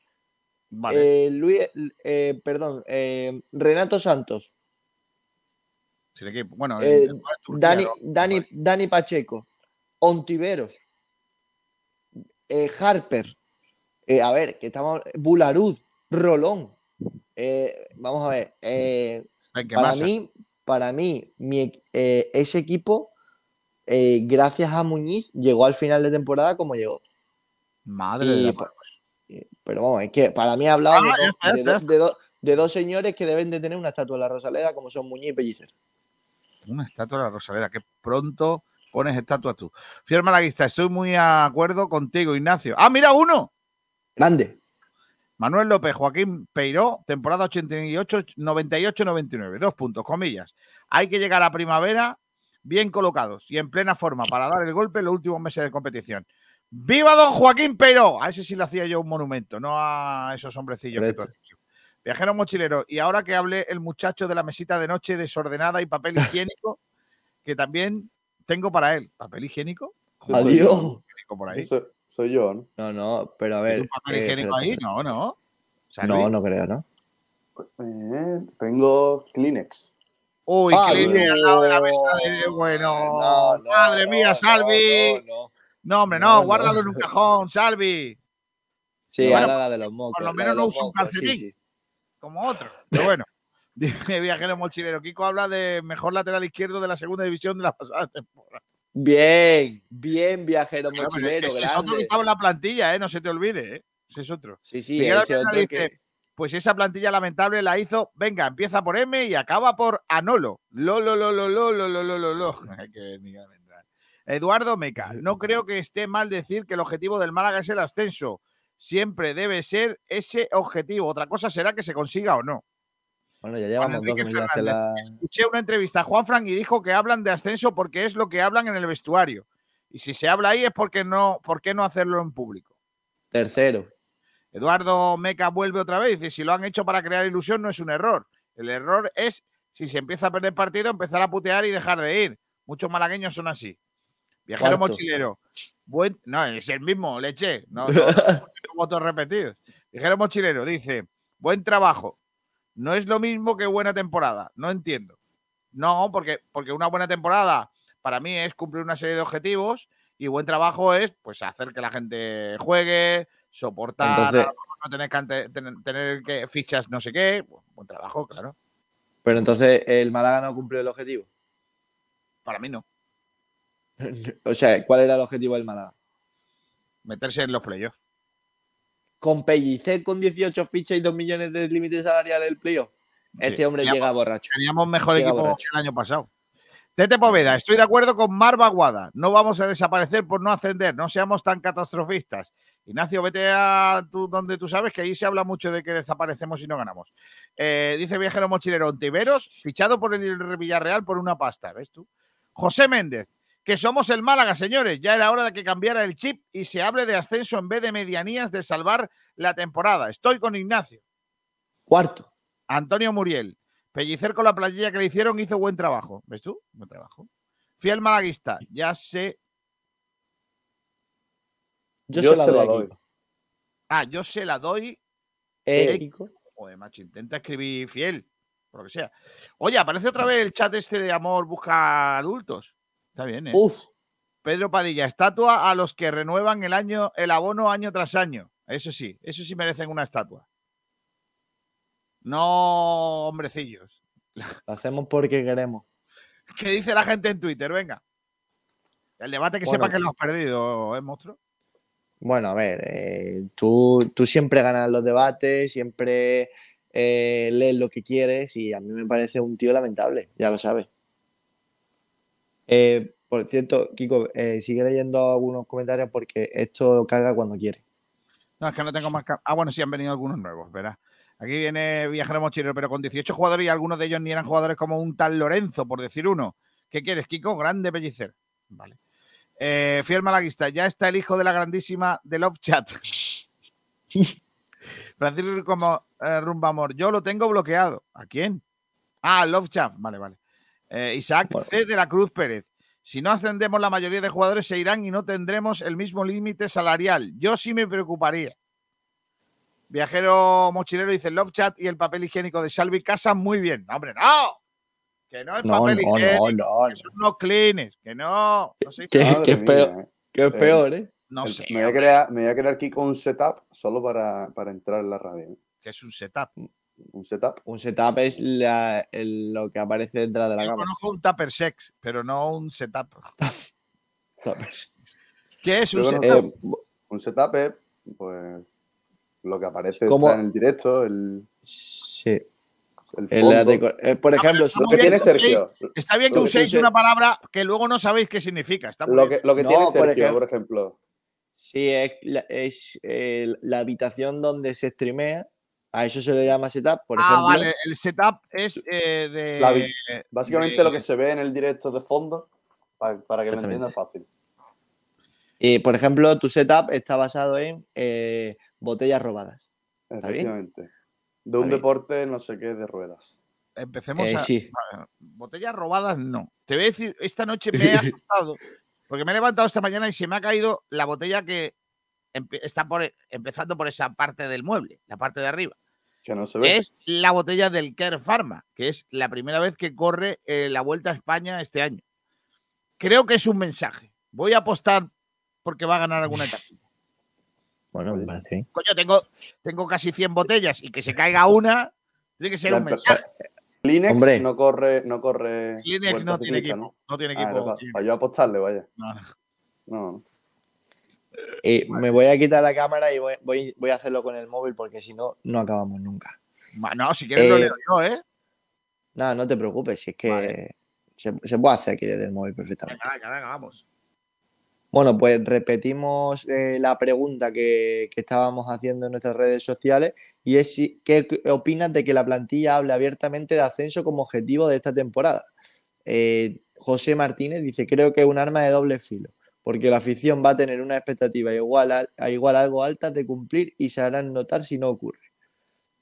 Vale. Eh, Luis, eh, perdón, eh, Renato Santos, Sin equipo. Bueno, eh, en- en Turquía, Dani, ¿no? Dani, Dani Pacheco, Ontiveros, eh, Harper, eh, a ver, que estamos, Bularud, Rolón. Eh, vamos a ver, eh, Ven, ¿qué para pasa? mí, para mí, mi- eh, ese equipo, gracias a Muñiz, llegó al final de temporada como llegó. Madre Y de la. Pero vamos, es que para mí hablaba Ah, de, dos, está, ya de está, dos- ya de dos- de dos señores que deben de tener una estatua de la Rosaleda, como son Muñiz y Pellicer. Una estatua de la Rosaleda, que pronto pones estatua tú. Fiel Malaguista, estoy muy de acuerdo contigo, Ignacio. ¡Ah, mira uno! Grande. Manuel López, Joaquín Peiró, temporada 88, 98-99. Dos puntos, comillas. Hay que llegar a primavera bien colocados y en plena forma para dar el golpe en los últimos meses de competición. ¡Viva don Joaquín Peiró! A ese sí le hacía yo un monumento, no a esos hombrecillos que tú has dicho. Viajero mochilero, y ahora que hable el muchacho de la mesita de noche desordenada y papel [LAUGHS] higiénico, que también tengo para él. ¿Papel higiénico? Adiós. yo. Higiénico por ahí. Sí, soy, yo, ¿no? No, no, pero a ¿Tiene ver. un papel eh, higiénico ahí? No, no. No, no creo, ¿no? Eh, tengo Kleenex. Uy, ¡Ah, Kleenex al lado de la mesa de bueno. Madre mía, Salvi. No, hombre, no, No, no. guárdalo en un cajón, Salvi. Sí, Bueno, ahora la de los mocos. Por lo menos no usa un sí, calcetín, sí. como otro. Pero bueno, [LAUGHS] dice viajero mochilero. Kiko habla de mejor lateral izquierdo de la segunda división de la pasada temporada. Bien, bien, viajero Claro, mochilero, ese es otro que estaba en la plantilla, ¿eh? No se te olvide, ¿eh? Ese es otro. Sí, sí, Miguel ese otro dice, que. pues esa plantilla lamentable la hizo, venga, empieza por M y acaba por Anolo. Lo, lo, lo, lo, lo, lo, lo, lo, lo. [LAUGHS] Eduardo Meca, no creo que esté mal decir que el objetivo del Málaga es el ascenso. Siempre debe ser ese objetivo. Otra cosa será que se consiga o no. Bueno, ya llevamos dos que la. Escuché una entrevista a Juan Frank y dijo que hablan de ascenso porque es lo que hablan en el vestuario. Y si se habla ahí es porque no, ¿por qué no hacerlo en público? Tercero. Eduardo Meca vuelve otra vez y dice, si lo han hecho para crear ilusión no es un error. El error es, si se empieza a perder partido, empezar a putear y dejar de ir. Muchos malagueños son así. Viajero Cuarto. mochilero. Buen, no, es el mismo, leche. No, no, no, votos repetidos. Viajero mochilero dice, buen trabajo. No es lo mismo que buena temporada. No entiendo. No, porque, porque una buena temporada para mí es cumplir una serie de objetivos y buen trabajo es pues hacer que la gente juegue, soportar, Entonces- no tener que, tener, tener que fichas no sé qué. Bu- Buen trabajo, claro. Pero entonces el Málaga no cumplió el objetivo. Para mí no. [LAUGHS] O sea, ¿cuál era el objetivo del Málaga? Meterse en los playoffs. Con Pellicer con 18 fichas y 2 millones de límite salarial del playoff. Este Sí. hombre Teníamos- llega borracho. Teníamos mejor Llega equipo borracho. que el año pasado. Tete Poveda, estoy de acuerdo con Mar Baguada. No vamos a desaparecer por no ascender, no seamos tan catastrofistas. Ignacio, vete a tú, donde tú sabes que ahí se habla mucho de que desaparecemos y no ganamos. Eh, dice Viajero Mochilero Ontiveros, fichado por el Villarreal por una pasta, ¿ves tú? José Méndez, que somos el Málaga, señores. Ya era hora de que cambiara el chip y se hable de ascenso en vez de medianías de salvar la temporada. Estoy con Ignacio. Cuarto. Antonio Muriel. Pellicer con la plantilla que le hicieron hizo buen trabajo. ¿Ves tú? Buen trabajo. Fiel malaguista. Ya sé. Yo, se la doy. aquí. Ah, yo se la doy. Eh, Joder, macho, intenta escribir fiel. Por lo que sea. Oye, aparece otra vez el chat este de amor busca adultos. Está bien, ¿eh? Uf. Pedro Padilla, estatua a los que renuevan el año, el abono año tras año. Eso sí, eso sí merecen una estatua. No, hombrecillos. Lo hacemos porque queremos. [LAUGHS] ¿Qué dice la gente en Twitter? Venga. El debate que Bueno. sepa que lo has perdido, ¿eh, monstruo? Bueno, a ver, eh, tú, tú siempre ganas los debates, siempre eh, lees lo que quieres y a mí me parece un tío lamentable, ya lo sabes. Eh, por cierto, Kiko, eh, sigue leyendo algunos comentarios porque esto carga cuando quiere. No, es que no tengo más. Ah, bueno, sí han venido algunos nuevos, verás. Aquí viene Viajero Mochilero, pero con 18 jugadores y algunos de ellos ni eran jugadores como un tal Lorenzo, por decir uno. ¿Qué quieres, Kiko? Grande pellicer. Vale. Eh, fiel malaguista, ya está el hijo de la grandísima de Love Chat. [LAUGHS] Francisco como eh, Rumba Amor, yo lo tengo bloqueado. ¿A quién? Ah, Love Chat. Vale, vale. Eh, Isaac C. de la Cruz Pérez. Si no ascendemos, la mayoría de jugadores se irán y no tendremos el mismo límite salarial. Yo sí me preocuparía. Viajero mochilero dice Love Chat y el papel higiénico de Salvi casan muy bien. No, hombre, no. Que no es No, papel no, higiénico. no, no, que son unos cleans. Que no. no sé. Que, Madre que es peor, eh. que es Eh, peor, ¿eh? No El- sé. Me voy, a crear, me voy a crear aquí con un setup solo para, para entrar en la radio. Que es un setup. Un setup. Un setup es la- el- lo que aparece detrás de la Yo cámara. conozco un tupper sex, pero no un setup. [LAUGHS] ¿Qué es un setup? conozco- un setup es pues, lo que aparece ¿Cómo? en el directo, el, Sí. el eh, por ejemplo, está si- Lo que tiene Sergio. Está bien que uséis una palabra que luego no sabéis qué significa. Está Lo que, lo que No, tiene por Sergio, ejemplo. por ejemplo. si es, la, es, eh, la habitación donde se streamea, a eso se le llama setup, por ah, ejemplo. vale. El setup es eh, de. La Básicamente de- lo que se ve en el directo de fondo, pa- para, que lo Exactamente. entiendas fácil. Y, por ejemplo, tu setup está basado en eh, botellas robadas. ¿Está bien? Efectivamente. De un Está bien. deporte, no sé qué, de ruedas. Empecemos Eh, a. sí. a- Botellas robadas, no. Te voy a decir, esta noche me he [LAUGHS] asustado porque me he levantado esta mañana y se me ha caído la botella que está por, empezando por esa parte del mueble, la parte de arriba. Que no se ve. Es la botella del Care Pharma, que es la primera vez que corre eh, la Vuelta a España este año. Creo que es un mensaje. Voy a apostar porque va a ganar alguna [LAUGHS] etapa. Bueno, me parece bien. Coño, tengo, tengo casi 100 botellas y que se caiga una, tiene que ser La un mensaje. Kleenex Hombre. no corre, no corre. Kleenex vuelta no tiene ciclista, equipo. No tiene Ah, equipo. pa- Kleenex. para yo apostarle, vaya. No, no. No, no. Eh, me voy a quitar la cámara y voy, voy, voy a hacerlo con el móvil porque si no, no acabamos nunca. No, si quieres lo Eh, leo yo, ¿eh? Nada, no te preocupes, si es que Vale. se, se puede hacer aquí desde el móvil perfectamente. Venga, venga, venga, vamos. Bueno, pues repetimos eh, la pregunta que, que estábamos haciendo en nuestras redes sociales y es si- qué opinas de que la plantilla hable abiertamente de ascenso como objetivo de esta temporada. Eh, José Martínez dice, creo que es un arma de doble filo, porque la afición va a tener una expectativa igual, a, igual algo altas de cumplir y se harán notar si no ocurre.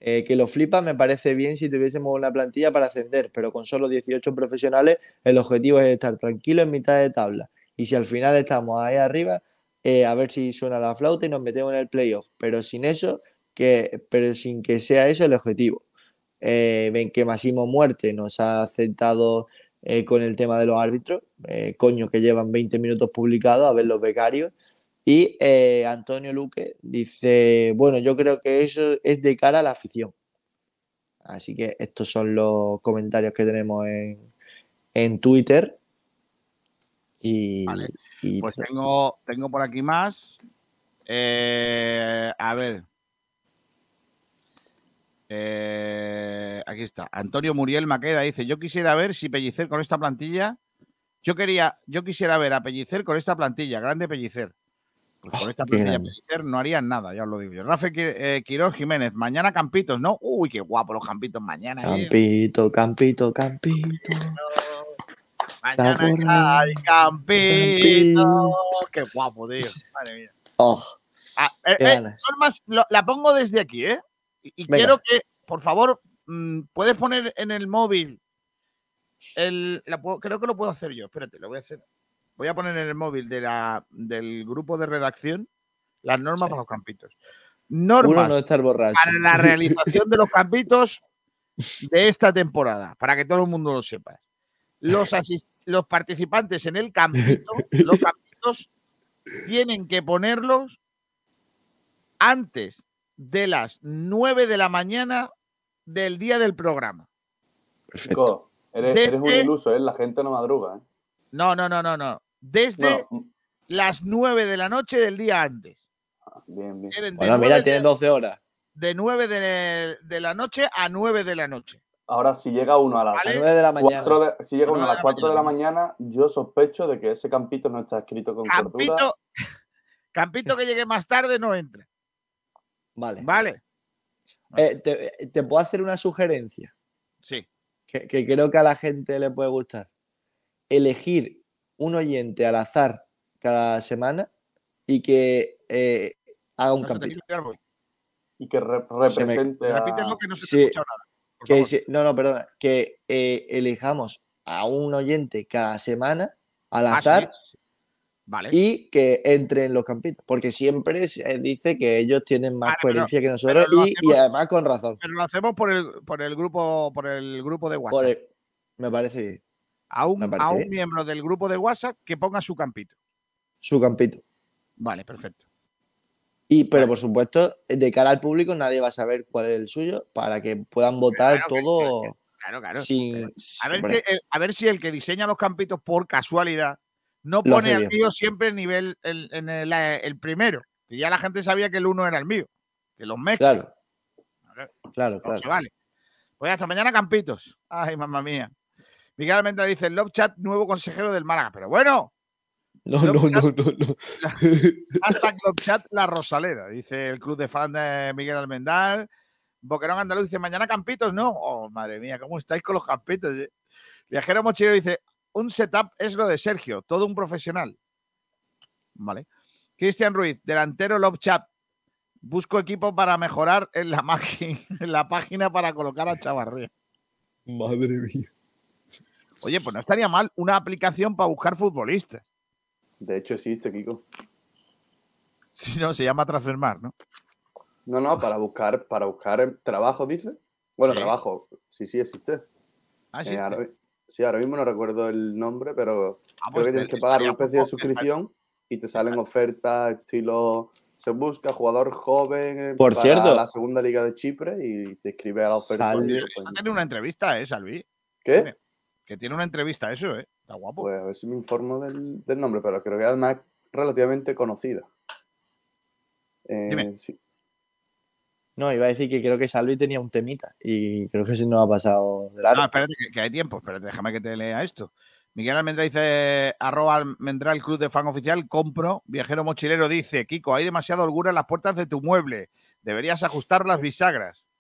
Eh, que lo flipa me parece bien si tuviésemos una plantilla para ascender, pero con solo 18 profesionales el objetivo es estar tranquilo en mitad de tabla. Y si al final estamos ahí arriba, eh, a ver si suena la flauta y nos metemos en el playoff. Pero sin eso, que, pero sin que sea eso el objetivo. Eh, ven que Massimo Muerte nos ha aceptado eh, con el tema de los árbitros. eh, coño, que llevan 20 minutos publicados a ver los becarios. Y eh, Antonio Luque dice, bueno, yo creo que eso es de cara a la afición. Así que estos son los comentarios que tenemos en, en Twitter. Y, y Pues tengo, tengo por aquí más. A ver. Eh, aquí está. Antonio Muriel Maqueda dice: Yo quisiera ver si Pellicer con esta plantilla Yo quería, yo quisiera ver a Pellicer con esta plantilla, grande Pellicer. Pues con esta qué plantilla. Pellicer no harían nada, ya os lo digo yo. Rafa eh, Quiroz Jiménez, mañana Campitos, ¿no? Uy, qué guapo los Campitos mañana. eh. Campito, campito, campito. Mañana hay Campito. Qué guapo, tío. Madre mía. Oh, Ah, eh. Normas, lo- la pongo desde aquí, ¿eh? Y, Venga. quiero que, por favor, mm, puedes poner en el móvil. El, la puedo- creo que lo puedo hacer yo. Espérate, lo voy a hacer. Voy a poner en el móvil de la, del grupo de redacción las normas para los campitos. Normas no estar borracho. para la [LAUGHS] realización de los campitos de esta temporada, para que todo el mundo lo sepa. Los, los participantes en el campito, los campitos, [LAUGHS] tienen que ponerlos antes de las 9 de la mañana del día del programa. Chico, eres, eres un Desde- iluso, ¿eh? La gente no madruga, ¿eh? No, no, no, no, no. Desde No. las 9 de la noche del día antes. Bien, bien. Tienen de Bueno, mira, 9 tiene de- 12 horas. de 9 de, de la noche a 9 de la noche. Ahora, si llega uno a las ¿Vale? 9 de la mañana. 4 de, si llega uno a las la 4 de la mañana. yo sospecho de que ese campito no está escrito con cordura. Campito, [LAUGHS] Campito que llegue más tarde no entra. Vale. Vale. Eh, te, te puedo hacer una sugerencia Sí. que, que creo que a la gente le puede gustar. Elegir un oyente al azar cada semana y que eh, haga un No te árbol. Y que re- Se me- represente a... Repítelo que no se te Sí. escucha nada. Que no, no, perdona. Que eh, elijamos a un oyente cada semana al Ah, azar sí. Vale. y que entre en los campitos. Porque siempre se dice que ellos tienen más Vale, pero- coherencia que nosotros y, además con razón. Pero lo hacemos por el, por el grupo, por el grupo de WhatsApp. El- me parece bien. a un, me a parece un bien. miembro del grupo de WhatsApp que ponga su campito. Su campito. Vale, perfecto. Y, pero por supuesto, de cara al público nadie va a saber cuál es el suyo para que puedan votar Claro que- todo Claro, claro. sin. A ver, a ver si el que diseña los campitos por casualidad no pone al mío siempre en nivel el, en el, el primero. Que ya la gente sabía que el uno era el mío. Que los mezcla. Claro. Claro, No claro. se vale. Pues hasta mañana, Campitos. Ay, mamá mía. Miguel Almendra dice: Love Chat, nuevo consejero del Málaga. Pero bueno, No, no, no, no, no. [LAUGHS] Hashtag Club Chat La Rosaleda, dice el club de fan de Miguel Almendal. Boquerón Andaluz dice, mañana campitos, ¿no? Oh, madre mía, ¿cómo estáis con los campitos? eh? Viajero Mochilero dice, un setup es lo de Sergio, todo un profesional. Vale. Cristian Ruiz, delantero Love Chat. Busco equipo para mejorar en la, magi- [LAUGHS] en la página para colocar a Chavarría. Madre mía. Oye, pues no estaría mal una aplicación para buscar futbolistas. De hecho, existe, Kiko. [LAUGHS] Si no, se llama Transfermar, ¿no? No, no, para buscar, para buscar trabajo, dice. Bueno, Sí. trabajo, sí, sí existe. Ah, Eh, existe. Sí, ahora mismo no recuerdo el nombre, pero Ah, creo pues que tienes que pagar una especie de suscripción y te salen ofertas estilo se busca jugador joven eh, Por para cierto. la segunda liga de Chipre y te escribe a la oferta. Pues, tiene una entrevista, ¿eh, Salvi? ¿Qué? Que tiene una entrevista eso, ¿eh? Está guapo. Pues a ver si me informo del, del nombre, pero creo que además es relativamente conocida. Eh, Dime. sí. No, iba a decir que creo que Salvi tenía un temita y creo que se nos ha pasado de largo. No, espérate, que, que hay tiempo. Espérate, déjame que te lea esto. Miguel Almendra dice, arroba Almendra, el club de fan oficial, compro. Viajero mochilero dice, Kiko, hay demasiada holgura en las puertas de tu mueble. Deberías ajustar las bisagras.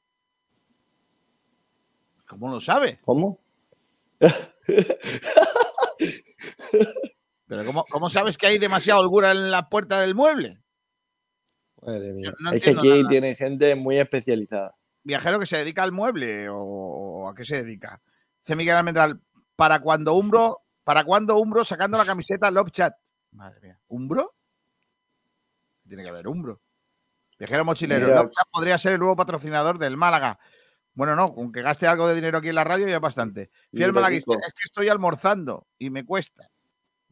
¿Cómo lo sabe? ¿Cómo? Pero ¿cómo, cómo sabes que hay demasiada holgura en la puerta del mueble? Madre mía. no es que aquí nada. tienen gente muy especializada. Viajero que se dedica al mueble o, o a qué se dedica. Dice Miguel Almendral, ¿para cuando Umbro, para cuando Umbro sacando la camiseta Love Chat? Madre mía, ¿Umbro? Tiene que haber Umbro. Viajero mochilero, Mira. Love Chat podría ser el nuevo patrocinador del Málaga. Bueno, no, con que gaste algo de dinero aquí en la radio ya es bastante. Fiel malaguista, es que estoy almorzando y me cuesta.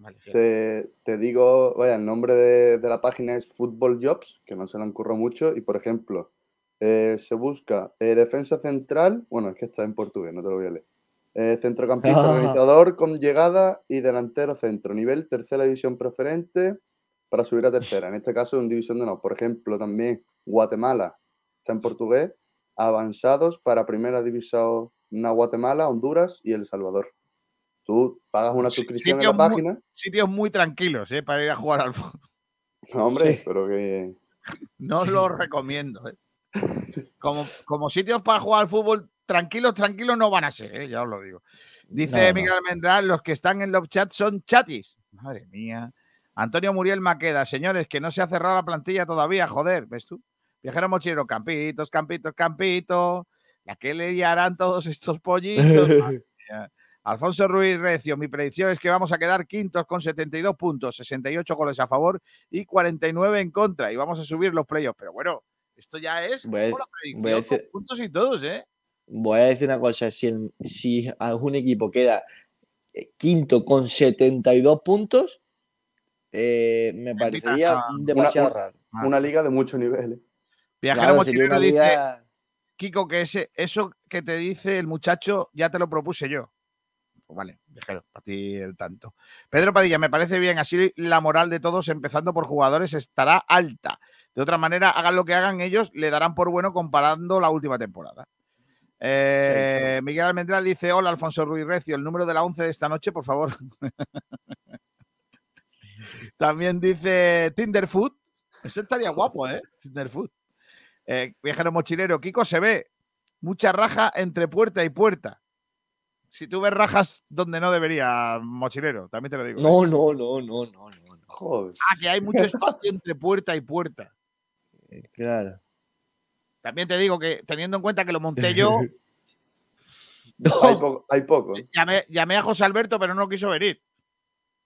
Vale. Te, te digo, vaya, el nombre de, de la página es Football Jobs, que no se le han currado mucho, y por ejemplo, eh, se busca eh, defensa central, bueno, es que está en portugués, no te lo voy a leer. Eh, centrocampista [LAUGHS] organizador con llegada y delantero centro, nivel tercera división preferente para subir a tercera. En este caso, en división de no. Por ejemplo, también Guatemala está en portugués, avanzados para primera división na Guatemala, Honduras y El Salvador. Tú pagas una suscripción en Sitios la muy- página. sitios muy tranquilos, ¿eh? Para ir a jugar al fútbol. [LAUGHS] No, hombre, Sí. pero que. [LAUGHS] No lo [LAUGHS] recomiendo. ¿eh? Como, como sitios para jugar al fútbol, tranquilos, tranquilos no van a ser, ¿eh? ya os lo digo. Dice No, no. Miguel Almendral, los que están en los chats son chatis. Madre mía. Antonio Muriel Maqueda, señores, que no se ha cerrado la plantilla todavía, joder, ¿ves tú? Viajero mochilero, campitos, campitos, campitos. La que le liarán todos estos pollitos. Madre mía. Alfonso Ruiz Recio, mi predicción es que vamos a quedar quintos con 72 puntos, 68 goles a favor y 49 en contra. Y vamos a subir los playoffs. Pero bueno, esto ya es Voy la voy a predicción, decir- con puntos y todos, ¿eh? Voy a decir una cosa, si, el- si algún equipo queda eh, quinto con 72 puntos, eh, me parecería a- demasiado una- raro. Una liga de mucho nivel. ¿eh? Viajero Claro, dice, liga- Kiko, que ese, eso que te dice el muchacho ya te lo propuse yo. Pues vale, viajero, para ti el tanto. Pedro Padilla, me parece bien, así la moral de todos, empezando por jugadores, estará alta. De otra manera, hagan lo que hagan ellos, le darán por bueno comparando la última temporada. Eh, Miguel Almendral dice: Hola, Alfonso Ruiz Recio, el número de la 11 de esta noche, por favor. [LAUGHS] También dice Tinderfoot. Ese estaría guapo, ¿eh? Tinderfoot. Eh, viajero mochilero, Kiko se ve mucha raja entre puerta y puerta. Si tú ves rajas donde no debería, mochilero, también te lo digo. ¿eh? No, no, no, no, no, no. Joder. Ah, que hay mucho espacio entre puerta y puerta. Claro. También te digo que teniendo en cuenta que lo monté yo, [LAUGHS] [LAUGHS] Hay, poco, hay poco. llamé, llamé a José Alberto, pero no quiso venir.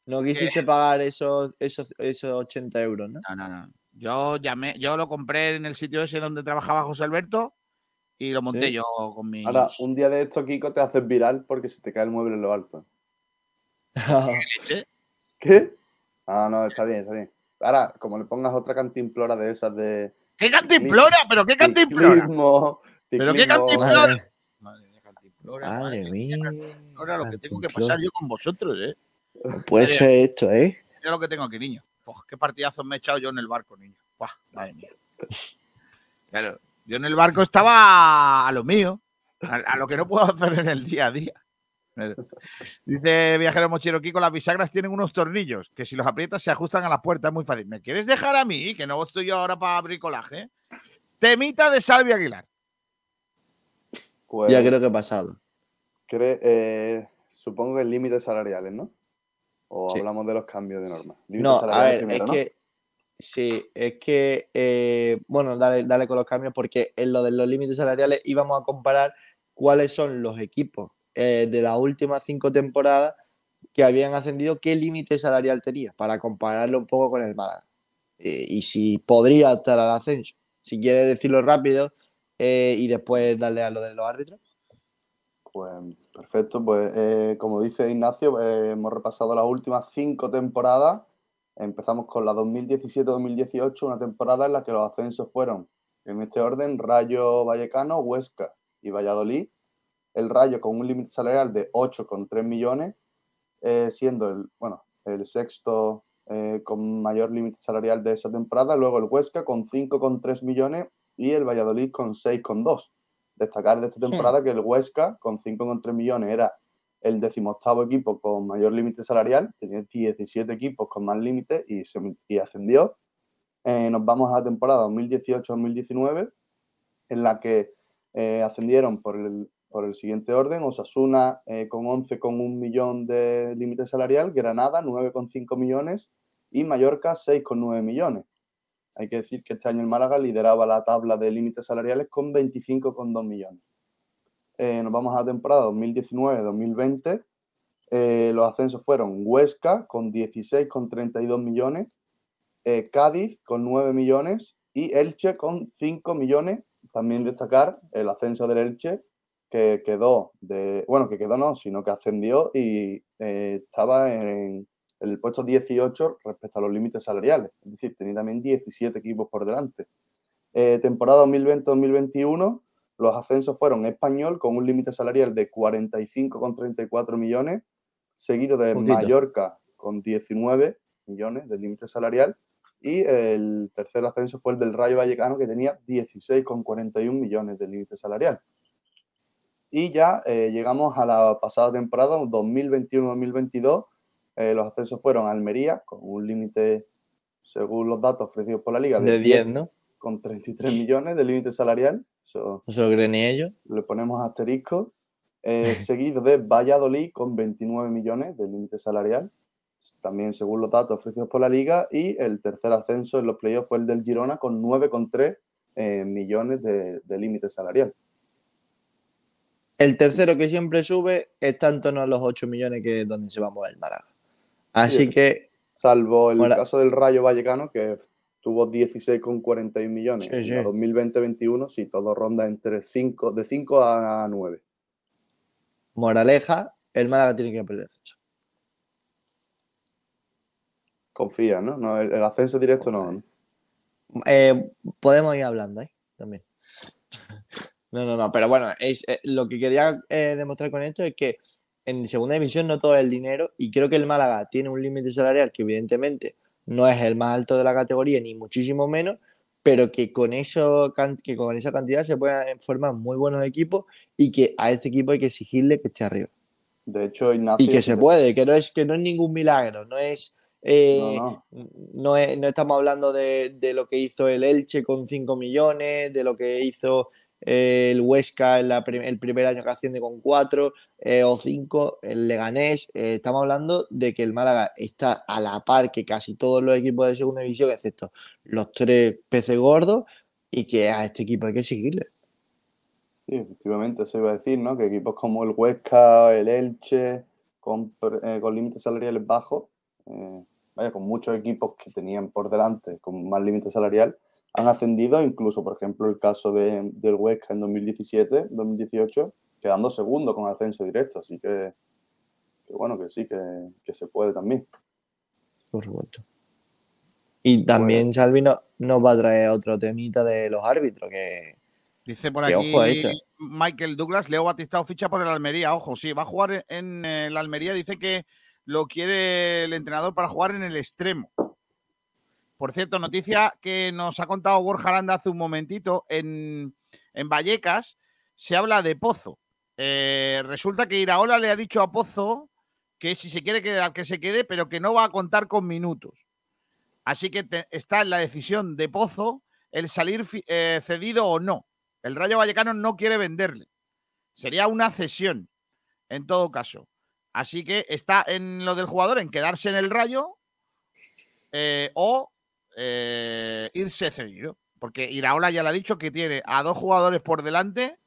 No quisiste pagar esos, esos, esos 80 euros, ¿no? No, no, no. Yo llamé, yo lo compré en el sitio ese donde trabajaba José Alberto y lo monté Sí. yo con mi Ahora, un día de esto, Kiko, te haces viral porque se te cae el mueble en lo alto. ¿Qué? [LAUGHS] Ah, no, está bien, está bien. Ahora, como le pongas otra cantimplora de esas de. ¿Qué cantimplora? ¿Pero qué cantimplora? Ciclismo, ¿Pero qué ciclismo. cantimplora? Madre mía. Ahora lo que tengo que pasar yo con vosotros, ¿eh? Puede ser esto, ¿eh? Mira lo que tengo aquí, niño. Uf, qué partidazos me he echado yo en el barco, niño. Madre mía. [LAUGHS] Claro, yo en el barco estaba a lo mío, a, a lo que no puedo [LAUGHS] hacer en el día a día. Dice Viajero Mochero Kiko, las bisagras tienen unos tornillos que si los aprietas se ajustan a la puerta, es muy fácil. ¿Me quieres dejar a mí, que no estoy yo ahora para bricolaje? Temita de Salvi Aguilar. Pues, Ya creo que he pasado. cree- eh, supongo que límites salariales, ¿no? O Sí. hablamos de los cambios de norma. Límites No, a salariales ver, primero, es ¿no? que. Sí, es que. eh, bueno, dale, dale con los cambios, porque en lo de los límites salariales íbamos a comparar cuáles son los equipos eh, de las últimas cinco temporadas que habían ascendido, qué límite salarial tenía, para compararlo un poco con el Málaga. Eh, y si podría estar al ascenso. Si quieres decirlo rápido y después darle a lo de los árbitros. Pues perfecto, pues como dice Ignacio, hemos repasado las últimas cinco temporadas. Empezamos con la 2017-2018, una temporada en la que los ascensos fueron, en este orden, Rayo Vallecano, Huesca y Valladolid. El Rayo con un límite salarial de 8,3 millones, eh, siendo el, bueno, el sexto eh, con mayor límite salarial de esa temporada. Luego el Huesca con 5,3 millones y el Valladolid con 6,2 destacar de esta temporada que el Huesca, con 5,3 millones, era el decimoctavo equipo con mayor límite salarial, tenía 17 equipos con más límite y, y ascendió. Eh, nos vamos a la temporada 2018-2019, en la que eh, ascendieron por el, por el siguiente orden, Osasuna eh, con 11,1 millón de límite salarial, Granada 9,5 millones y Mallorca 6,9 millones. Hay que decir que este año el Málaga lideraba la tabla de límites salariales con 25,2 millones. Eh, nos vamos a la temporada 2019-2020. Eh, los ascensos fueron Huesca con 16,32 millones, eh, Cádiz con 9 millones y Elche con 5 millones. También destacar el ascenso del Elche, que quedó de, bueno, que quedó no, sino que ascendió y estaba en, el puesto 18 respecto a los límites salariales. Es decir, tenía también 17 equipos por delante. Temporada 2020-2021, los ascensos fueron Español con un límite salarial de 45,34 millones, seguido de Poquito. Mallorca con 19 millones de límite salarial y el tercer ascenso fue el del Rayo Vallecano que tenía 16,41 millones de límite salarial. Y ya eh, llegamos a la pasada temporada, 2021-2022. Eh, los ascensos fueron a Almería, con un límite, según los datos ofrecidos por la liga, De 10, ¿no? Con 33 millones de límite salarial. Eso No se lo creen ni ellos. le ponemos asterisco. Eh, [LAUGHS] seguido de Valladolid con 29 millones de límite salarial, también según los datos ofrecidos por la liga. Y el tercer ascenso en los playoffs fue el del Girona con 9,3 eh, millones de, de límite salarial. El tercero que siempre sube está en torno a los 8 millones que es donde se va a mover el Málaga. Así Sí, que, Salvo el caso del Rayo Vallecano, que tuvo 16,41 millones. Sí, en sí. la 2020-21, sí, todo ronda entre 5, de 5 a 9. moraleja, el Málaga tiene que perder. Confía, ¿no? no el, el ascenso directo no. ¿no? Eh, podemos ir hablando ahí también. [LAUGHS] No, no, no, pero bueno, es, eh, lo que quería eh, demostrar con esto es que en segunda división no todo es el dinero y creo que el Málaga tiene un límite salarial que evidentemente no es el más alto de la categoría ni muchísimo menos, pero que con, eso, que con esa cantidad se pueden formar muy buenos equipos y que a este equipo hay que exigirle que esté arriba. De hecho, Ignacio. Y que se puede, que no es, que no es ningún milagro, no es, eh, No, no es- no estamos hablando de, de lo que hizo el Elche con 5 millones, de lo que hizo eh, el Huesca en la el primer año que asciende con 4 o 5, el Leganés. eh, estamos hablando de que el Málaga está a la par que casi todos los equipos de segunda división, excepto los tres peces gordos, y que a este equipo hay que seguirle. Sí, efectivamente, eso iba a decir, ¿no? Que equipos como el Huesca, el Elche, con, eh, con límites salariales bajos, eh, vaya, con muchos equipos que tenían por delante con más límite salarial, han ascendido, incluso, por ejemplo, el caso de, del Huesca en 2017, 2018, quedando segundo con ascenso directo. Así que, que bueno, que sí, que, que se puede también. Por supuesto. Y también Salvi no- nos va a traer otro temita de los árbitros, que, Dice por que aquí ojo a esto. Michael Douglas, Leo Batistao ficha por el Almería. Ojo, sí, va a jugar en el Almería. Dice que lo quiere el entrenador para jugar en el extremo. Por cierto, noticia que nos ha contado Borja Aranda hace un momentito. En, en Vallecas se habla de Pozo. Eh, resulta que Iraola le ha dicho a Pozo que si se quiere quedar, que se quede, pero que no va a contar con minutos. Así que está en la decisión de Pozo el salir eh, cedido o no. El Rayo Vallecano no quiere venderle. Sería una cesión, en todo caso. Así que está en lo del jugador, en quedarse en el Rayo eh, o eh, irse cedido. Porque Iraola ya le ha dicho que tiene a dos jugadores por delante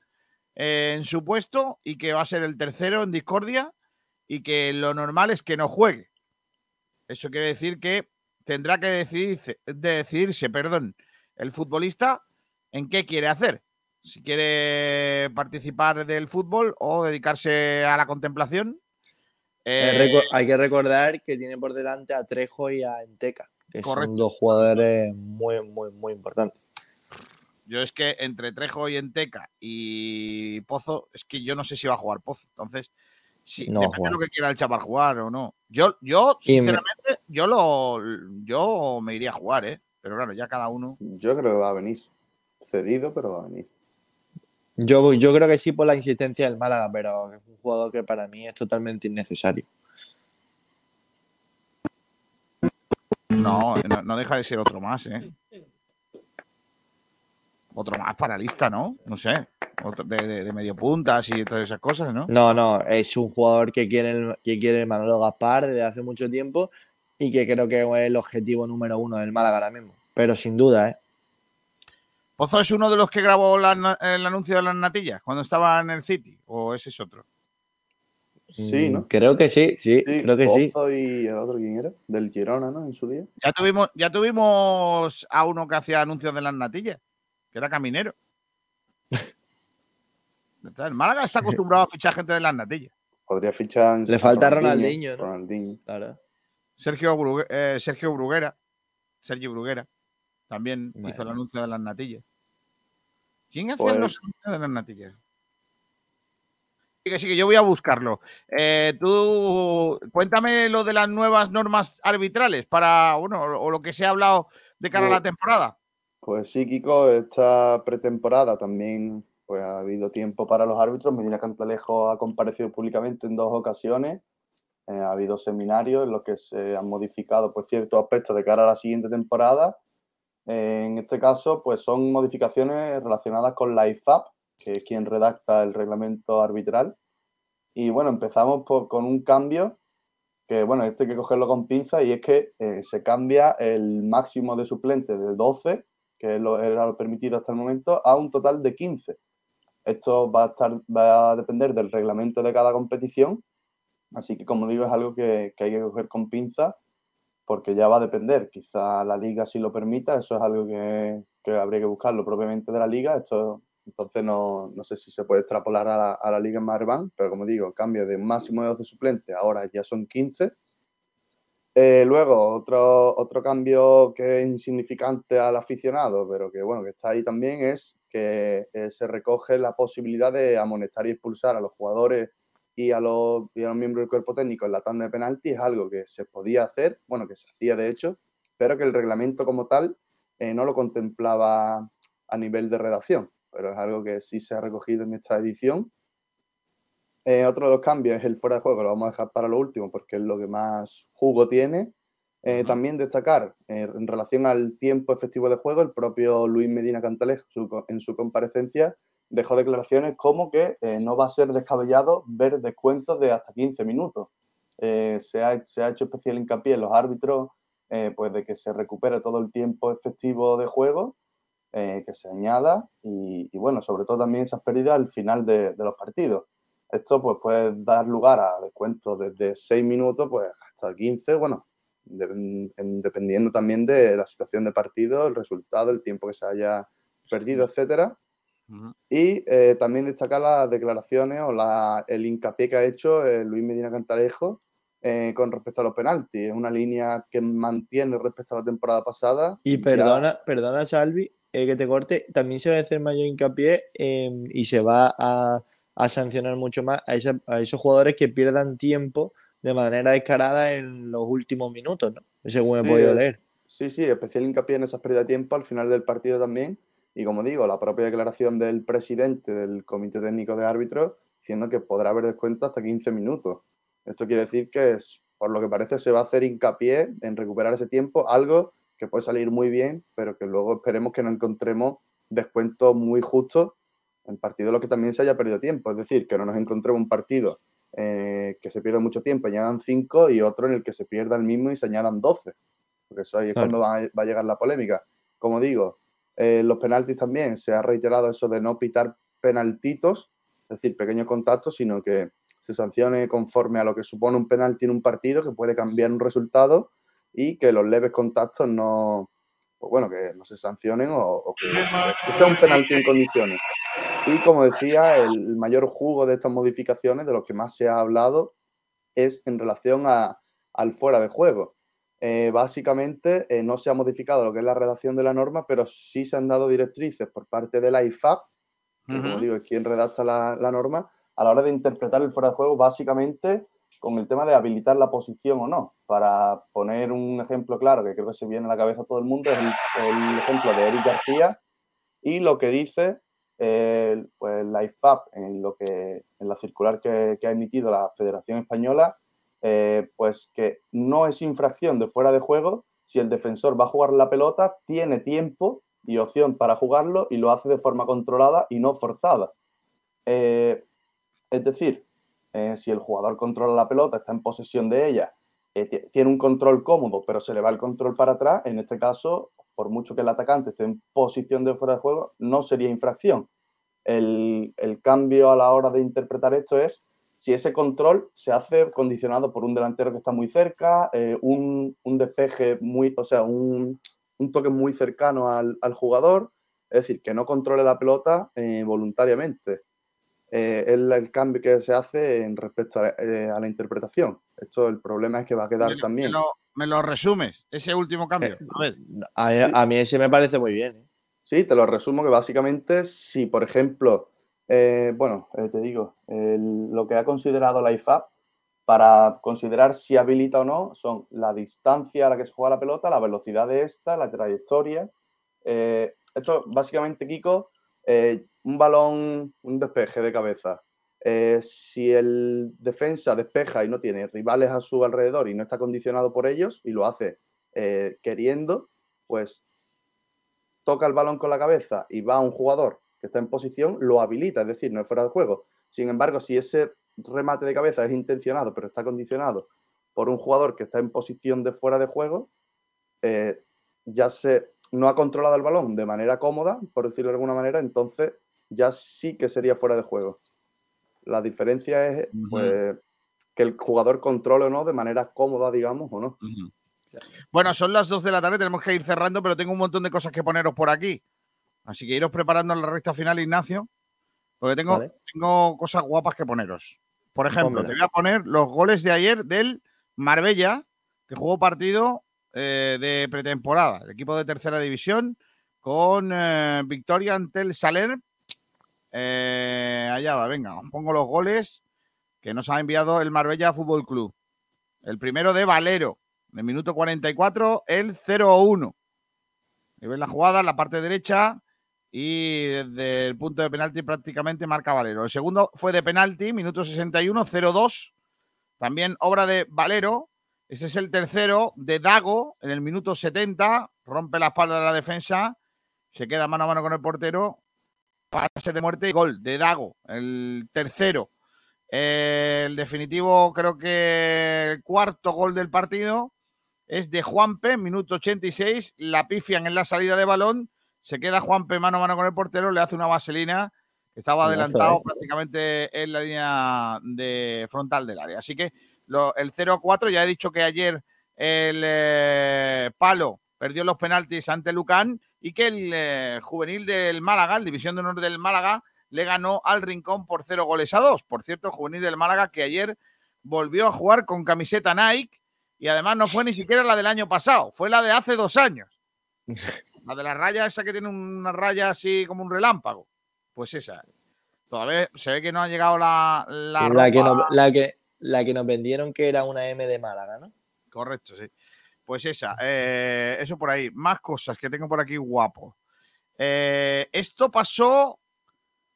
eh, en su puesto y que va a ser el tercero en discordia y que lo normal es que no juegue. Eso quiere decir que tendrá que decidirse, decidirse perdón, el futbolista en qué quiere hacer. Si quiere participar del fútbol o dedicarse a la contemplación. Eh, Eh, hay que recordar que tiene por delante a Trejo y a Enteca, que Correcto. son dos jugadores muy, muy, muy importantes. yo es que entre Trejo y Enteca y Pozo, es que yo no sé si va a jugar Pozo. Entonces, si, No depende de lo que quiera el chaval jugar o no. Yo, yo me- sinceramente, yo lo yo me iría a jugar, ¿eh? Pero claro, ya cada uno. Yo creo que va a venir. Cedido, pero va a venir. Yo, yo creo que sí por la insistencia del Málaga, pero es un jugador que para mí es totalmente innecesario. No, no, no deja de ser otro más, ¿eh? Otro más para lista, ¿no? No sé. Otro de, de- de medio puntas y todas esas cosas, ¿no? No, no, es un jugador que quiere, el- que quiere el Manolo Gaspar desde hace mucho tiempo y que creo que es el objetivo número uno del Málaga ahora mismo. Pero sin duda, ¿eh? ¿Pozo es uno de los que grabó la el anuncio de las natillas cuando estaba en el City? ¿O ese es otro? Sí, ¿no? Mm, Creo que sí, sí, creo que sí. Y el otro, ¿quién era? Del Girona, ¿no? En su día. Ya tuvimos, ya tuvimos a uno que hacía anuncios de las natillas, que era caminero. [LAUGHS] El Málaga está acostumbrado a fichar gente de las natillas. Podría fichar. Le falta Ronaldinho, ¿no? Ronaldinho. Claro. Sergio, Brugue- eh, Sergio Bruguera. Sergio Bruguera. También hizo el anuncio de las natillas. ¿Quién hacía Pues- los anuncios de las natillas? Sí, que sí, que yo voy a buscarlo. Eh, tú, cuéntame lo de las nuevas normas arbitrales para, bueno, o lo que se ha hablado de cara a la Pues- temporada. Pues sí, Kiko, esta pretemporada también pues ha habido tiempo para los árbitros. Medina Cantalejo ha comparecido públicamente en dos ocasiones. Eh, ha habido seminarios en los que se han modificado pues, ciertos aspectos de cara a la siguiente temporada. Eh, en este caso, pues son modificaciones relacionadas con la IFAP, que es quien redacta el reglamento arbitral. Y bueno, empezamos por- con un cambio que, bueno, esto hay que cogerlo con pinza y es que eh, se cambia el máximo de suplentes de 12, que era lo permitido hasta el momento, a un total de 15. Esto va a, estar, va a depender del reglamento de cada competición, así que como digo, es algo que, que hay que coger con pinza porque ya va a depender. Quizá la liga sí lo permita, eso es algo que, que habría que buscarlo propiamente de la liga. Esto entonces no, no sé si se puede extrapolar a la, a la liga en Marban, pero como digo, cambio de máximo de 12 suplentes, ahora ya son 15. Eh, luego, otro, otro cambio que es insignificante al aficionado, pero que bueno, que está ahí también, es que eh, se recoge la posibilidad de amonestar y expulsar a los jugadores y a, los, y a los miembros del cuerpo técnico en la tanda de penalti. Es algo que se podía hacer, bueno, que se hacía de hecho, pero que el reglamento como tal eh, no lo contemplaba a nivel de redacción, pero es algo que sí se ha recogido en esta edición. Eh, otro de los cambios es el fuera de juego, lo vamos a dejar para lo último porque es lo que más jugo tiene. Eh, También destacar, eh, en relación al tiempo efectivo de juego, el propio Luis Medina Cantalejo en su comparecencia dejó declaraciones como que no va a ser descabellado ver descuentos de hasta 15 minutos. Se, ha, se ha hecho especial hincapié en los árbitros pues de que se recupere todo el tiempo efectivo de juego, eh, que se añada y, y, bueno, sobre todo también esas pérdidas al final de, de los partidos. Esto pues, puede dar lugar a descuentos desde 6 minutos pues, hasta 15, bueno, de- en- dependiendo también de la situación de partido, el resultado, el tiempo que se haya perdido, etcétera. Y eh, también destacar las declaraciones o la- el hincapié que ha hecho eh, Luis Medina Cantalejo eh, con respecto a los penaltis. Es una línea que mantiene respecto a la temporada pasada. Y Ya- perdona, perdona Salvi, eh, que te corte, también se va a hacer mayor hincapié em, y se va a, a sancionar mucho más a, esa- a esos jugadores que pierdan tiempo de manera descarada en los últimos minutos, ¿no? Según he Sí, podido es- leer. Sí, sí, especial hincapié en esas pérdidas de tiempo al final del partido también. Y como digo, la propia declaración del presidente del Comité Técnico de Árbitros diciendo que podrá haber descuento hasta 15 minutos. Esto quiere decir que, por lo que parece, se va a hacer hincapié en recuperar ese tiempo, algo que puede salir muy bien, pero que luego esperemos que no encontremos descuentos muy justos en partidos en los que también se haya perdido tiempo. Es decir, que no nos encontremos un partido eh, que se pierda mucho tiempo y añadan 5 y otro en el que se pierda el mismo y se añadan 12 porque eso ahí es Claro. cuando va a, va a llegar la polémica. Como digo, eh, los penaltis también se ha reiterado eso de no pitar penaltitos, es decir, pequeños contactos, sino que se sancione conforme a lo que supone un penalti en un partido, que puede cambiar un resultado y que los leves contactos no, pues bueno, que no se sancionen o, o que, que sea un penalti en condiciones. Y como decía, el mayor jugo de estas modificaciones, de lo que más se ha hablado, es en relación a- al fuera de juego. Eh, básicamente eh, no se ha modificado lo que es la redacción de la norma, pero sí se han dado directrices por parte de la IFAP, que como Ujú. digo es quien redacta la, la norma, a la hora de interpretar el fuera de juego, básicamente con el tema de habilitar la posición o no. Para poner un ejemplo claro, que creo que se viene a la cabeza a todo el mundo, es el, ejemplo de Eric García y lo que dice eh, pues la IFAP en, lo que, en la circular que, que ha emitido la Federación Española, eh, pues que no es infracción de fuera de juego si el defensor va a jugar la pelota, tiene tiempo y opción para jugarlo y lo hace de forma controlada y no forzada. Eh, es decir, eh, si el jugador controla la pelota, está en posesión de ella, eh, ti- tiene un control cómodo, pero se le va el control para atrás, en este caso, por mucho que el atacante esté en posición de fuera de juego, no sería infracción. El, cambio a la hora de interpretar esto es si ese control se hace condicionado por un delantero que está muy cerca, eh, un, despeje muy, o sea, un, toque muy cercano al, al jugador, es decir, que no controle la pelota eh, voluntariamente. Eh, es la- el cambio que se hace en respecto a, eh, a la interpretación. Esto el problema es que va a quedar Me también. lo, me lo resumes, ese último cambio. Eh, A ver. A, a mí ese me parece muy bien. ¿eh? Sí, te lo resumo que básicamente si, por ejemplo, eh, bueno, eh, te digo, lo que ha considerado la IFAP para considerar si habilita o no son la distancia a la que se juega la pelota, la velocidad de esta, la trayectoria. Eh, esto básicamente, Kiko, eh, un balón, un despeje de cabeza, eh, si el defensa despeja y no tiene rivales a su alrededor y no está condicionado por ellos y lo hace eh, queriendo, pues toca el balón con la cabeza y va a un jugador que está en posición, lo habilita, es decir, no es fuera de juego. Sin embargo, si ese remate de cabeza es intencionado, pero está condicionado por un jugador que está en posición de fuera de juego, eh, ya se no ha controlado el balón de manera cómoda, por decirlo de alguna manera, entonces ya sí que sería fuera de juego. La diferencia es pues, que el jugador controle o no de manera cómoda, digamos, o no. Bueno, son las 2 de la tarde, tenemos que ir cerrando, pero tengo un montón de cosas que poneros por aquí. Así que iros preparando la recta final, Ignacio, porque tengo, tengo cosas guapas que poneros. Por ejemplo, te voy a poner los goles de ayer del Marbella, que jugó partido eh, de pretemporada, el equipo de tercera división, con eh, victoria ante el Saler. Eh, allá va, venga, pongo los goles que nos ha enviado el Marbella Fútbol Club. El primero de Valero, en el minuto 44, el 0-1. Y ven la jugada la parte derecha y desde el punto de penalti prácticamente marca Valero. El segundo fue de penalti, minuto 61, 0-2. También obra de Valero. Este es el tercero de Dago en el minuto 70. Rompe la espalda de la defensa. Se queda mano a mano con el portero. Pase de muerte y gol de Dago. El tercero. el definitivo, creo que el cuarto gol del partido es de Juanpe, minuto 86. La pifian en la salida de balón se queda Juanpe mano a mano con el portero, le hace una vaselina que estaba adelantado prácticamente en la línea de frontal del área. Así que el 0-4, ya he dicho que ayer el eh, Palo perdió los penaltis ante Lucán y que el eh, juvenil del Málaga, el División de Honor del Málaga, le ganó al Rincón por 0 goles a 2. Por cierto, el juvenil del Málaga que ayer volvió a jugar con camiseta Nike y además no fue ni siquiera la del año pasado, fue la de hace dos años. [LAUGHS] La de la raya esa que tiene una raya así como un relámpago. Pues esa. Todavía se ve que no ha llegado la. La, la que, la, que, la que nos vendieron que era una M de Málaga, ¿no? Correcto, sí. Pues esa. Eh, eso por ahí. Más cosas que tengo por aquí guapo. Eh, esto pasó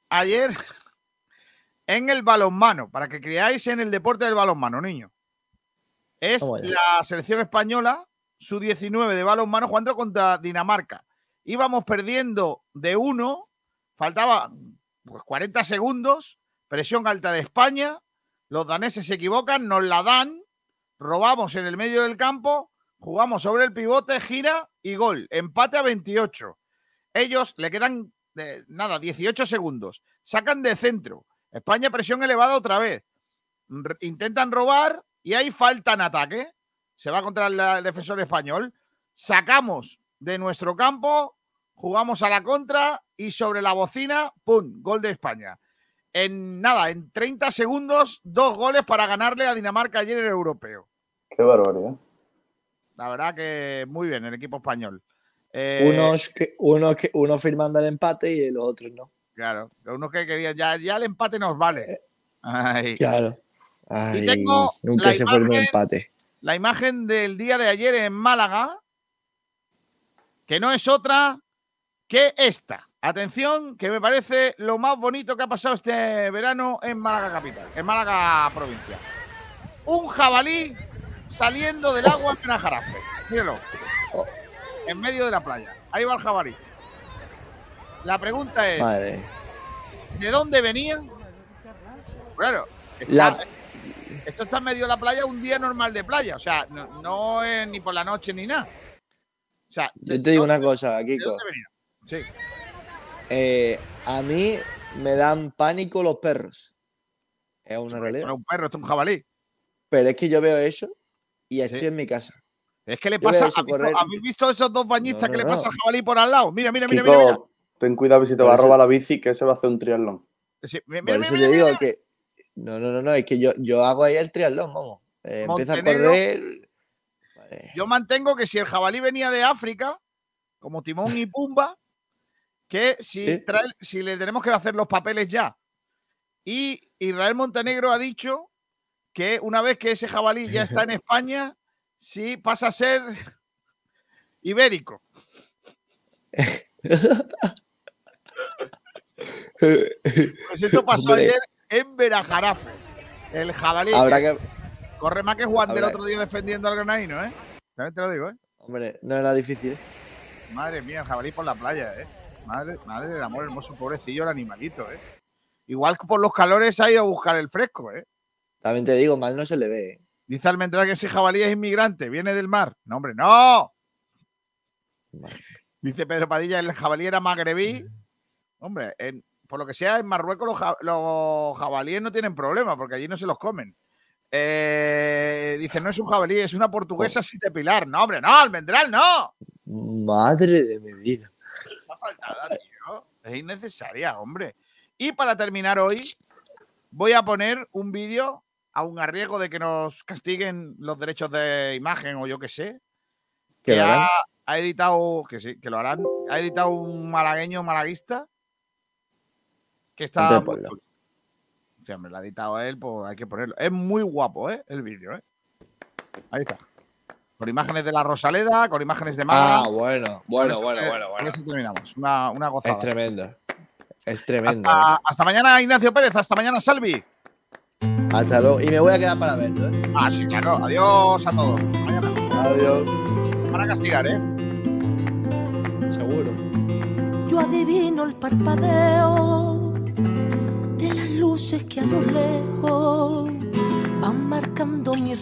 ayer [LAUGHS] en el balonmano, para que creáis en el deporte del balonmano, niño. Es la selección española su 19 de balonmano jugando contra Dinamarca. Íbamos perdiendo de uno, faltaba pues, 40 segundos, presión alta de España, los daneses se equivocan, nos la dan, robamos en el medio del campo, jugamos sobre el pivote, gira y gol. Empate a 28. Ellos le quedan, eh, nada, 18 segundos. Sacan de centro. España presión elevada otra vez. Intentan robar y ahí faltan ataque se va contra el, defensor español. Sacamos de nuestro campo, jugamos a la contra y sobre la bocina, ¡pum! Gol de España. En nada, en 30 segundos, dos goles para ganarle a Dinamarca ayer en el europeo. Qué barbaridad. La verdad que muy bien el equipo español. Eh, unos, que, unos, que, unos firmando el empate y los otros no. Claro, unos que querían, ya, ya el empate nos vale. Eh, claro. nunca se fue el empate la imagen del día de ayer en Málaga, que no es otra que esta. Atención, que me parece lo más bonito que ha pasado este verano en Málaga capital, en Málaga provincia. Un jabalí saliendo del agua en Ajarafe. Míralo. En medio de la playa. Ahí va el jabalí. La pregunta es: ¿de dónde venía? Claro, la, esto está en medio de la playa, un día normal de playa. O sea, no, es ni por la noche ni nada. O sea, yo te digo una cosa, Kiko. Sí. Eh, a mí me dan pánico los perros. Es una realidad. es un perro, es un jabalí. Pero es que yo veo eso y estoy en mi casa. Es que le pasa. ¿Habéis visto esos dos bañistas que le pasa al jabalí por al lado? Mira, mira, mira, mira, Ten cuidado si te va a robar la bici, que se va a hacer un triatlón. por eso te digo que no, no, no, no, es que yo, yo hago ahí el triatlón, vamos. Eh, empieza a correr. Yo mantengo que si el jabalí venía de África, como Timón y Pumba, que si, si le tenemos que hacer los papeles ya. Y Israel Montenegro ha dicho que una vez que ese jabalí ya está en España, sí pasa a ser ibérico. Pues esto pasó Hombre. ayer en Berajarafe. El jabalí. Habrá que. Corre más que Juan del otro día defendiendo al granadino, ¿eh? También te lo digo, ¿eh? Hombre, no era difícil. ¿eh? Madre mía, el jabalí por la playa, ¿eh? Madre, madre del amor hermoso, pobrecillo el animalito, ¿eh? Igual que por los calores ha ido a buscar el fresco, ¿eh? También te digo, mal no se le ve. ¿eh? Dice Almendral que ese jabalí es inmigrante, viene del mar. No, hombre, no. Dice Pedro Padilla, el jabalí era magrebí. Hombre, en- por lo que sea, en Marruecos los, ja- los jabalíes no tienen problema, porque allí no se los comen. Eh, dice, no es un jabalí, es una portuguesa sin depilar. No, hombre, no, Almendral, no. Madre de mi vida. Una faltada, tío. Es innecesaria, hombre. Y para terminar hoy, voy a poner un vídeo, aun a riesgo de que nos castiguen los derechos de imagen o yo qué sé, ¿Que ha, ha editado, que sí, que lo harán, ha editado un malagueño malaguista que está Entonces, chulo. Sí, hombre, lo ha editado él, pues hay que ponerlo. Es muy guapo, ¿eh? El vídeo, ¿eh? Ahí está. Con imágenes de la Rosaleda, con imágenes de Málaga. Ah, bueno, bueno, eso, bueno, eh, bueno, con bueno. eso terminamos. Una, una gozada. Es tremendo. Es tremendo. Hasta, hasta mañana, Ignacio Pérez. Hasta mañana, Salvi. Hasta luego. Y me voy a quedar para verlo, ¿eh? Ah, sí, claro. Adiós a todos. Mañana. Adiós. Van a castigar, ¿eh? Seguro. Yo adivino el parpadeo de las luces que a lo lejos van marcando mi